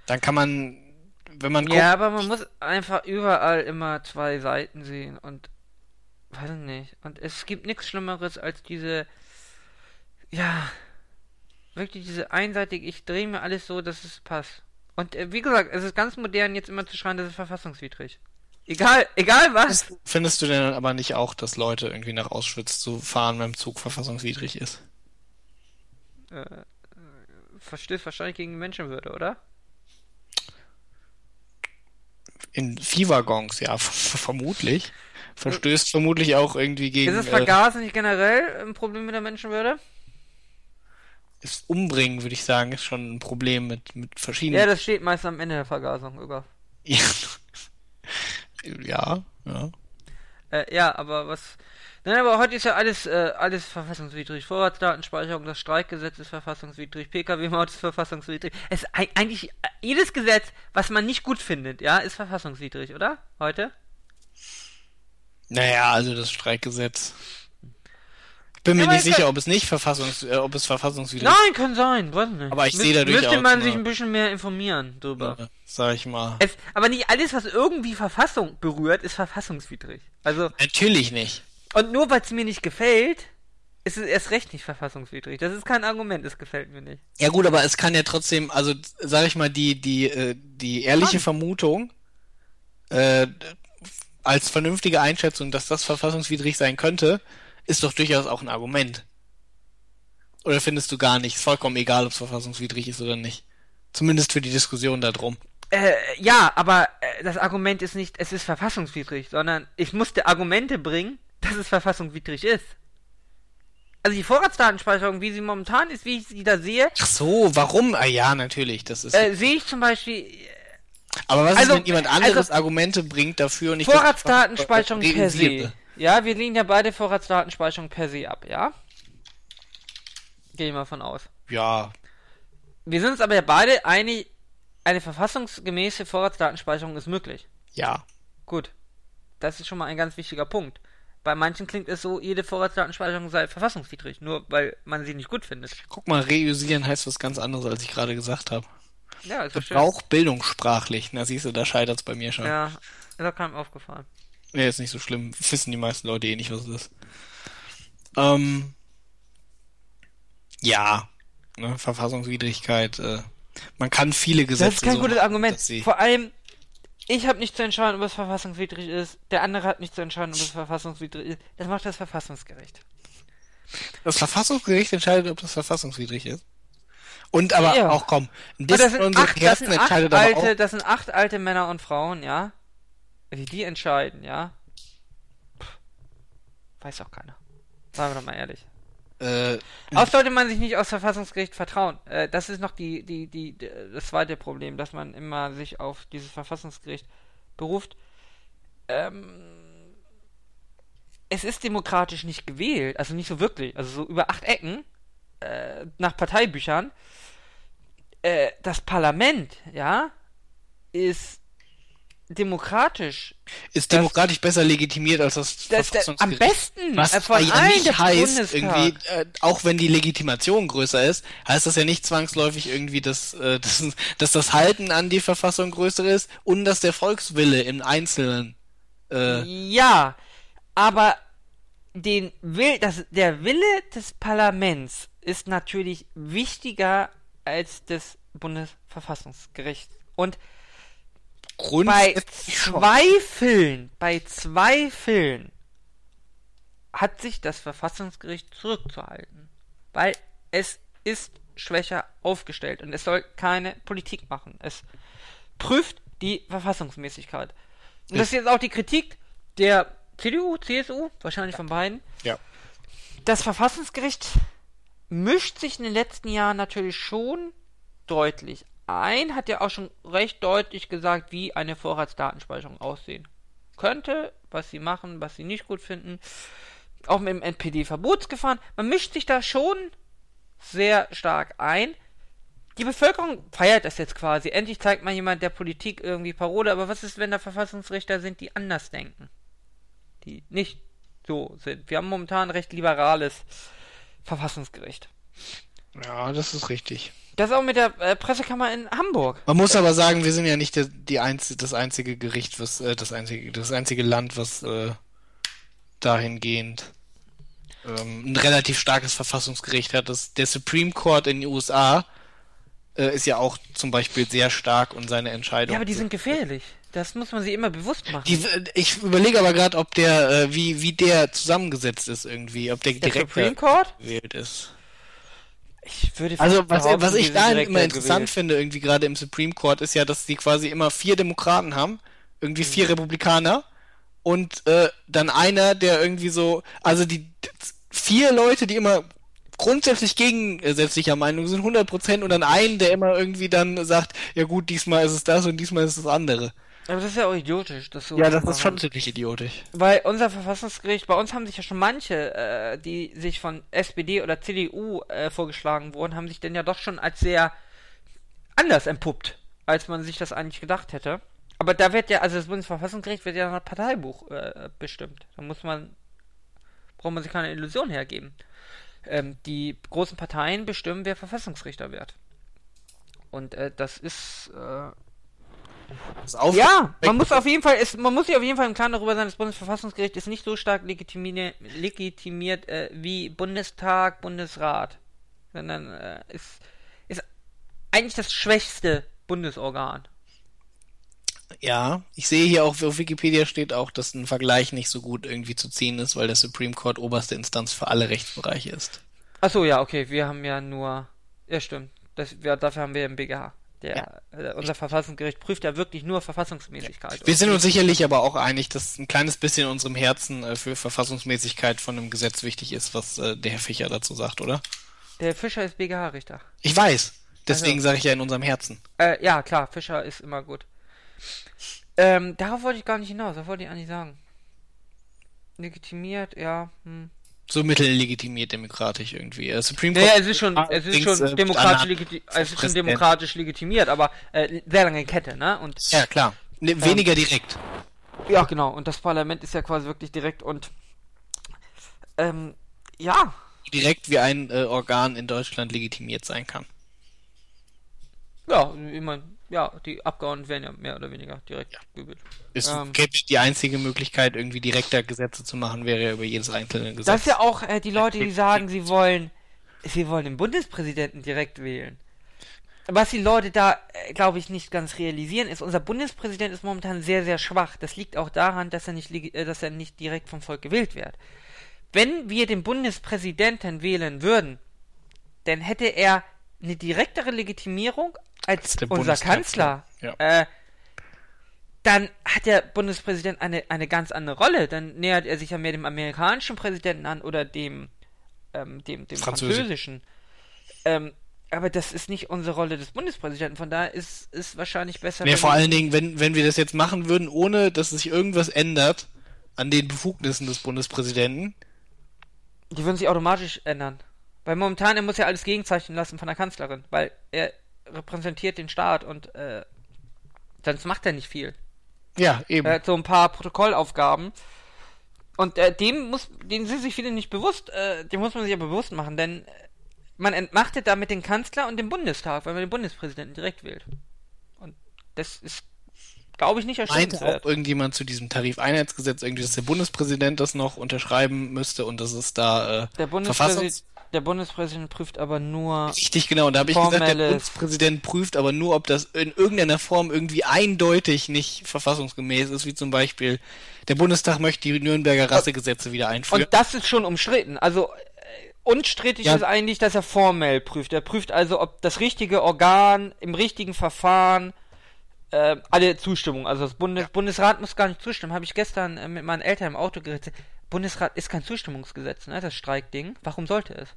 dann kann man, wenn man guckt,
Ja, aber man muss einfach überall immer zwei Seiten sehen und weiß ich nicht. Und es gibt nichts Schlimmeres als diese, ja, wirklich diese einseitig, ich drehe mir alles so, dass es passt. Und äh, wie gesagt, es ist ganz modern, jetzt immer zu schreien, das ist verfassungswidrig. Egal, egal was.
findest du denn aber nicht auch, dass Leute irgendwie nach Auschwitz zu fahren beim Zug verfassungswidrig ist?
Äh, äh, verstößt wahrscheinlich gegen die Menschenwürde, oder?
In Viehwaggons, ja, [laughs] vermutlich. Verstößt vermutlich auch irgendwie gegen
Ist es
äh,
Vergasen nicht generell ein Problem mit der Menschenwürde?
das Umbringen, würde ich sagen, ist schon ein Problem mit, mit verschiedenen
Ja, das steht meist am Ende der Vergasung, über. [laughs]
Ja. Ja, ja.
Äh, ja, aber was. Nein, aber heute ist ja alles, äh, alles verfassungswidrig. Vorratsdatenspeicherung, das Streikgesetz ist verfassungswidrig, Pkw-Maut ist verfassungswidrig. Es ist eigentlich äh, jedes Gesetz, was man nicht gut findet, ja, ist verfassungswidrig, oder? Heute?
Naja, also das Streikgesetz. Ich bin mir
Ja, aber
nicht sicher, ob es nicht verfassungs, äh, ob es verfassungswidrig
Nein, kann sein, weiß nicht.
Aber ich
Müs-
sehe da
Müsste man sich ein bisschen mehr informieren drüber.
ist, sag ich mal.
Es, aber nicht alles, was irgendwie Verfassung berührt, ist verfassungswidrig. Also,
Natürlich nicht.
und nur weil es mir nicht gefällt, ist es erst recht nicht verfassungswidrig. Das ist kein Argument, es gefällt mir nicht.
Ja gut, aber es kann ja trotzdem, also sag ich mal, die, die, äh, die ehrliche
Mann.
Vermutung, äh, als vernünftige Einschätzung, dass das verfassungswidrig sein könnte, ist doch durchaus auch ein Argument. Oder findest du gar nicht? Ist vollkommen egal, ob es verfassungswidrig ist oder nicht. Zumindest für die Diskussion darum.
Äh, ja, aber äh, das Argument ist nicht, es ist verfassungswidrig, sondern ich musste Argumente bringen, dass es verfassungswidrig ist. Also die Vorratsdatenspeicherung, wie sie momentan ist, wie ich sie da sehe,
Ach so, warum? Ah ja, natürlich, das ist.
äh, sehe ich zum Beispiel
aber was
also-
ist, wenn jemand anderes
also-
Argumente bringt dafür und ich
Vorratsdatenspeicherung per se. Ja, wir lehnen ja beide Vorratsdatenspeicherung per se ab, ja? Gehe ich mal von aus.
Ja,
Wir sind uns aber ja beide einig, eine verfassungsgemäße Vorratsdatenspeicherung ist möglich.
ja.
Gut. Das ist schon mal ein ganz wichtiger Punkt. Bei manchen klingt es so, jede Vorratsdatenspeicherung sei verfassungswidrig, nur weil man sie nicht gut findet.
Guck mal, reüsieren heißt was ganz anderes, als ich gerade gesagt habe.
Ja, ist doch schön.
Auch bildungssprachlich. Na siehst du, da scheitert's bei mir schon.
Ja, ist auch keinem aufgefallen.
Nee, ist nicht so schlimm. Wissen die meisten Leute eh nicht, was es ist. Ähm, ja, ne, Verfassungswidrigkeit. Äh, man kann viele Gesetze.
Das ist kein
so
gutes
machen,
Argument. Vor allem, ich habe nicht zu entscheiden, ob es verfassungswidrig ist. Der andere hat nicht zu entscheiden, ob es verfassungswidrig ist. Das macht das Verfassungsgericht.
Das Verfassungsgericht entscheidet, ob das verfassungswidrig ist. Und aber
Ja.
auch komm, ein
Und das
bisschen
sind
unsere
acht, das
Herzen
sind acht alte,
auch.
das sind acht alte Männer und Frauen, ja. Wie die entscheiden, ja. Pff, weiß auch keiner. Sagen wir doch mal ehrlich.
Äh,
Auch sollte man sich nicht aufs Verfassungsgericht vertrauen. Äh, das ist noch die, die, die, die, das zweite Problem, dass man immer sich auf dieses Verfassungsgericht beruft. Ähm, es ist demokratisch nicht gewählt, also nicht so wirklich, also so über acht Ecken äh, nach Parteibüchern. Äh, das Parlament, ja, ist demokratisch.
ist
das-
demokratisch besser legitimiert als das,
Das, das, am
Verfassungsgericht.
besten
Was
von
ja
allen
nicht heißt,
Bundestag.
irgendwie, äh, auch wenn die Legitimation größer ist, heißt das ja nicht zwangsläufig irgendwie, dass, äh, [laughs] dass, dass das Halten an die Verfassung größer ist und dass der Volkswille im Einzelnen. Äh,
Ja, aber den Will, das, der Wille des Parlaments ist natürlich wichtiger als des Bundesverfassungsgerichts. Und bei. Zweifeln, bei Zweifeln hat sich das Verfassungsgericht zurückzuhalten. Weil es ist schwächer aufgestellt und es soll keine Politik machen. Es prüft die Verfassungsmäßigkeit. Und das ist jetzt auch die Kritik der CDU, CSU, wahrscheinlich von beiden.
Ja.
Das Verfassungsgericht mischt sich in den letzten Jahren natürlich schon deutlich ein, hat ja auch schon recht deutlich gesagt, wie eine Vorratsdatenspeicherung aussehen könnte, was sie machen, was sie nicht gut finden. Auch mit dem NPD-Verbotsgefahren. Man mischt sich da schon sehr stark ein. Die Bevölkerung feiert das jetzt quasi. Endlich zeigt mal jemand der Politik irgendwie Parole. Aber was ist, wenn da Verfassungsrichter sind, die anders denken? Die nicht so sind. Wir haben momentan recht liberales Verfassungsgericht.
ja, das ist richtig.
Das auch mit der äh, Pressekammer in Hamburg.
Man muss aber sagen, wir sind ja nicht der, die einz das einzige Gericht, was äh, das einzige das einzige Land, was äh, dahingehend ähm, ein relativ starkes Verfassungsgericht hat. Das, der Supreme Court in den USA äh, ist ja auch zum Beispiel sehr stark und seine Entscheidung.
Ja, aber die sind gefährlich. Das muss man sich immer bewusst machen.
Die, ich überlege aber gerade, ob der, äh, wie, wie der zusammengesetzt ist irgendwie, ob der,
der
direkt
Supreme Court?
gewählt ist.
Ich würde
Also was, was ich da immer interessant
gewählt.
finde, irgendwie gerade im Supreme Court, ist ja, dass die quasi immer vier Demokraten haben, irgendwie
Mhm.
vier Republikaner und äh, dann einer, der irgendwie so, also die vier Leute, die immer grundsätzlich gegensätzlicher Meinung sind, 100% und dann einen, der immer irgendwie dann sagt, ja gut, diesmal ist es das und diesmal ist es das andere.
Aber das ist ja auch idiotisch, das so
Ja, das ist
machen.
schon ziemlich idiotisch.
Weil unser Verfassungsgericht, bei uns haben sich ja schon manche, äh, die sich von SPD oder CDU äh, vorgeschlagen wurden, haben sich denn ja doch schon als sehr anders entpuppt, als man sich das eigentlich gedacht hätte. Aber da wird ja, also das Bundesverfassungsgericht wird ja nach Parteibuch äh, bestimmt. Da muss man, braucht man sich keine Illusion hergeben. Ähm, die großen Parteien bestimmen, wer Verfassungsrichter wird. Und äh, das ist äh, ja, man muss auf jeden Fall, ist, man muss sich auf jeden Fall im Klaren darüber sein, das Bundesverfassungsgericht ist nicht so stark legitimiert, legitimiert äh, wie Bundestag, Bundesrat, sondern äh, ist, ist eigentlich das schwächste Bundesorgan.
Ja, ich sehe hier auch, auf Wikipedia steht auch, dass ein Vergleich nicht so gut irgendwie zu ziehen ist, weil der Supreme Court oberste Instanz für alle Rechtsbereiche ist.
Achso, ja, okay, wir haben ja nur, ja stimmt, das, ja, dafür haben wir im BGH. Der, äh, unser Verfassungsgericht prüft ja wirklich nur Verfassungsmäßigkeit.
Wir sind uns sicherlich aber auch einig, dass ein kleines bisschen in unserem Herzen äh, für Verfassungsmäßigkeit von einem Gesetz wichtig ist, was äh, der Herr Fischer dazu sagt, oder?
Der Fischer ist BGH-Richter.
Ich weiß. Deswegen
Also-
sage ich ja in unserem Herzen.
Ja, klar, Fischer ist immer gut. Ähm, darauf wollte ich gar nicht hinaus, das wollte ich eigentlich sagen. Legitimiert, ja, hm.
So mittellegitimiert demokratisch irgendwie. Äh, Supreme Court.
es ist schon, es ist schon
äh,
demokratisch, legiti es ist schon demokratisch legitimiert, aber äh, sehr lange Kette, ne? Und
Ja, klar. Ne, weniger direkt.
ja, genau. Und das Parlament ist ja quasi wirklich direkt und ähm, ja,
Direkt wie ein äh, Organ in Deutschland legitimiert sein kann.
ja, ich mein, ja, die Abgeordneten werden ja mehr oder weniger direkt gewählt.
Ist
Ähm.
die einzige Möglichkeit, irgendwie direkter Gesetze zu machen, wäre ja über jedes einzelne Gesetz.
Das ist ja auch äh, die Leute, die sagen, sie wollen, sie wollen den Bundespräsidenten direkt wählen. Was die Leute da, glaube ich, nicht ganz realisieren, ist, unser Bundespräsident ist momentan sehr, sehr schwach. Das liegt auch daran, dass er nicht, äh, dass er nicht direkt vom Volk gewählt wird. Wenn wir den Bundespräsidenten wählen würden, dann hätte er eine direktere Legitimierung als
Der
unser Kanzler.
ja.
Äh, dann hat der Bundespräsident eine, eine ganz andere Rolle. Dann nähert er sich ja mehr dem amerikanischen Präsidenten an oder dem, ähm, dem, dem
Französisch.
französischen. Ähm, aber das ist nicht unsere Rolle des Bundespräsidenten. Von daher ist es wahrscheinlich besser. Wenn
vor
wir-
allen Dingen, wenn, wenn wir das jetzt machen würden, ohne dass sich irgendwas ändert an den Befugnissen des Bundespräsidenten.
Die würden sich automatisch ändern. Weil momentan, er muss ja alles gegenzeichnen lassen von der Kanzlerin, weil er repräsentiert den Staat und äh, sonst macht er nicht viel.
Ja, eben.
Er hat so ein paar Protokollaufgaben. Und äh, dem muss, denen sind sich viele nicht bewusst, äh, dem muss man sich aber bewusst machen, denn äh, man entmachtet damit den Kanzler und den Bundestag, weil man den Bundespräsidenten direkt wählt. Und das ist, glaube ich, nicht
Meinte
erstrebenswert.
auch irgendjemand zu diesem Tarifeinheitsgesetz irgendwie, dass der Bundespräsident das noch unterschreiben müsste und dass es da äh,
Der,
Verfassungs...
Bundespräsident, der Bundespräsident prüft aber nur
Richtig, genau. Und da habe ich gesagt, der Bundespräsident prüft aber nur, ob das in irgendeiner Form irgendwie eindeutig nicht verfassungsgemäß ist, wie zum Beispiel der Bundestag möchte die Nürnberger Rassegesetze wieder einführen.
Und das ist schon umstritten. Also äh, unstrittig
Ja.
ist eigentlich, dass er formell prüft. Er prüft also, ob das richtige Organ im richtigen Verfahren äh, alle Zustimmung. Also das Bundes Bundesrat muss gar nicht zustimmen. Habe ich gestern äh, mit meinen Eltern im Auto geredet. Bundesrat ist kein Zustimmungsgesetz, ne? Das Streikding. Warum sollte es?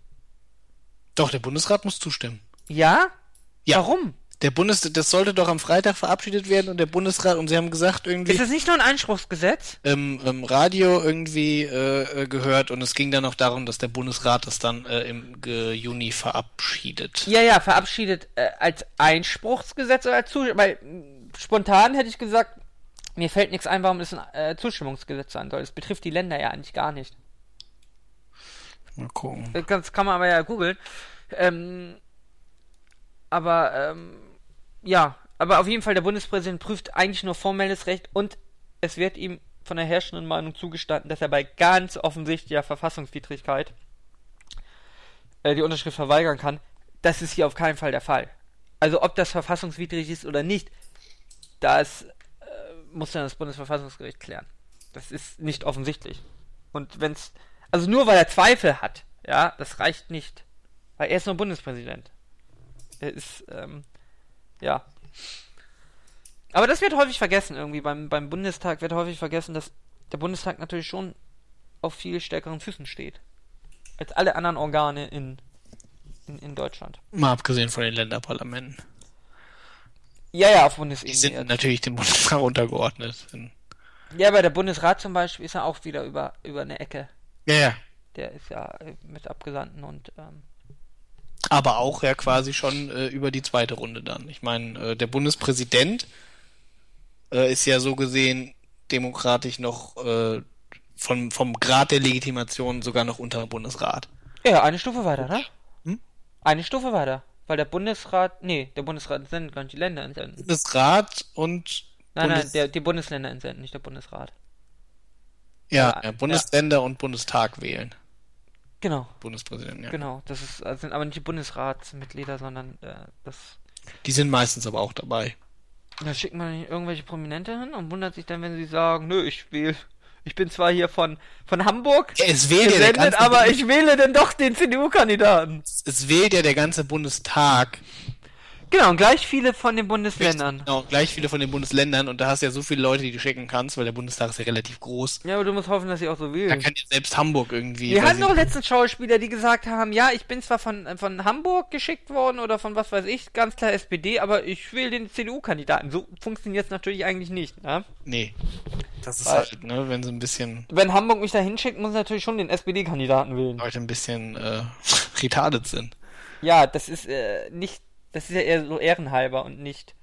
Doch, der Bundesrat muss zustimmen.
Ja?
Ja.
Warum?
Der Bundes, das sollte doch am Freitag verabschiedet werden und der Bundesrat, und sie haben gesagt, irgendwie
Ist es nicht nur ein Einspruchsgesetz?
im, im Radio irgendwie äh, äh, gehört und es ging dann noch darum, dass der Bundesrat das dann äh, im äh, Juni verabschiedet.
Ja, ja, verabschiedet äh, als Einspruchsgesetz oder als Zustimmung. Weil mh, spontan hätte ich gesagt, mir fällt nichts ein, warum es ein äh, Zustimmungsgesetz sein soll. Es betrifft die Länder ja eigentlich gar nicht.
Mal gucken.
Das kann man aber ja googeln. Ähm, aber ähm, ja, aber auf jeden Fall, der Bundespräsident prüft eigentlich nur formelles Recht und es wird ihm von der herrschenden Meinung zugestanden, dass er bei ganz offensichtlicher Verfassungswidrigkeit äh, die Unterschrift verweigern kann. Das ist hier auf keinen Fall der Fall. Also ob das verfassungswidrig ist oder nicht, das äh, muss dann das Bundesverfassungsgericht klären. Das ist nicht offensichtlich. Und wenn's, also nur weil er Zweifel hat, ja, das reicht nicht. Weil er ist nur Bundespräsident. Er ist, ähm, ja. Aber das wird häufig vergessen irgendwie. Beim, beim Bundestag wird häufig vergessen, dass der Bundestag natürlich schon auf viel stärkeren Füßen steht. Als alle anderen Organe in, in, in Deutschland.
Mal abgesehen von den Länderparlamenten.
Ja, ja, auf
Die
Bundesebene.
sind
jetzt.
natürlich dem Bundestag [laughs] untergeordnet.
Ja, aber der Bundesrat zum Beispiel ist ja auch wieder über, über eine Ecke.
Ja, ja.
Der ist ja äh, mit Abgesandten und ähm,
Aber auch ja quasi schon äh, über die zweite Runde dann. Ich meine, äh, der Bundespräsident äh, ist ja so gesehen demokratisch noch äh, von, vom Grad der Legitimation sogar noch unter dem Bundesrat.
ja, eine Stufe weiter, ne?
Hm?
Eine Stufe weiter. Weil der Bundesrat, nee, der Bundesrat sendet gar nicht die Länder entsenden.
Bundesrat und
Nein,
Bundes
nein, der, die Bundesländer entsenden, nicht der Bundesrat.
Ja,
Ja,
ja, Bundesländer und Bundestag wählen.
Genau,
Bundespräsident, ja.
genau. Das ist, also sind aber nicht die Bundesratsmitglieder, sondern äh, das.
Die sind meistens aber auch dabei.
Da schickt man nicht irgendwelche Prominente hin und wundert sich dann, wenn sie sagen, nö, ich wähle. Ich bin zwar hier von, von Hamburg
Ja, es wählt ja der
gesendet,
ganze
aber ich wähle dann doch den CDU-Kandidaten.
es wählt ja der ganze Bundestag
Genau, und gleich viele von den Bundesländern.
Genau, gleich viele von den Bundesländern und da hast du ja so viele Leute, die du schicken kannst, weil der Bundestag ist ja relativ groß.
Ja, aber du musst hoffen, dass sie auch so
Da
wählen.
kann ja selbst Hamburg irgendwie.
Wir hatten doch letztens Schauspieler, die gesagt haben, ja, ich bin zwar von, äh, von Hamburg geschickt worden oder von was weiß ich, ganz klar SPD, aber ich will den CDU-Kandidaten. So funktioniert es natürlich eigentlich nicht. Ne?
Nee. Das ist
Weil-
halt, ne, wenn sie ein bisschen
Wenn Hamburg mich da hinschickt, muss ich natürlich schon den SPD-Kandidaten wählen.
Leute ein bisschen äh, [laughs] retarded sind.
Ja, das ist äh, nicht, das ist ja eher so ehrenhalber und nicht,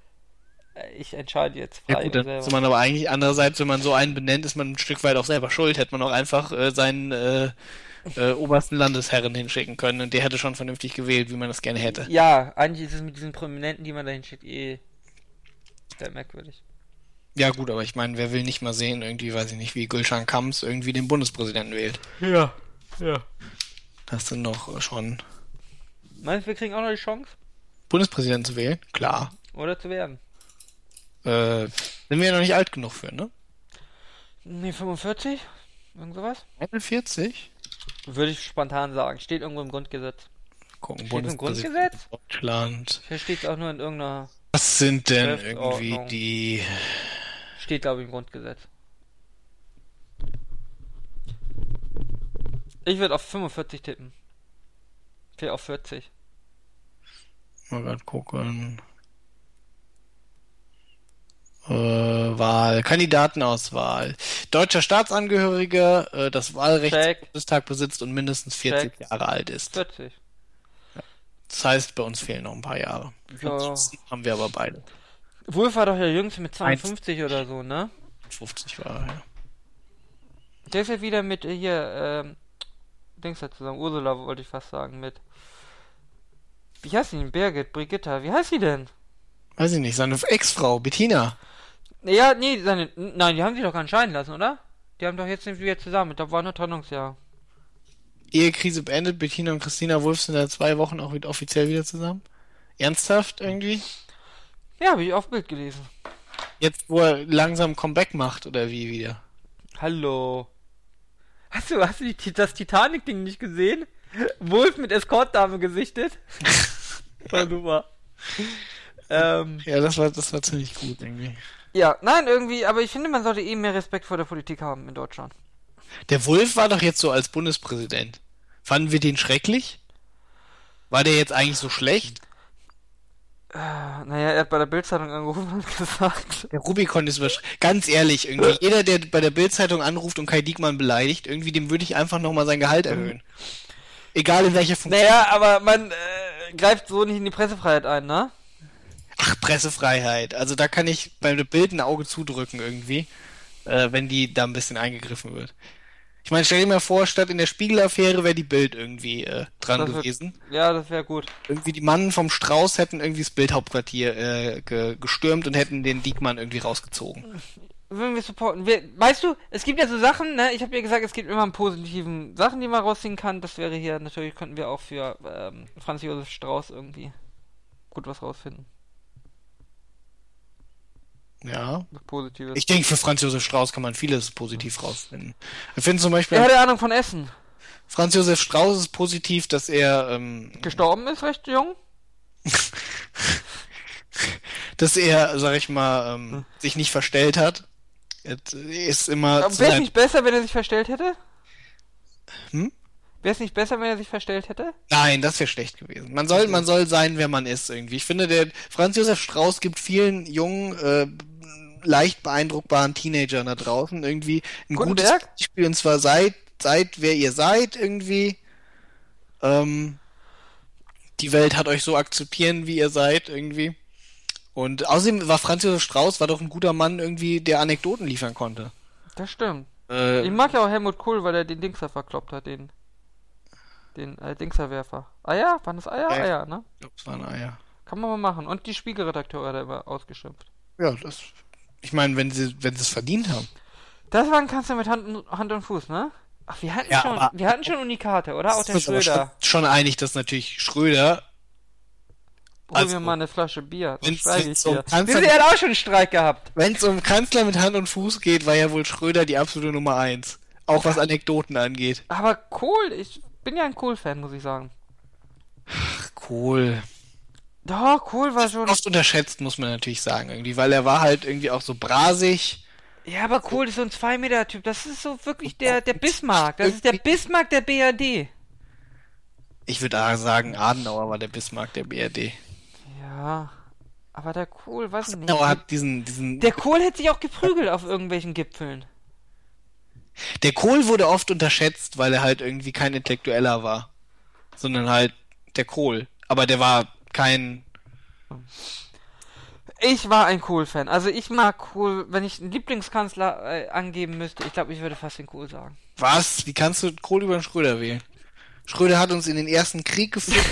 äh, ich entscheide jetzt
Ja
frei
gut, dann
selber.
ist man aber eigentlich andererseits, wenn man so einen benennt, ist man ein Stück weit auch selber schuld. Hätte man auch einfach äh, seinen äh, äh, obersten Landesherren hinschicken können und der hätte schon vernünftig gewählt, wie man das gerne hätte.
Ja, eigentlich ist es mit diesen Prominenten, die man da hinschickt, eh sehr merkwürdig.
Ja gut, aber ich meine, wer will nicht mal sehen, irgendwie, weiß ich nicht, wie Gülschan Kams irgendwie den Bundespräsidenten wählt.
Ja, ja.
Das sind doch schon
Meinst du, wir kriegen auch noch die Chance?
Bundespräsidenten zu wählen? Klar.
Oder zu werden?
Äh, sind wir ja noch nicht alt genug für, ne?
Nee, 45? Irgend sowas?
41?
Würde ich spontan sagen. Steht irgendwo im Grundgesetz.
Gucken,
Steht im Grundgesetz?
Deutschland.
Hier steht es auch nur in irgendeiner.
Was sind denn irgendwie die...
Steht, glaube ich, im Grundgesetz. Ich würde auf 45 tippen. Okay, auf 40.
Mal grad gucken. Äh, Wahl, Kandidatenauswahl. Deutscher Staatsangehöriger, äh, das Wahlrecht
Check.
zum Bundestag besitzt und mindestens 40
Check.
Jahre alt ist.
40.
Das heißt, bei uns fehlen noch ein paar Jahre.
Ja.
Haben wir aber beide.
Wolf war doch der Jüngste mit 52 oder so, ne?
50 war er, ja.
Der ist ja wieder mit äh, hier, ähm, Dings da zusammen. Ursula wollte ich fast sagen, mit. Wie heißt die denn? Birgit, Brigitta, wie heißt sie denn?
Weiß ich nicht, seine Ex-Frau, Bettina.
Ja, nee, seine. Nein, die haben sich doch scheiden lassen, oder? Die haben doch jetzt nicht wieder zusammen. Da war nur Trennungsjahr.
Ehekrise beendet, Bettina und Christina Wulff sind seit zwei Wochen auch wieder offiziell wieder zusammen. Ernsthaft irgendwie?
Ja, habe ich auf Bild gelesen.
Jetzt, wo er langsam Comeback macht, oder wie wieder?
Hallo. Hast du, hast du die, das Titanic-Ding nicht gesehen? Wolf mit Escortdame gesichtet? [laughs] War super. Ähm,
Ja, das war, das war ziemlich gut irgendwie.
ja, nein, irgendwie, aber ich finde, man sollte eh mehr Respekt vor der Politik haben in Deutschland.
Der Wulff war doch jetzt so als Bundespräsident. Fanden wir den schrecklich? War der jetzt eigentlich so schlecht?
Äh, naja, er hat bei der Bildzeitung angerufen und [laughs] gesagt.
Der Rubikon ist übersch... Ganz ehrlich, irgendwie, jeder, der bei der Bildzeitung anruft und Kai Diekmann beleidigt, irgendwie dem würde ich einfach nochmal sein Gehalt erhöhen. Egal in welcher Funktion.
Naja, aber man äh, greift so nicht in die Pressefreiheit ein, ne?
Ach, Pressefreiheit. Also da kann ich bei der Bild ein Auge zudrücken irgendwie, äh, wenn die da ein bisschen eingegriffen wird. Ich meine, stell dir mal vor, statt in der Spiegel-Affäre wäre die Bild irgendwie äh, dran
Das
gewesen.
Ja, das wäre gut.
Irgendwie die Mannen vom Strauß hätten irgendwie das Bildhauptquartier äh, ge gestürmt und hätten den Diekmann irgendwie rausgezogen.
Würden wir supporten. Wir, weißt du, es gibt ja so Sachen, ne? Ich habe ja gesagt, es gibt immer einen positiven Sachen, die man rausziehen kann. Das wäre hier, natürlich könnten wir auch für ähm, Franz Josef Strauß irgendwie gut was rausfinden.
Ja.
Positives.
Ich denke, für Franz Josef Strauß kann man vieles positiv rausfinden. Ich finde zum Beispiel,
er hat Ahnung von Essen.
Franz Josef Strauß ist positiv, dass er, ähm,
Gestorben ist recht jung. [laughs]
dass er, sag ich mal, ähm, sich nicht verstellt hat. Ist immer
wäre es nicht besser, wenn er sich verstellt hätte?
Hm?
Wäre es nicht besser, wenn er sich verstellt hätte?
Nein, das wäre schlecht gewesen. Man soll, man soll sein, wer man ist irgendwie. Ich finde, der Franz Josef Strauß gibt vielen jungen, äh, leicht beeindruckbaren Teenagern da draußen irgendwie ein
Guten
gutes. Spiel und zwar seid, seid wer ihr seid irgendwie. Ähm, die Welt hat euch so akzeptieren, wie ihr seid irgendwie. Und außerdem war Franz Josef Strauß war doch ein guter Mann irgendwie, der Anekdoten liefern konnte.
Das stimmt.
Äh,
Ich mag ja auch Helmut Kohl, weil er den Dingser verkloppt hat, den. Den äh, Dingserwerfer. Eier? Waren das Eier?
Ja.
Eier, ne?
ich glaub, es waren Eier.
Kann man mal machen. Und die Spiegelredakteure hat er immer ausgeschimpft.
Ja, das. Ich meine, wenn sie, wenn sie es verdient haben.
Das war ein Kanzler mit Hand, und- Hand und Fuß, ne? Ach, wir hatten
Ja,
schon,
aber-
wir hatten schon Unikate, oder? Auch der Schröder.
Schon, schon einig, dass natürlich Schröder.
Hol
also-
mir mal eine Flasche Bier. Dann streike ich
um
dir.
Kanzler-
er hat auch schon einen Streik gehabt.
Wenn es um Kanzler mit Hand und Fuß geht, war ja wohl Schröder die absolute Nummer eins. Auch was Anekdoten angeht.
Aber Kohl, ich bin ja ein Kohl-Fan, muss ich sagen.
Cool.
Doch, Kohl war schon.
Oft unterschätzt, muss man natürlich sagen, irgendwie, weil er war halt irgendwie auch so brasig.
Ja, aber Kohl ist so ein 2-Meter-Typ. Das ist so wirklich der, der Bismarck. Das ist der Bismarck der BRD.
Ich würde sagen, Adenauer war der Bismarck der BRD.
Ja. Aber der Kohl, weiß ich nicht.
Adenauer hat diesen, diesen.
Der Kohl hätte sich auch geprügelt auf irgendwelchen Gipfeln.
Der Kohl wurde oft unterschätzt, weil er halt irgendwie kein Intellektueller war. Sondern halt der Kohl. Aber der war kein.
Ich war ein Kohl-Fan. Also ich mag Kohl, wenn ich einen Lieblingskanzler äh, angeben müsste, ich glaube, ich würde fast den Kohl sagen.
Was? Wie kannst du Kohl über den Schröder wählen? Schröder hat uns in den ersten Krieg geführt,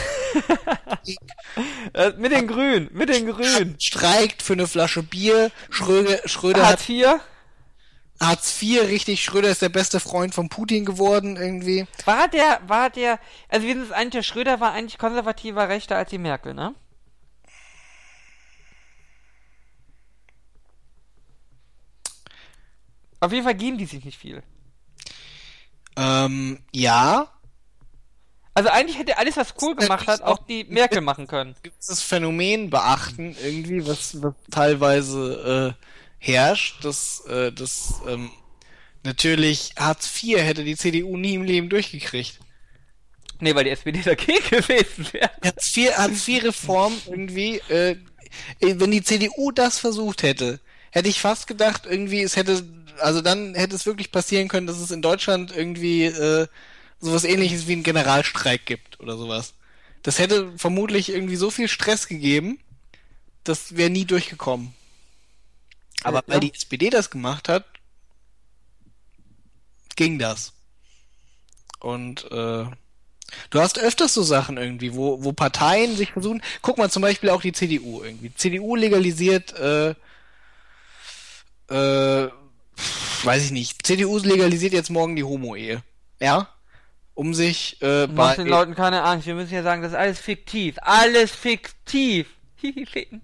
Äh, mit den Grünen, mit den Grünen.
streikt für eine Flasche Bier. Schröder, Schröder hat
Hartz IV?
Hartz IV, richtig. Schröder ist der beste Freund von Putin geworden, irgendwie.
War der, war der, also wir sind uns einig, der Schröder war eigentlich konservativer Rechter als die Merkel, ne? Auf jeden Fall geben die sich nicht viel.
Ähm, ja.
Also eigentlich hätte alles, was Kohl gemacht hat, auch die Merkel machen können.
Gibt es das Phänomen beachten, irgendwie, was, was teilweise äh, herrscht, dass, äh, dass ähm, natürlich Hartz IV hätte die CDU nie im Leben durchgekriegt.
Nee, weil die SPD dagegen [laughs] gewesen wäre.
Hartz IV, Hartz IV Reform irgendwie, äh, äh, wenn die CDU das versucht hätte, hätte ich fast gedacht, irgendwie, es hätte, also dann hätte es wirklich passieren können, dass es in Deutschland irgendwie äh, sowas ähnliches wie einen Generalstreik gibt oder sowas. Das hätte vermutlich irgendwie so viel Stress gegeben, das wäre nie durchgekommen. Aber
Äh,
weil
ja.
die SPD das gemacht hat, ging das. Und äh, du hast öfters so Sachen irgendwie, wo, wo Parteien sich versuchen. Guck mal zum Beispiel auch die CDU irgendwie. CDU legalisiert, äh, äh, weiß ich nicht. CDU legalisiert jetzt morgen die Homo-Ehe. Ja? Um sich äh,
Macht
bei
den Leuten keine Angst. Wir müssen ja sagen, das ist alles fiktiv. Alles fiktiv. Hihi, [laughs]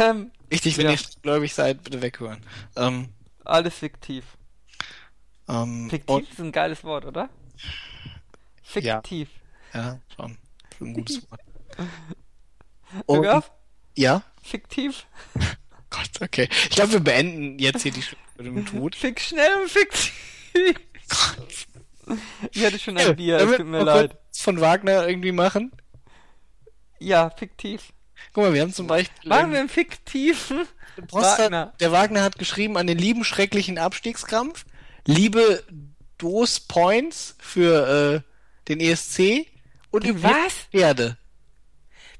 ähm,
richtig, wenn
ja.
ihr gläubig seid, bitte weghören. Ähm,
alles fiktiv.
ähm,
Fiktiv ist ein geiles Wort, oder? Fiktiv.
ja, schon. Ein gutes Wort. [laughs] Und, ja?
Fiktiv. [laughs]
Gott, okay. Ich glaube, wir beenden jetzt hier die Stunde mit dem Tod.
Fick schnell und fiktiv. Ich hatte schon ein Bier, es tut mir leid.
von Wagner irgendwie machen.
Ja, fiktiv.
Guck mal, wir haben zum Beispiel
Machen wir einen fiktiven
Post
Wagner.
Hat, der Wagner hat geschrieben an den lieben schrecklichen Abstiegskrampf, liebe Dos Points für äh, den ESC und über
Was?
Pferde.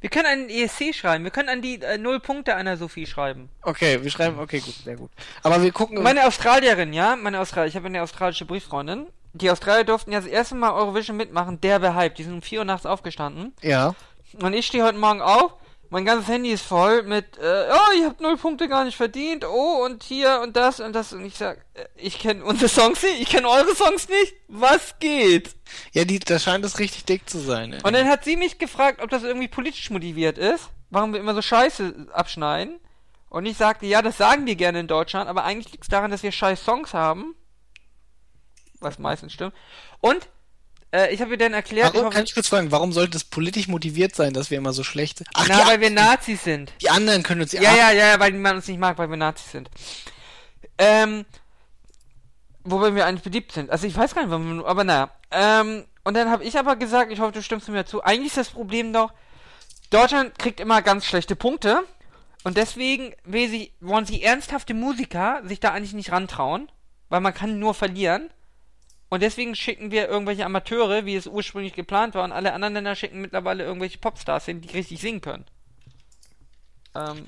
Wir können einen ESC schreiben. Wir können an die äh, Null Punkte einer Sophie schreiben.
Okay, wir schreiben, okay, gut, sehr gut. Aber wir gucken
Meine Australierin, ja, meine Australierin, ich habe eine australische Brieffreundin. Die Australier durften ja das erste Mal Eurovision mitmachen, der behypt. Die sind um 4 Uhr nachts aufgestanden.
ja.
Und ich stehe heute Morgen auf, mein ganzes Handy ist voll mit, äh, oh, ihr habt null Punkte gar nicht verdient, oh, und hier und das und das. Und ich sag, äh, ich kenne unsere Songs nicht, ich kenne eure Songs nicht, was geht?
Ja, die, da scheint es richtig dick zu sein. ey.
Und dann hat sie mich gefragt, ob das irgendwie politisch motiviert ist, warum wir immer so Scheiße abschneiden. Und ich sagte, ja, das sagen die gerne in Deutschland, aber eigentlich liegt es daran, dass wir scheiß Songs haben. Was meistens stimmt. Und äh, ich habe ihr dann erklärt,
Warum,
ich
kann ich kurz fragen, warum sollte es politisch motiviert sein, dass wir immer so schlecht sind? Ach,
na, weil wir Nazis sind.
die anderen können uns
Ja, ja, ja, ja, weil man uns nicht mag, weil wir Nazis sind. Ähm, wobei wir eigentlich beliebt sind. Also ich weiß gar nicht, warum, wir- aber naja. Ähm, Und dann habe ich aber gesagt, ich hoffe, du stimmst mir zu, eigentlich ist das Problem doch, Deutschland kriegt immer ganz schlechte Punkte und deswegen will sie, wollen sie ernsthafte Musiker sich da eigentlich nicht rantrauen, weil man kann nur verlieren. Und deswegen schicken wir irgendwelche Amateure, wie es ursprünglich geplant war, und alle anderen Länder schicken mittlerweile irgendwelche Popstars hin, die richtig singen können. Ähm,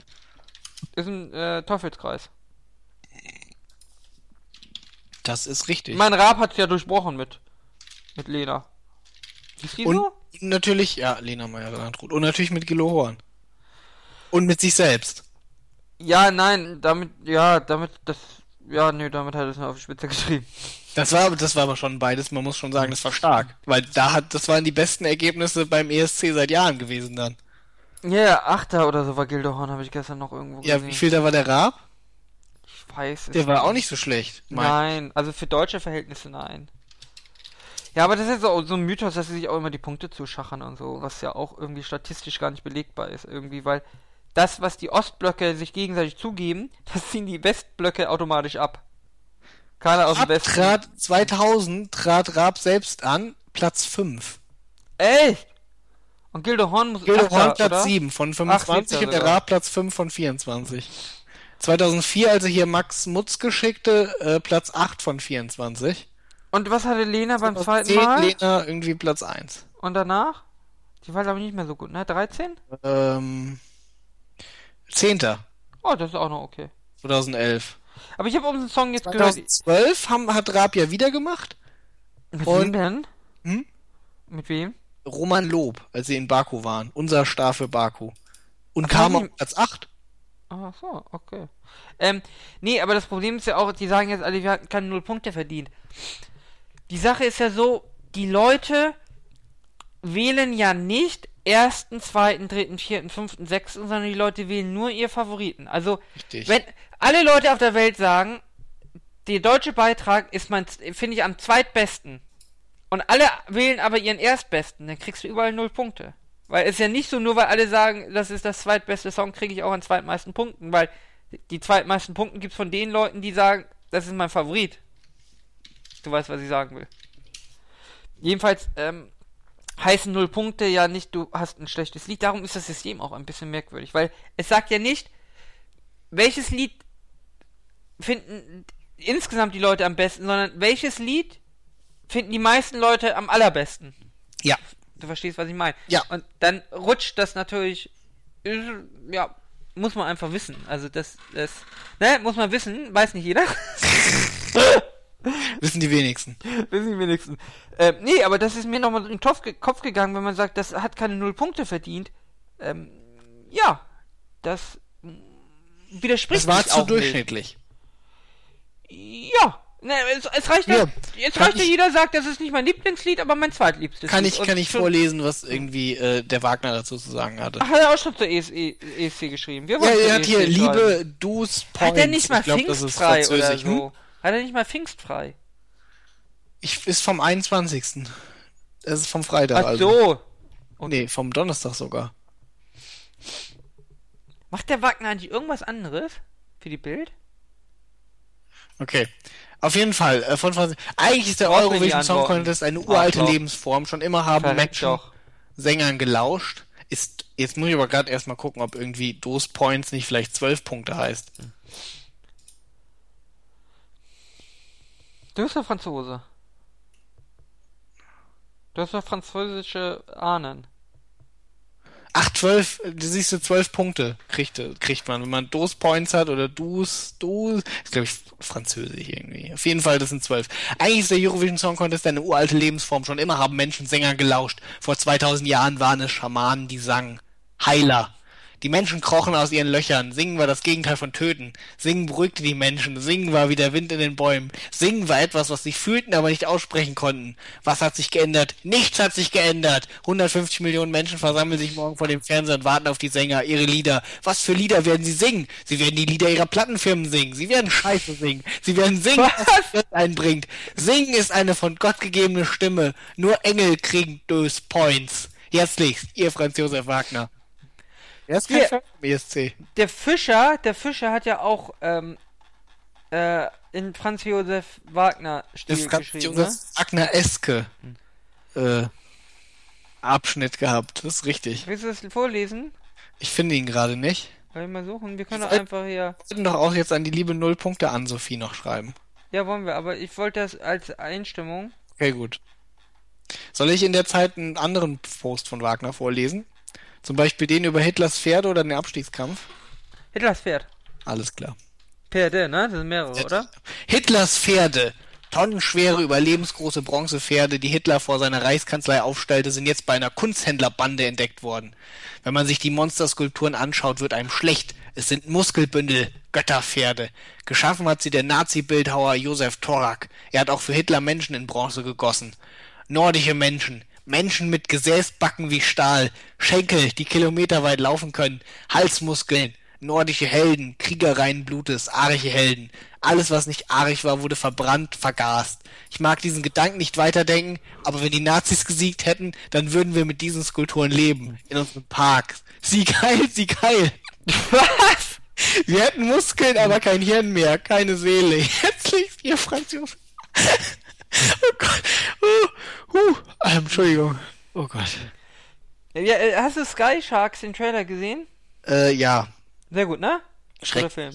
ist ein äh, Teufelskreis.
Das ist richtig.
Mein Rab hat's ja durchbrochen mit, mit Lena. Ist die
Und
so?
natürlich, ja, Lena Meyer-Landrut. Und natürlich mit Gilo Horn. Und mit sich selbst.
Ja, nein, damit, ja, damit, das, ja, nö, damit hat er es nur auf die Spitze [laughs] geschrieben.
Das war, das war aber schon beides, man muss schon sagen, das war stark. Weil da hat, das waren die besten Ergebnisse beim ESC seit Jahren gewesen dann.
Ja, yeah, Achter oder so war Gildehorn, habe ich gestern noch irgendwo
Ja,
gesehen.
wie viel da war der Raab?
Ich weiß es
Der war auch nicht so schlecht. mein-
Nein, also für deutsche Verhältnisse nein. Ja, aber das ist so, so ein Mythos, dass sie sich auch immer die Punkte zuschachern und so, was ja auch irgendwie statistisch gar nicht belegbar ist, irgendwie, weil das, was die Ostblöcke sich gegenseitig zugeben, [laughs] das ziehen die Westblöcke automatisch ab. Keiner aus dem
Raab
Westen.
trat 2000 trat Raab selbst an, Platz 5.
Echt? Und Gildehorn muss
Gildo
Achter,
Horn Platz
oder?
7 von
Ach,
25
siebter
und der. Raab Platz 5 von 24. 2004, als er hier Max Mutz geschickte, äh, Platz 8 von 24.
Und was hatte Lena beim zweiten
10
Mal?
Lena irgendwie Platz 1.
Und danach? Die war glaube ich nicht mehr so gut, ne? 13?
Ähm, 10.
Oh, das ist auch noch okay.
2011.
Aber ich habe unseren Song jetzt gehört.
2012 haben, hat Raab ja wieder gemacht.
Mit
Und-
wem denn?
Hm?
Mit wem?
Roman Lob, als sie in Baku waren. Unser Star für Baku. Und
Ach,
kam auf Platz 8.
Ach so, okay. Ähm, nee, aber das Problem ist ja auch, die sagen jetzt alle, wir hatten keine null Punkte verdient. Die Sache ist ja so, die Leute wählen ja nicht ersten, zweiten, dritten, vierten, fünften, sechsten, sondern die Leute wählen nur ihr Favoriten. Also,
Richtig.
wenn alle Leute auf der Welt sagen, der deutsche Beitrag ist mein, finde ich am zweitbesten. Und alle wählen aber ihren erstbesten, dann kriegst du überall null Punkte. Weil es ist ja nicht so, nur weil alle sagen, das ist das zweitbeste Song, kriege ich auch an zweitmeisten Punkten, weil die zweitmeisten Punkten gibt's von den Leuten, die sagen, das ist mein Favorit. Du weißt, was ich sagen will. Jedenfalls ähm, heißen null Punkte ja nicht, du hast ein schlechtes Lied. Darum ist das System auch ein bisschen merkwürdig, weil es sagt ja nicht, welches Lied finden insgesamt die Leute am besten, sondern welches Lied finden die meisten Leute am allerbesten.
Ja.
Du verstehst, was ich meine.
Ja.
Und dann rutscht das natürlich, ja, muss man einfach wissen. Also das, das, ne, muss man wissen, weiß nicht jeder. [laughs] [laughs] [laughs]
Wissen die wenigsten.
wissen die wenigsten. Ähm, nee, aber das ist mir nochmal in den Kopf, ge Kopf gegangen, wenn man sagt, das hat keine null Punkte verdient. Ähm, ja, das widerspricht
Das war zu durchschnittlich.
Nicht. Ja. Ne, es, es reicht ja,
Ja,
jetzt reicht ja jeder sagt, das ist nicht mein Lieblingslied, aber mein zweitliebstes
Kann ich, kann ich vorlesen, was irgendwie äh, der Wagner dazu zu sagen hatte.
Ach, hat er auch schon zur ESC, ESC geschrieben. Wir
Ja, er hat hier
schreiben.
Liebe Dus Points.
Hat er nicht mal
ich glaub,
pfingstfrei oder
französisch. Hm?
Hat er nicht mal pfingstfrei?
Ich, ist vom 21. Das ist vom Freitag.
Ach
also.
so.
Nee, vom Donnerstag sogar.
Macht der Wagner eigentlich irgendwas anderes für die Bild?
Okay. Auf jeden Fall, äh, von Franz Eigentlich ist der Eurovision Song? Contest eine uralte
Arschloch.
Lebensform. Schon immer haben
Verreckt
Menschen
doch.
Sängern gelauscht. Ist, jetzt muss ich aber gerade erstmal gucken, ob irgendwie Dos Points nicht vielleicht 12 Punkte heißt.
Du bist doch Franzose. Du hast doch französische Ahnen.
Ach, 12, äh, du siehst du 12 Punkte kriegt, kriegt man. Wenn man Dos Points hat oder Dus, Dus, ist glaube ich französisch irgendwie. Auf jeden Fall, das sind 12. Eigentlich ist der Eurovision Song Contest eine uralte Lebensform. Schon immer haben Menschen Sänger gelauscht. Vor 2000 Jahren waren es Schamanen, die sangen. Heiler. Die Menschen krochen aus ihren Löchern. Singen war das Gegenteil von töten. Singen beruhigte die Menschen. Singen war wie der Wind in den Bäumen. Singen war etwas, was sie fühlten, aber nicht aussprechen konnten. Was hat sich geändert? Nichts hat sich geändert. 150 Millionen Menschen versammeln sich morgen vor dem Fernseher und warten auf die Sänger, ihre Lieder. Was für Lieder werden sie singen? Sie werden die Lieder ihrer Plattenfirmen singen. Sie werden Scheiße singen. Sie werden singen, was? Geld einbringt. Singen ist eine von Gott gegebene Stimme. Nur Engel kriegen Dös Points. Herzlichst, ihr Franz Josef Wagner. Er ist kein. Fan vom ESC.
Der Fischer, der Fischer hat ja auch ähm, äh, in Franz Josef Wagner Stil
Franz
geschrieben,
Josef
ne?
Wagner Eske. äh, Abschnitt gehabt. Das ist richtig.
Willst du das vorlesen?
Ich finde ihn gerade nicht.
Soll ich mal suchen? Wir können doch einfach hier.
Wir sollten doch auch jetzt an die liebe Nullpunkte an Sophie noch schreiben.
Ja, wollen wir, aber ich wollte das als Einstimmung.
Okay, gut. Soll ich in der Zeit einen anderen Post von Wagner vorlesen? Zum Beispiel den über Hitlers Pferde oder den Abstiegskampf?
Hitlers Pferd.
Alles klar.
Pferde, ne? Das sind mehrere, oder?
Hitlers Pferde. Tonnenschwere, überlebensgroße Bronzepferde, die Hitler vor seiner Reichskanzlei aufstellte, sind jetzt bei einer Kunsthändlerbande entdeckt worden. Wenn man sich die Monsterskulpturen anschaut, wird einem schlecht. Es sind Muskelbündel, Götterpferde. Geschaffen hat sie der Nazi-Bildhauer Josef Torak. Er hat auch für Hitler Menschen in Bronze gegossen. Nordische Menschen. Menschen mit Gesäßbacken wie Stahl, Schenkel, die kilometerweit laufen können, Halsmuskeln, nordische Helden, Krieger reinen Blutes, arische Helden. Alles, was nicht arisch war, wurde verbrannt, vergast. Ich mag diesen Gedanken nicht weiterdenken, aber wenn die Nazis gesiegt hätten, dann würden wir mit diesen Skulpturen leben. In unserem Park. Sieg heil, Sieg heil. [laughs]
Was?
Wir hätten Muskeln, aber kein Hirn mehr, keine Seele. Herzlichst, ihr Franz Josef. Oh Gott. Uh, uh. Ähm, Entschuldigung. Oh Gott.
Ja, äh, hast du Sky Sharks den Trailer gesehen?
Äh, ja.
Sehr gut, ne?
Schreck.
Film.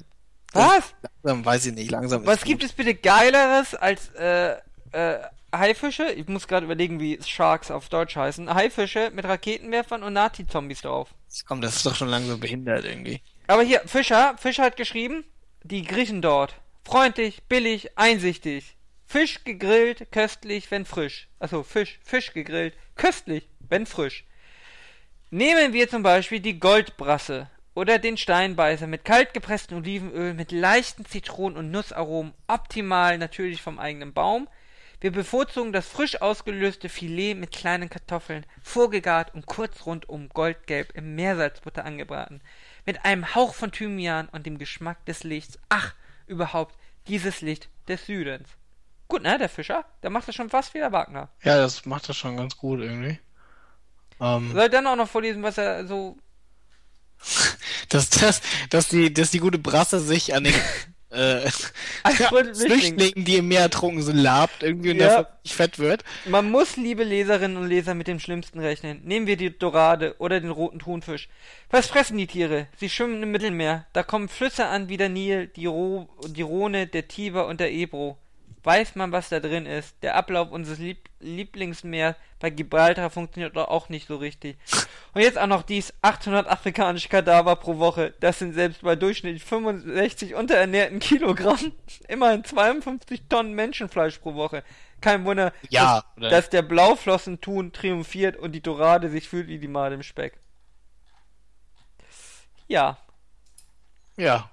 Was?
Langsam weiß ich nicht, langsam
Was
ist
gibt
gut.
es bitte geileres als äh, äh, Haifische? Ich muss gerade überlegen, wie Sharks auf Deutsch heißen. Haifische mit Raketenwerfern und Nazi-Zombies drauf.
Komm, das ist doch schon langsam behindert irgendwie.
Aber hier, Fischer, Fischer hat geschrieben, die Griechen dort. Freundlich, billig, einsichtig. Fisch gegrillt, köstlich, wenn frisch. Also Fisch, Fisch gegrillt, köstlich, wenn frisch. Nehmen wir zum Beispiel die Goldbrasse oder den Steinbeißer mit kalt gepresstem Olivenöl, mit leichten Zitronen- und Nussaromen, optimal natürlich vom eigenen Baum. Wir bevorzugen das frisch ausgelöste Filet mit kleinen Kartoffeln, vorgegart und kurz rundum goldgelb im Meersalzbutter angebraten. Mit einem Hauch von Thymian und dem Geschmack des Lichts. Ach, überhaupt, dieses Licht des Südens. Gut, ne, der Fischer? Der macht das schon fast wie der Wagner.
Ja, das macht das schon ganz gut irgendwie. Ähm,
Soll ich dann auch noch vorlesen, was er so. [laughs]
dass, dass, dass, die, dass die gute Brasse sich an den [laughs] äh. Flüchtlingen, die im Meer ertrunken sind, labt irgendwie und
Ja.
nicht fett wird.
Man muss, liebe Leserinnen und Leser, mit dem Schlimmsten rechnen. Nehmen wir die Dorade oder den roten Thunfisch. Was fressen die Tiere? Sie schwimmen im Mittelmeer. Da kommen Flüsse an wie der Nil, die, Ro die Rhone, der Tiber und der Ebro. Weiß man, was da drin ist? Der Ablauf unseres Lieb Lieblingsmeers bei Gibraltar funktioniert doch auch nicht so richtig. [laughs] Und jetzt auch noch dies 800 afrikanische Kadaver pro Woche. Das sind selbst bei durchschnittlich 65 unterernährten Kilogramm [laughs] immerhin 52 Tonnen Menschenfleisch pro Woche. Kein Wunder,
Ja,
dass, dass der Blauflossentun triumphiert und die Dorade sich fühlt wie die Made im Speck. Ja,
Ja.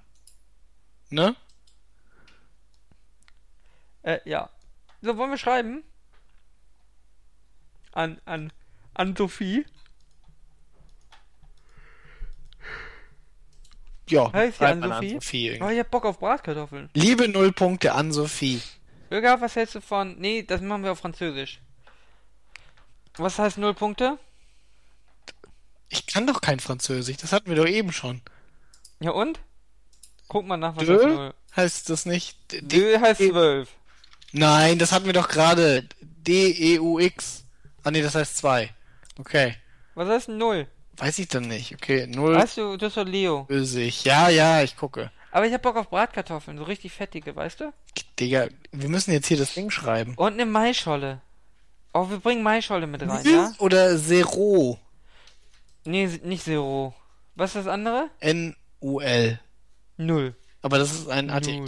Ne?
Äh, ja. So, wollen wir schreiben? An, an, an Sophie.
Ja.
Heißt sie
schreibt man
Ann-Sophie?
Sophie.
Oh, ich hab Bock auf Bratkartoffeln.
Liebe Nullpunkte an Sophie.
Bürger, was hältst du von. Nee, das machen wir auf Französisch. Was heißt null Punkte?
Ich kann doch kein Französisch, das hatten wir doch eben schon.
Ja und? Guck mal nach, was
Dö?
heißt null.
Heißt das nicht? D
D heißt zwölf.
Nein, das hatten wir doch gerade. D-E-U-X. Ah nee, das heißt 2. Okay.
Was heißt denn null?
Weiß ich dann nicht. Okay, null
Weißt du, das ist doch Leo.
Bösig. Ja, ja, ich gucke.
Aber ich hab Bock auf Bratkartoffeln, so richtig fettige, weißt du?
Digga, wir müssen jetzt hier das Ding schreiben.
Und eine Maischolle. Oh, wir bringen Maischolle mit rein, ja?
Oder Zero.
Nee, nicht Zero. Was ist das andere?
N-U-L.
Null.
Aber das ist ein
Null.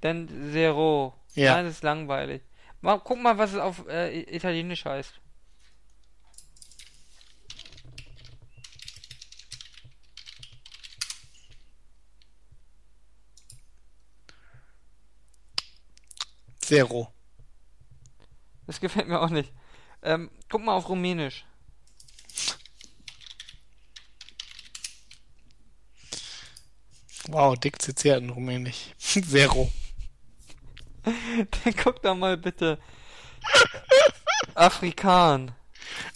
Dann Zero.
Ja.
Nein, das ist langweilig. Mal, guck mal, was es auf äh, Italienisch heißt.
Zero.
Das gefällt mir auch nicht. Ähm, guck mal auf Rumänisch.
Wow, dick zitiert in Rumänisch. [laughs] Zero. [laughs]
Dann guck doch mal bitte. Afrikan.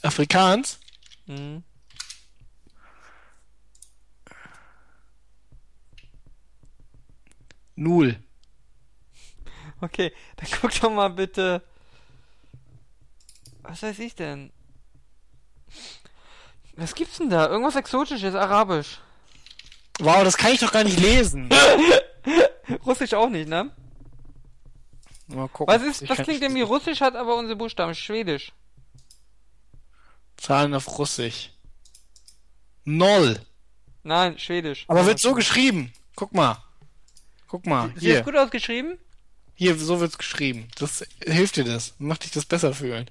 Afrikaans?
Mhm.
Null.
Okay, dann guck doch mal bitte. Was weiß ich denn? Was gibt's denn da? Irgendwas Exotisches, Arabisch.
Wow, das kann ich doch gar nicht lesen. [laughs]
Russisch auch nicht, ne?
Mal gucken.
Was ist,
Ich
das klingt irgendwie Russisch, hat aber unsere Buchstaben Schwedisch.
Zahlen auf Russisch. Null.
Nein, Schwedisch.
Aber wird so geschrieben. Guck mal. Guck mal.
Sieht
Hier.
das gut ausgeschrieben?
Hier, so wird's geschrieben. Das hilft dir das. Macht dich das besser fühlen.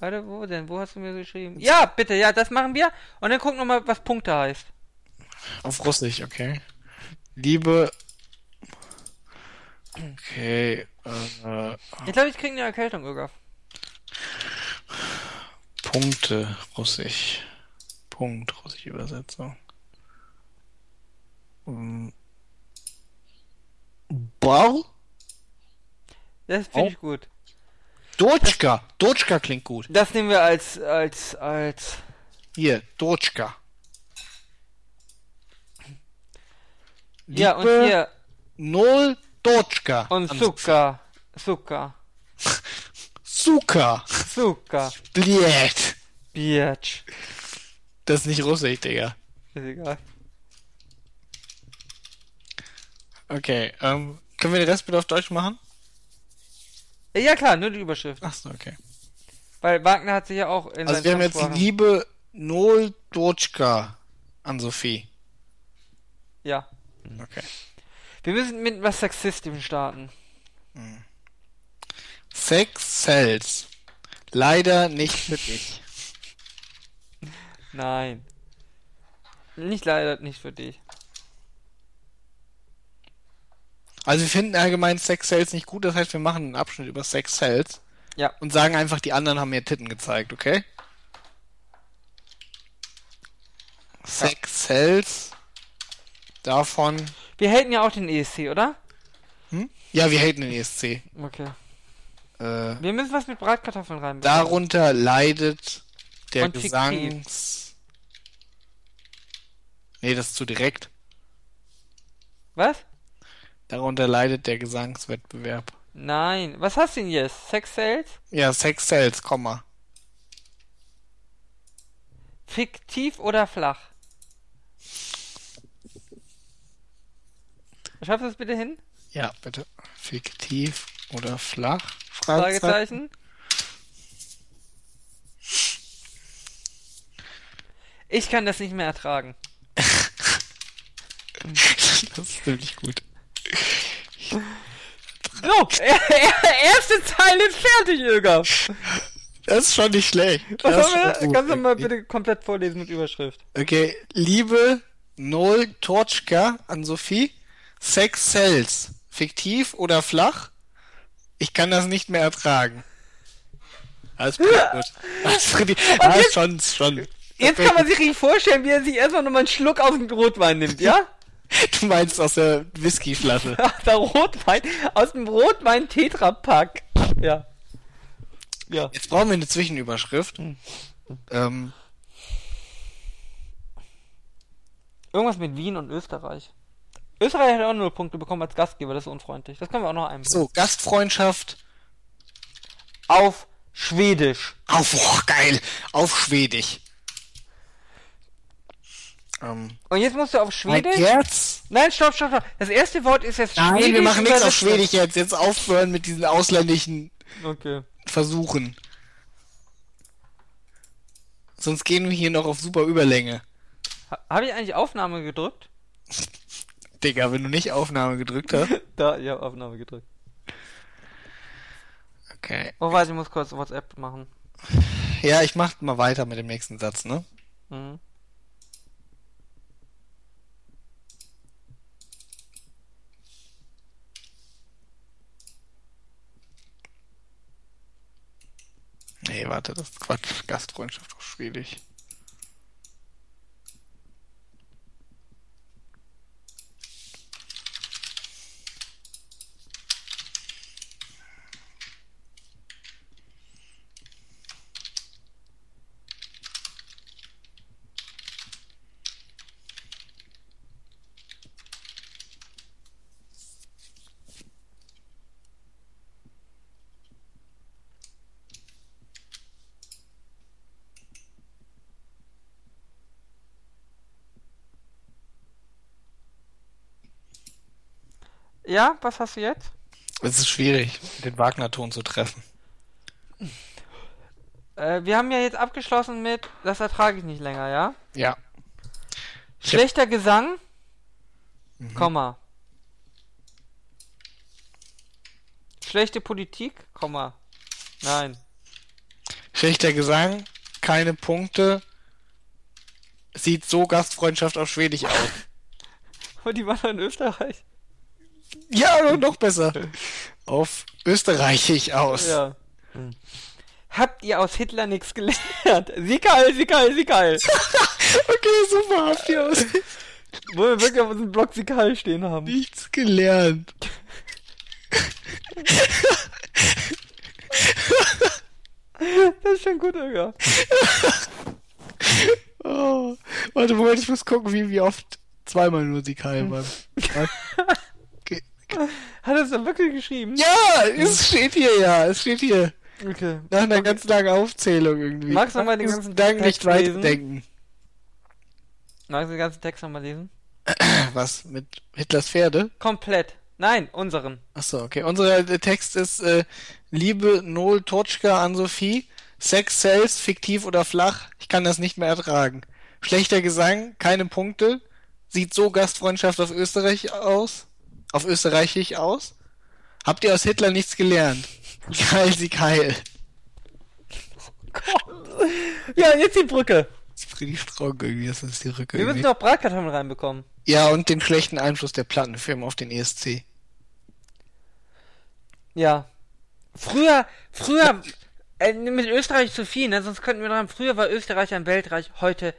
Warte, wo denn? Wo hast du mir geschrieben? Ja, bitte, ja, das machen wir. Und dann guck nochmal, was Punkte heißt.
Auf Russisch, okay. Liebe. Okay. Äh,
Ich glaube, ich kriege eine Erkältung, Irga.
Punkte Russisch. Punkt Russisch Übersetzung. Ähm, Ball?
Das finde ich gut.
Dotschka. Dotschka klingt gut.
Das nehmen wir als, als, als.
Hier, Dotschka.
Ja, und hier.
Null
Und
An-
Zucker. Zucker.
Zucker.
Zucker.
Blät.
Bitch.
Das ist nicht Russisch, Digga.
Ist egal.
Okay, ähm, können wir den Rest bitte auf Deutsch machen?
Ja, klar, nur die Überschrift.
Achso, okay.
Weil Wagner hat sich ja auch in
Also wir haben jetzt die liebe Null Dotschka an Sophie.
Ja.
Okay.
Wir müssen mit was Sexistischem starten.
Sex sells. Leider nicht für [laughs] dich.
Nein. Nicht leider nicht für dich.
Also wir finden allgemein Sex sells nicht gut, das heißt wir machen einen Abschnitt über Sex sells.
Ja.
Und sagen einfach, die anderen haben mir Titten gezeigt, okay? Sex sells. Davon.
Wir haten ja auch den ESC, oder?
Hm? Ja, wir haten den ESC.
Okay.
Äh,
Wir müssen was mit Bratkartoffeln rein.
darunter leidet der
Und.
Gesangs. Nee, das ist zu direkt.
Was?
Darunter leidet der Gesangswettbewerb.
Nein. Was hast du denn jetzt? Sex Sales?
Ja, Sex sells, Komma.
Fiktiv oder flach? Schaffst du es bitte hin?
Ja, bitte. Fiktiv oder flach? Fragezeichen.
Fragezeichen. Ich kann das nicht mehr ertragen. [laughs]
Das ist ziemlich gut.
So, erste Zeile ist fertig, Irga.
Das ist schon nicht schlecht.
Was haben wir? Kannst du mal bitte komplett vorlesen mit Überschrift?
Okay, liebe Noel Torchka an Sophie. Sex sells. Fiktiv oder flach? Ich kann das nicht mehr ertragen. Alles gut. gut. Richtig- ja,
jetzt-
schon, schon.
Jetzt kann man sich richtig vorstellen, wie er sich erstmal nochmal einen Schluck aus dem Rotwein nimmt, ja? [laughs]
Du meinst aus der Whiskyflasche. [laughs]
der Rotwein aus dem Rotwein Tetrapack. Ja. Ja.
Jetzt brauchen wir eine Zwischenüberschrift. Ähm,
Irgendwas mit Wien und Österreich. Österreich hat auch null Punkte bekommen als Gastgeber, das ist unfreundlich. Das können wir auch noch einbringen.
so, Gastfreundschaft
Auf Schwedisch.
auf, oh, geil, auf Schwedisch. Ähm,
Und jetzt musst du auf Schwedisch.
Herz.
Nein, stopp, stopp, stopp. Das erste Wort ist jetzt
Nein,
Schwedisch.
wir machen nichts auf. Schwedisch jetzt. Jetzt aufhören mit diesen ausländischen
Okay.
Versuchen. Sonst gehen wir hier noch auf super Überlänge.
Ha Habe ich eigentlich Aufnahme gedrückt? [laughs]
Digga, wenn du nicht Aufnahme gedrückt hast. [laughs]
Da, ich habe Aufnahme gedrückt.
Okay.
Oh, warte, ich muss kurz WhatsApp machen.
Ja, ich mach mal weiter mit dem nächsten Satz, ne?
Mhm.
Nee, warte, das ist Quatsch. Gastfreundschaft auf Schwedisch.
Ja, was hast du jetzt?
Es ist schwierig, den Wagner-Ton zu treffen.
Äh, wir haben ja jetzt abgeschlossen mit, das ertrage ich nicht länger, ja?
Ja.
Schlechter Gesang, Komma. Schlechte Politik, Komma. Nein.
Schlechter Gesang, keine Punkte. Sieht so Gastfreundschaft auf Schwedisch aus. [laughs]
Und die waren in Österreich.
Ja, noch besser. Auf Österreichisch aus.
Ja. Habt ihr aus Hitler nichts gelernt? Sie geil, sie geil, sie geil. [laughs]
Okay, super, habt ihr aus
Wo wir wirklich auf unserem Blog sie geil stehen haben.
nichts gelernt.
Das ist schon gut, Digga. [laughs]
Oh. Warte, Moment, ich muss gucken, wie, wie oft zweimal nur sie keil waren. [laughs] Okay.
Hat er es dann wirklich geschrieben?
Ja, es steht hier ja, es steht hier.
Okay.
Nach einer ganz langen Aufzählung irgendwie.
Magst du noch mal den ganzen
Dank
Text
nicht
lesen?
weiterdenken.
Magst du den ganzen Text nochmal lesen? [clears throat]
Was, mit Hitlers Pferde?
Komplett. Nein, unseren.
Achso, okay. Unser äh, Text ist äh, Liebe Noel Totschka an Sophie. Sex sells, fiktiv oder flach. Ich kann das nicht mehr ertragen. Schlechter Gesang, keine Punkte. Sieht so Gastfreundschaft auf Österreich aus? Auf Österreichisch aus? Habt ihr aus Hitler nichts gelernt? Geil, sie geil.
Ja, jetzt die Brücke.
Pretty strong irgendwie, das ist die Rücke.
Wir müssen noch Bratkartoffeln reinbekommen.
Ja, und den schlechten Einfluss der Plattenfirma auf den ESC.
Ja. Früher, früher, äh, mit Österreich zu viel, ne? Sonst könnten wir dran, früher war Österreich ein Weltreich, heute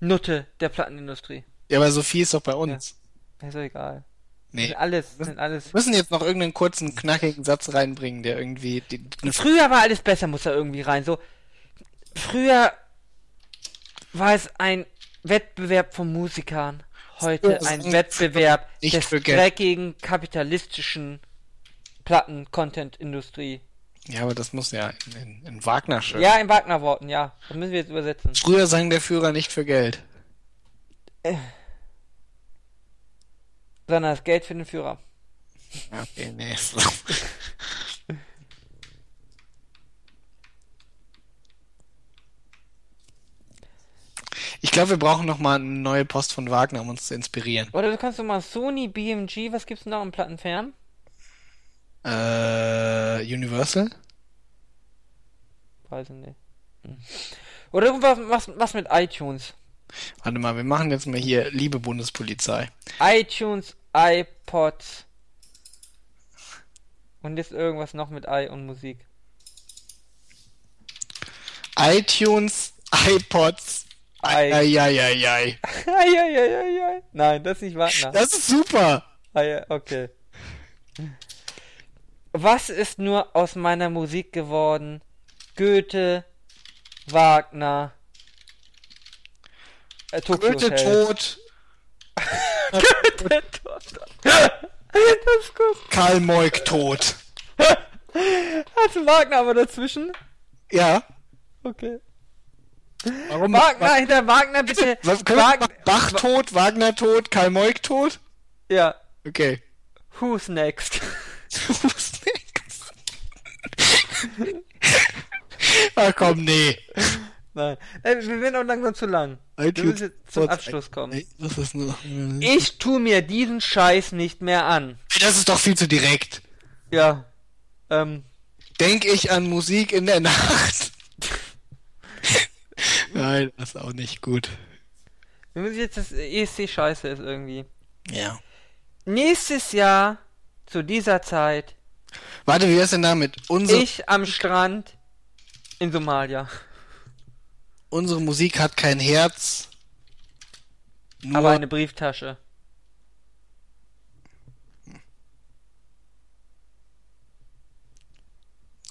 Nutte der Plattenindustrie.
Ja, aber Sophie ist doch bei uns.
Ist doch egal.
Nee.
Sind alles, sind alles.
Wir müssen jetzt noch irgendeinen kurzen, knackigen Satz reinbringen, der irgendwie die, eine
Früher war alles besser, muss da irgendwie rein. So, früher war es ein Wettbewerb von Musikern. Heute ein Wettbewerb
nicht
des dreckigen kapitalistischen Platten-Content-Industrie.
Ja, aber das muss ja in, in, in Wagner schön.
Ja, in Wagner-Worten, ja. Das müssen wir jetzt übersetzen.
Früher sang der Führer nicht für Geld.
Sondern das Geld für den Führer.
Okay, nee. Ich glaube, wir brauchen noch mal eine neue Post von Wagner, um uns zu inspirieren.
Oder du kannst doch mal Sony, BMG, was gibt's denn noch im Plattenfern?
Äh, Universal?
Weiß ich nicht. Oder irgendwas was, was mit iTunes.
Warte mal, wir machen jetzt mal hier Liebe Bundespolizei.
iTunes, iPods. Und jetzt irgendwas noch mit i und Musik.
iTunes, iPods.
Ei.
Eieieiei.
Eieieiei. [laughs] Nein, das ist nicht Wagner.
Das ist super.
Ei, okay. Was ist nur aus meiner Musik geworden? Goethe, Wagner, äh,
Goethe tot. [laughs]
das ist gut.
Karl Moik tot.
Hast du Wagner aber dazwischen?
Ja.
Okay.
Warum?
Wagner, hinter Wagner bitte. [laughs]
Was,
Wagner?
Bach tot, Wagner tot, Karl Moik tot?
ja.
Okay.
Who's next? [laughs]
Who's next? Ach [laughs] komm, nee.
Nein. Wir werden auch langsam zu lang. Wir müssen zum. Abschluss kommen.
Ist?
Ich tu mir diesen Scheiß nicht mehr an.
Das ist doch viel zu direkt.
Ja. Ähm,
Denk ich an Musik in der [laughs] Nacht. Nein, das ist auch nicht gut.
wir müssen jetzt das ESC scheiße ist irgendwie.
Ja.
Nächstes Jahr zu dieser Zeit
Warte, wie wär's denn damit? Unsere,
ich am Strand in Somalia.
Unsere Musik hat kein Herz. Nur
Aber eine Brieftasche.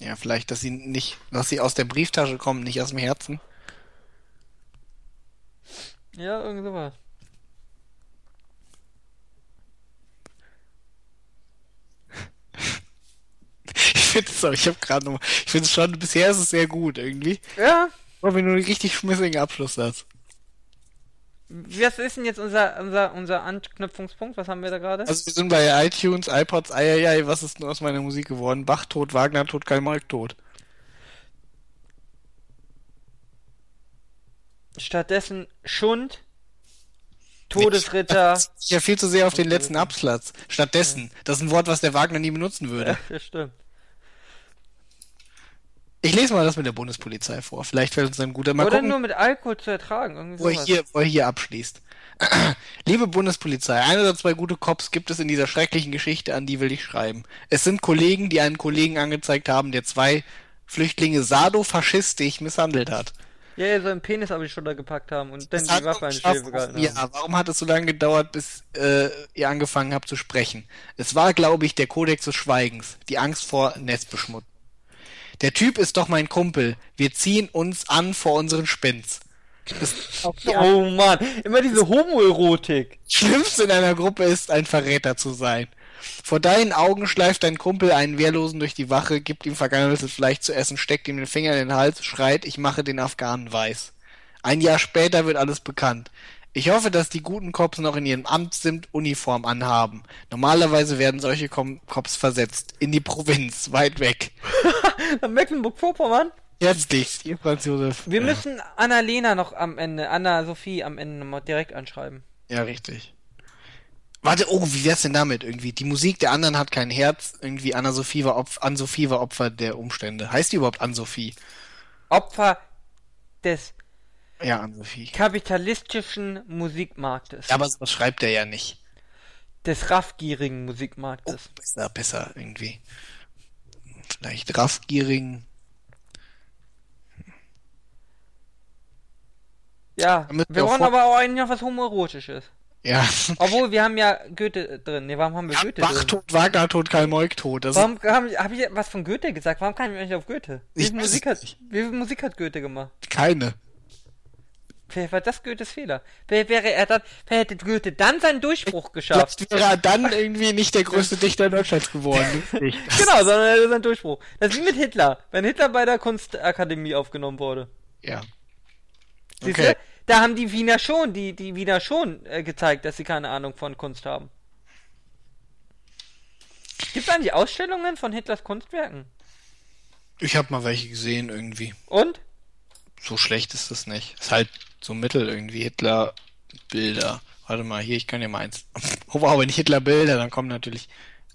Ja, vielleicht, dass sie nicht, dass sie aus der Brieftasche kommen, nicht aus dem Herzen.
Ja, irgend sowas. [laughs]
Ich finde es ich habe gerade noch, ich finde es schon, bisher ist es sehr gut irgendwie.
Ja,
Aber wenn du einen richtig schmissigen Abschluss hast.
Was ist denn jetzt unser, unser, unser Anknüpfungspunkt? Was haben wir da gerade?
Also wir sind bei iTunes, iPods, eieiei, was ist denn aus meiner Musik geworden? Bach tot, Wagner tot, Karl Marx tot.
Stattdessen Schund, Todesritter.
Ist ja viel zu sehr auf den letzten Absatz. Stattdessen. Das ist ein Wort, was der Wagner nie benutzen würde. [laughs]
Ja, das stimmt.
Ich lese mal das mit der Bundespolizei vor. Vielleicht fällt uns ein guter. Mal
Oder
gucken,
nur mit Alkohol zu ertragen. Irgendwie
wo er hier, wo er hier abschließt. [clears throat] Liebe Bundespolizei, ein oder zwei gute Cops gibt es in dieser schrecklichen Geschichte, an die will ich schreiben. Es sind Kollegen, die einen Kollegen angezeigt haben, der zwei Flüchtlinge sadofaschistisch misshandelt hat.
Ja, ja, so einen Penis aber die Schulter gepackt haben und dann
Es
die Waffe an die Schläfe gehalten
ja,
haben.
warum hat es so lange gedauert, bis äh, ihr angefangen habt zu sprechen? Es war, glaube ich, der Kodex des Schweigens, die Angst vor Netzbeschmutzung. Der Typ ist doch mein Kumpel. Wir ziehen uns an vor unseren Spins. [laughs]
Oh Mann, immer diese Homoerotik.
Schlimmste in einer Gruppe ist, ein Verräter zu sein. Vor deinen Augen schleift dein Kumpel einen Wehrlosen durch die Wache, gibt ihm vergammeltes Fleisch zu essen, steckt ihm den Finger in den Hals, schreit, ich mache den Afghanen weiß. Ein Jahr später wird alles bekannt. Ich hoffe, dass die guten Cops noch in ihrem Amt sind, Uniform anhaben. Normalerweise werden solche Com Cops versetzt. In die Provinz, weit weg. [laughs]
Nach Mecklenburg-Vorpommern.
Herzlichst, ihr Franz Josef.
Wir
ja.
müssen Annalena noch am Ende, Anna-Sophie am Ende nochmal direkt anschreiben.
Ja, richtig. Warte, oh, wie wär's denn damit irgendwie? Die Musik der anderen hat kein Herz. Irgendwie Anna-Sophie war, Opf Ann-Sophie war Opfer der Umstände. Heißt die überhaupt Ann-Sophie?
Opfer des
Ja, Ann-Sophie.
kapitalistischen Musikmarktes.
Ja, aber sowas schreibt er ja nicht.
Des raffgierigen
Oh,
Musikmarktes.
besser, besser irgendwie. Vielleicht raffgierigen.
Ja, wir
wir
brauchen aber auch eigentlich noch was Homoerotisches.
Ja.
Obwohl, wir haben ja Goethe drin. Ne, warum haben wir Goethe
Bach
drin?
tot, Wagner tot, Karl Moik tot. Das
Warum habe hab ich was von Goethe gesagt? Warum kam ich eigentlich auf Goethe? Wie
Ich
viel, Musik hat,
nicht.
wie viel Musik hat Goethe gemacht?
keine.
Vielleicht war das Goethes Fehler. Wer wäre er dann, wer hätte Goethe dann seinen Durchbruch geschafft?
Vielleicht wäre er dann irgendwie nicht der größte Dichter Deutschlands geworden. [laughs]
Genau, sondern er hätte seinen Durchbruch. Das ist wie mit Hitler. Wenn Hitler bei der Kunstakademie aufgenommen wurde.
Ja.
Siehst
Okay.
du? Da haben die Wiener schon, die, die Wiener schon äh, gezeigt, dass sie keine Ahnung von Kunst haben. Gibt es eigentlich Ausstellungen von Hitlers Kunstwerken?
Ich habe mal welche gesehen irgendwie.
Und?
So schlecht ist das nicht. Ist halt so mittel irgendwie Hitler Bilder. Warte mal, hier, ich kann ja mal eins. [laughs] Oh wow, wenn ich Hitler Bilder, dann kommen natürlich.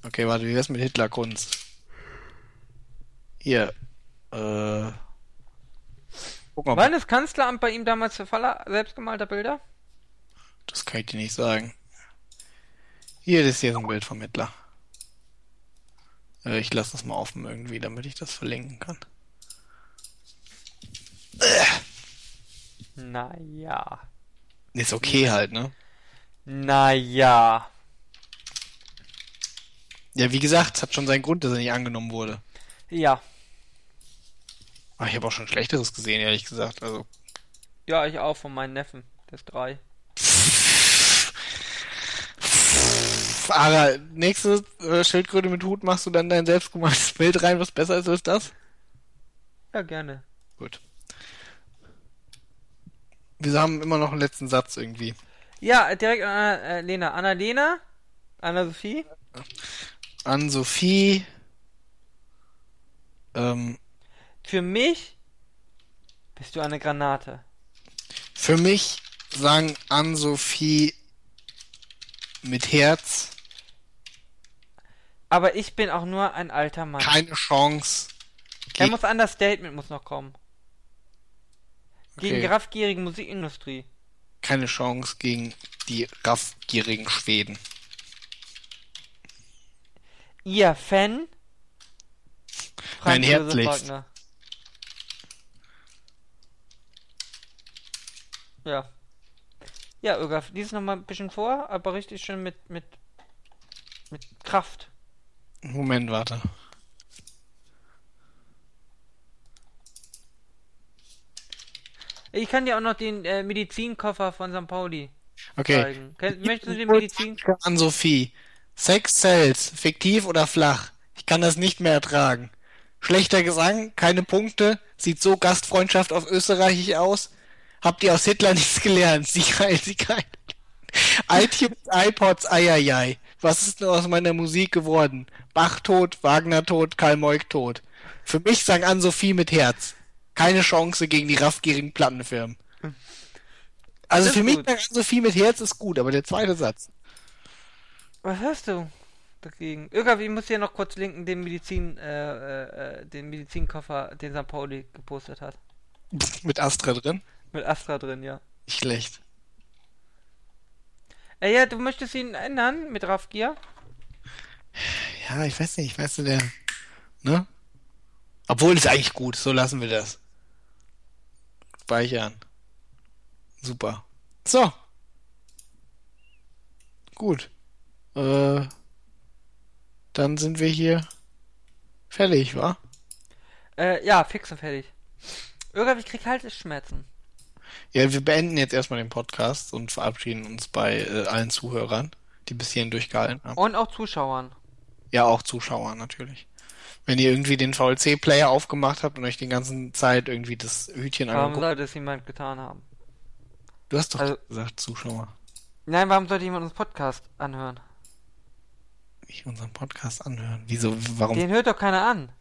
Okay, warte, wie wär's mit Hitler Kunst? Hier, äh. Guck mal,
War das Kanzleramt bei ihm damals für Faller selbstgemalter Bilder?
das kann ich dir nicht sagen. Hier, das ist hier so ein Bild vom Hitler. Äh, ich lasse das mal offen irgendwie, damit ich das verlinken kann.
Naja.
Ist okay halt, ne?
Naja.
Ja, wie gesagt, es hat schon seinen Grund, dass er nicht angenommen wurde.
Ja.
Aber ich habe auch schon Schlechteres gesehen, ehrlich gesagt. Also,
Ja, ich auch von meinen Neffen. Das ist drei.
Ara, nächste äh, Schildkröte mit Hut machst du dann dein selbstgemaltes Bild rein, was besser ist als das?
Ja, gerne.
Gut. Wir haben immer noch einen letzten Satz irgendwie.
Ja, direkt an Anna, äh, Lena. Anna-Lena? Anna-Sophie?
An Sophie. Ähm,
Für mich bist du eine Granate.
für mich sagen an Sophie mit Herz
Aber ich bin auch nur ein alter Mann.
keine Chance.
Er
Ge-
muss an das Statement muss noch kommen. Gegen die
Okay.
raffgierige Musikindustrie.
keine Chance gegen die raffgierigen Schweden.
Ihr Fan?
Herzlichst.
Wagner. Ja. Ja, Ögaf, lies noch mal ein bisschen vor, aber richtig schön mit, mit, mit Kraft.
Moment, warte.
Ich kann dir auch noch den äh, Medizinkoffer von St. Pauli
Okay.
zeigen. Kenn, möchtest du den Medizin...
An Sophie. Sex Cells, fiktiv oder flach? Ich kann das nicht mehr ertragen. Schlechter Gesang, keine Punkte, sieht so Gastfreundschaft auf Österreichisch aus. Habt ihr aus Hitler [laughs] nichts gelernt? Sie geil, sie geil. iTunes, iPods, eieiei. Was ist denn aus meiner Musik geworden? Bach tot, Wagner tot, Karl Moik tot. Für mich sang an Sophie mit Herz. Keine Chance gegen die raffgierigen Plattenfirmen. Also für mich an Sophie mit Herz ist gut, aber der zweite Satz.
Was hast du dagegen? Irgendwie muss hier noch kurz linken den Medizin, äh, äh, äh, den Medizinkoffer, den St. Pauli gepostet hat.
Mit Astra drin.
Mit Astra drin, ja.
Nicht schlecht.
Äh, ja, du möchtest ihn ändern mit Raffgier?
Ja, ich weiß nicht, weißt du, der, ne? Obwohl, ist eigentlich gut, so lassen wir das. Speichern. Super. So. Gut. Äh, dann sind wir hier fertig, wa?
Äh, ja, fix und fertig. Irgendwie, ich krieg Halsschmerzen.
Ja, wir beenden jetzt erstmal den Podcast und verabschieden uns bei äh, allen Zuhörern, die bis hierhin durchgehalten haben.
Und auch Zuschauern.
Ja, auch Zuschauer natürlich. Wenn ihr irgendwie den VLC-Player aufgemacht habt und euch die ganze Zeit irgendwie das Hütchen
Warum
angeguckt
sollte es jemand getan haben?
Du hast doch
Also-
gesagt, Zuschauer.
Nein, warum sollte jemand uns Podcast anhören?
Ich unseren Podcast anhören. Wieso, warum?
Den hört doch keiner an.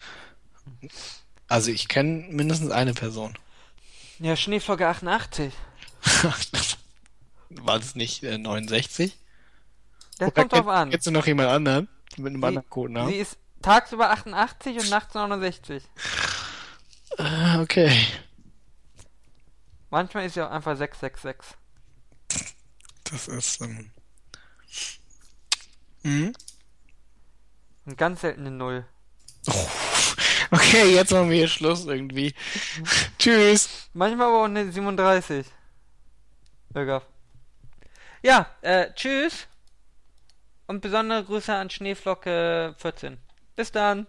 Also ich kenne mindestens eine Person.
Ja, Schneefolge 88. [laughs]
War das nicht äh, 69?
Das
Oder
kommt drauf an.
Du noch jemand anderen? Mit einem
Sie-
anderen Codenamen?
Sie ist tagsüber 88 und nachts 69.
Ah, okay.
Manchmal ist sie auch einfach 666.
Das ist, ähm... Hm?
Und ganz selten eine Null. [laughs]
Okay, jetzt machen wir hier Schluss irgendwie. [laughs] Tschüss.
Manchmal aber auch eine 37. Irgaf. Ja, äh, tschüss. Und besondere Grüße an Schneeflocke 14. Bis dann.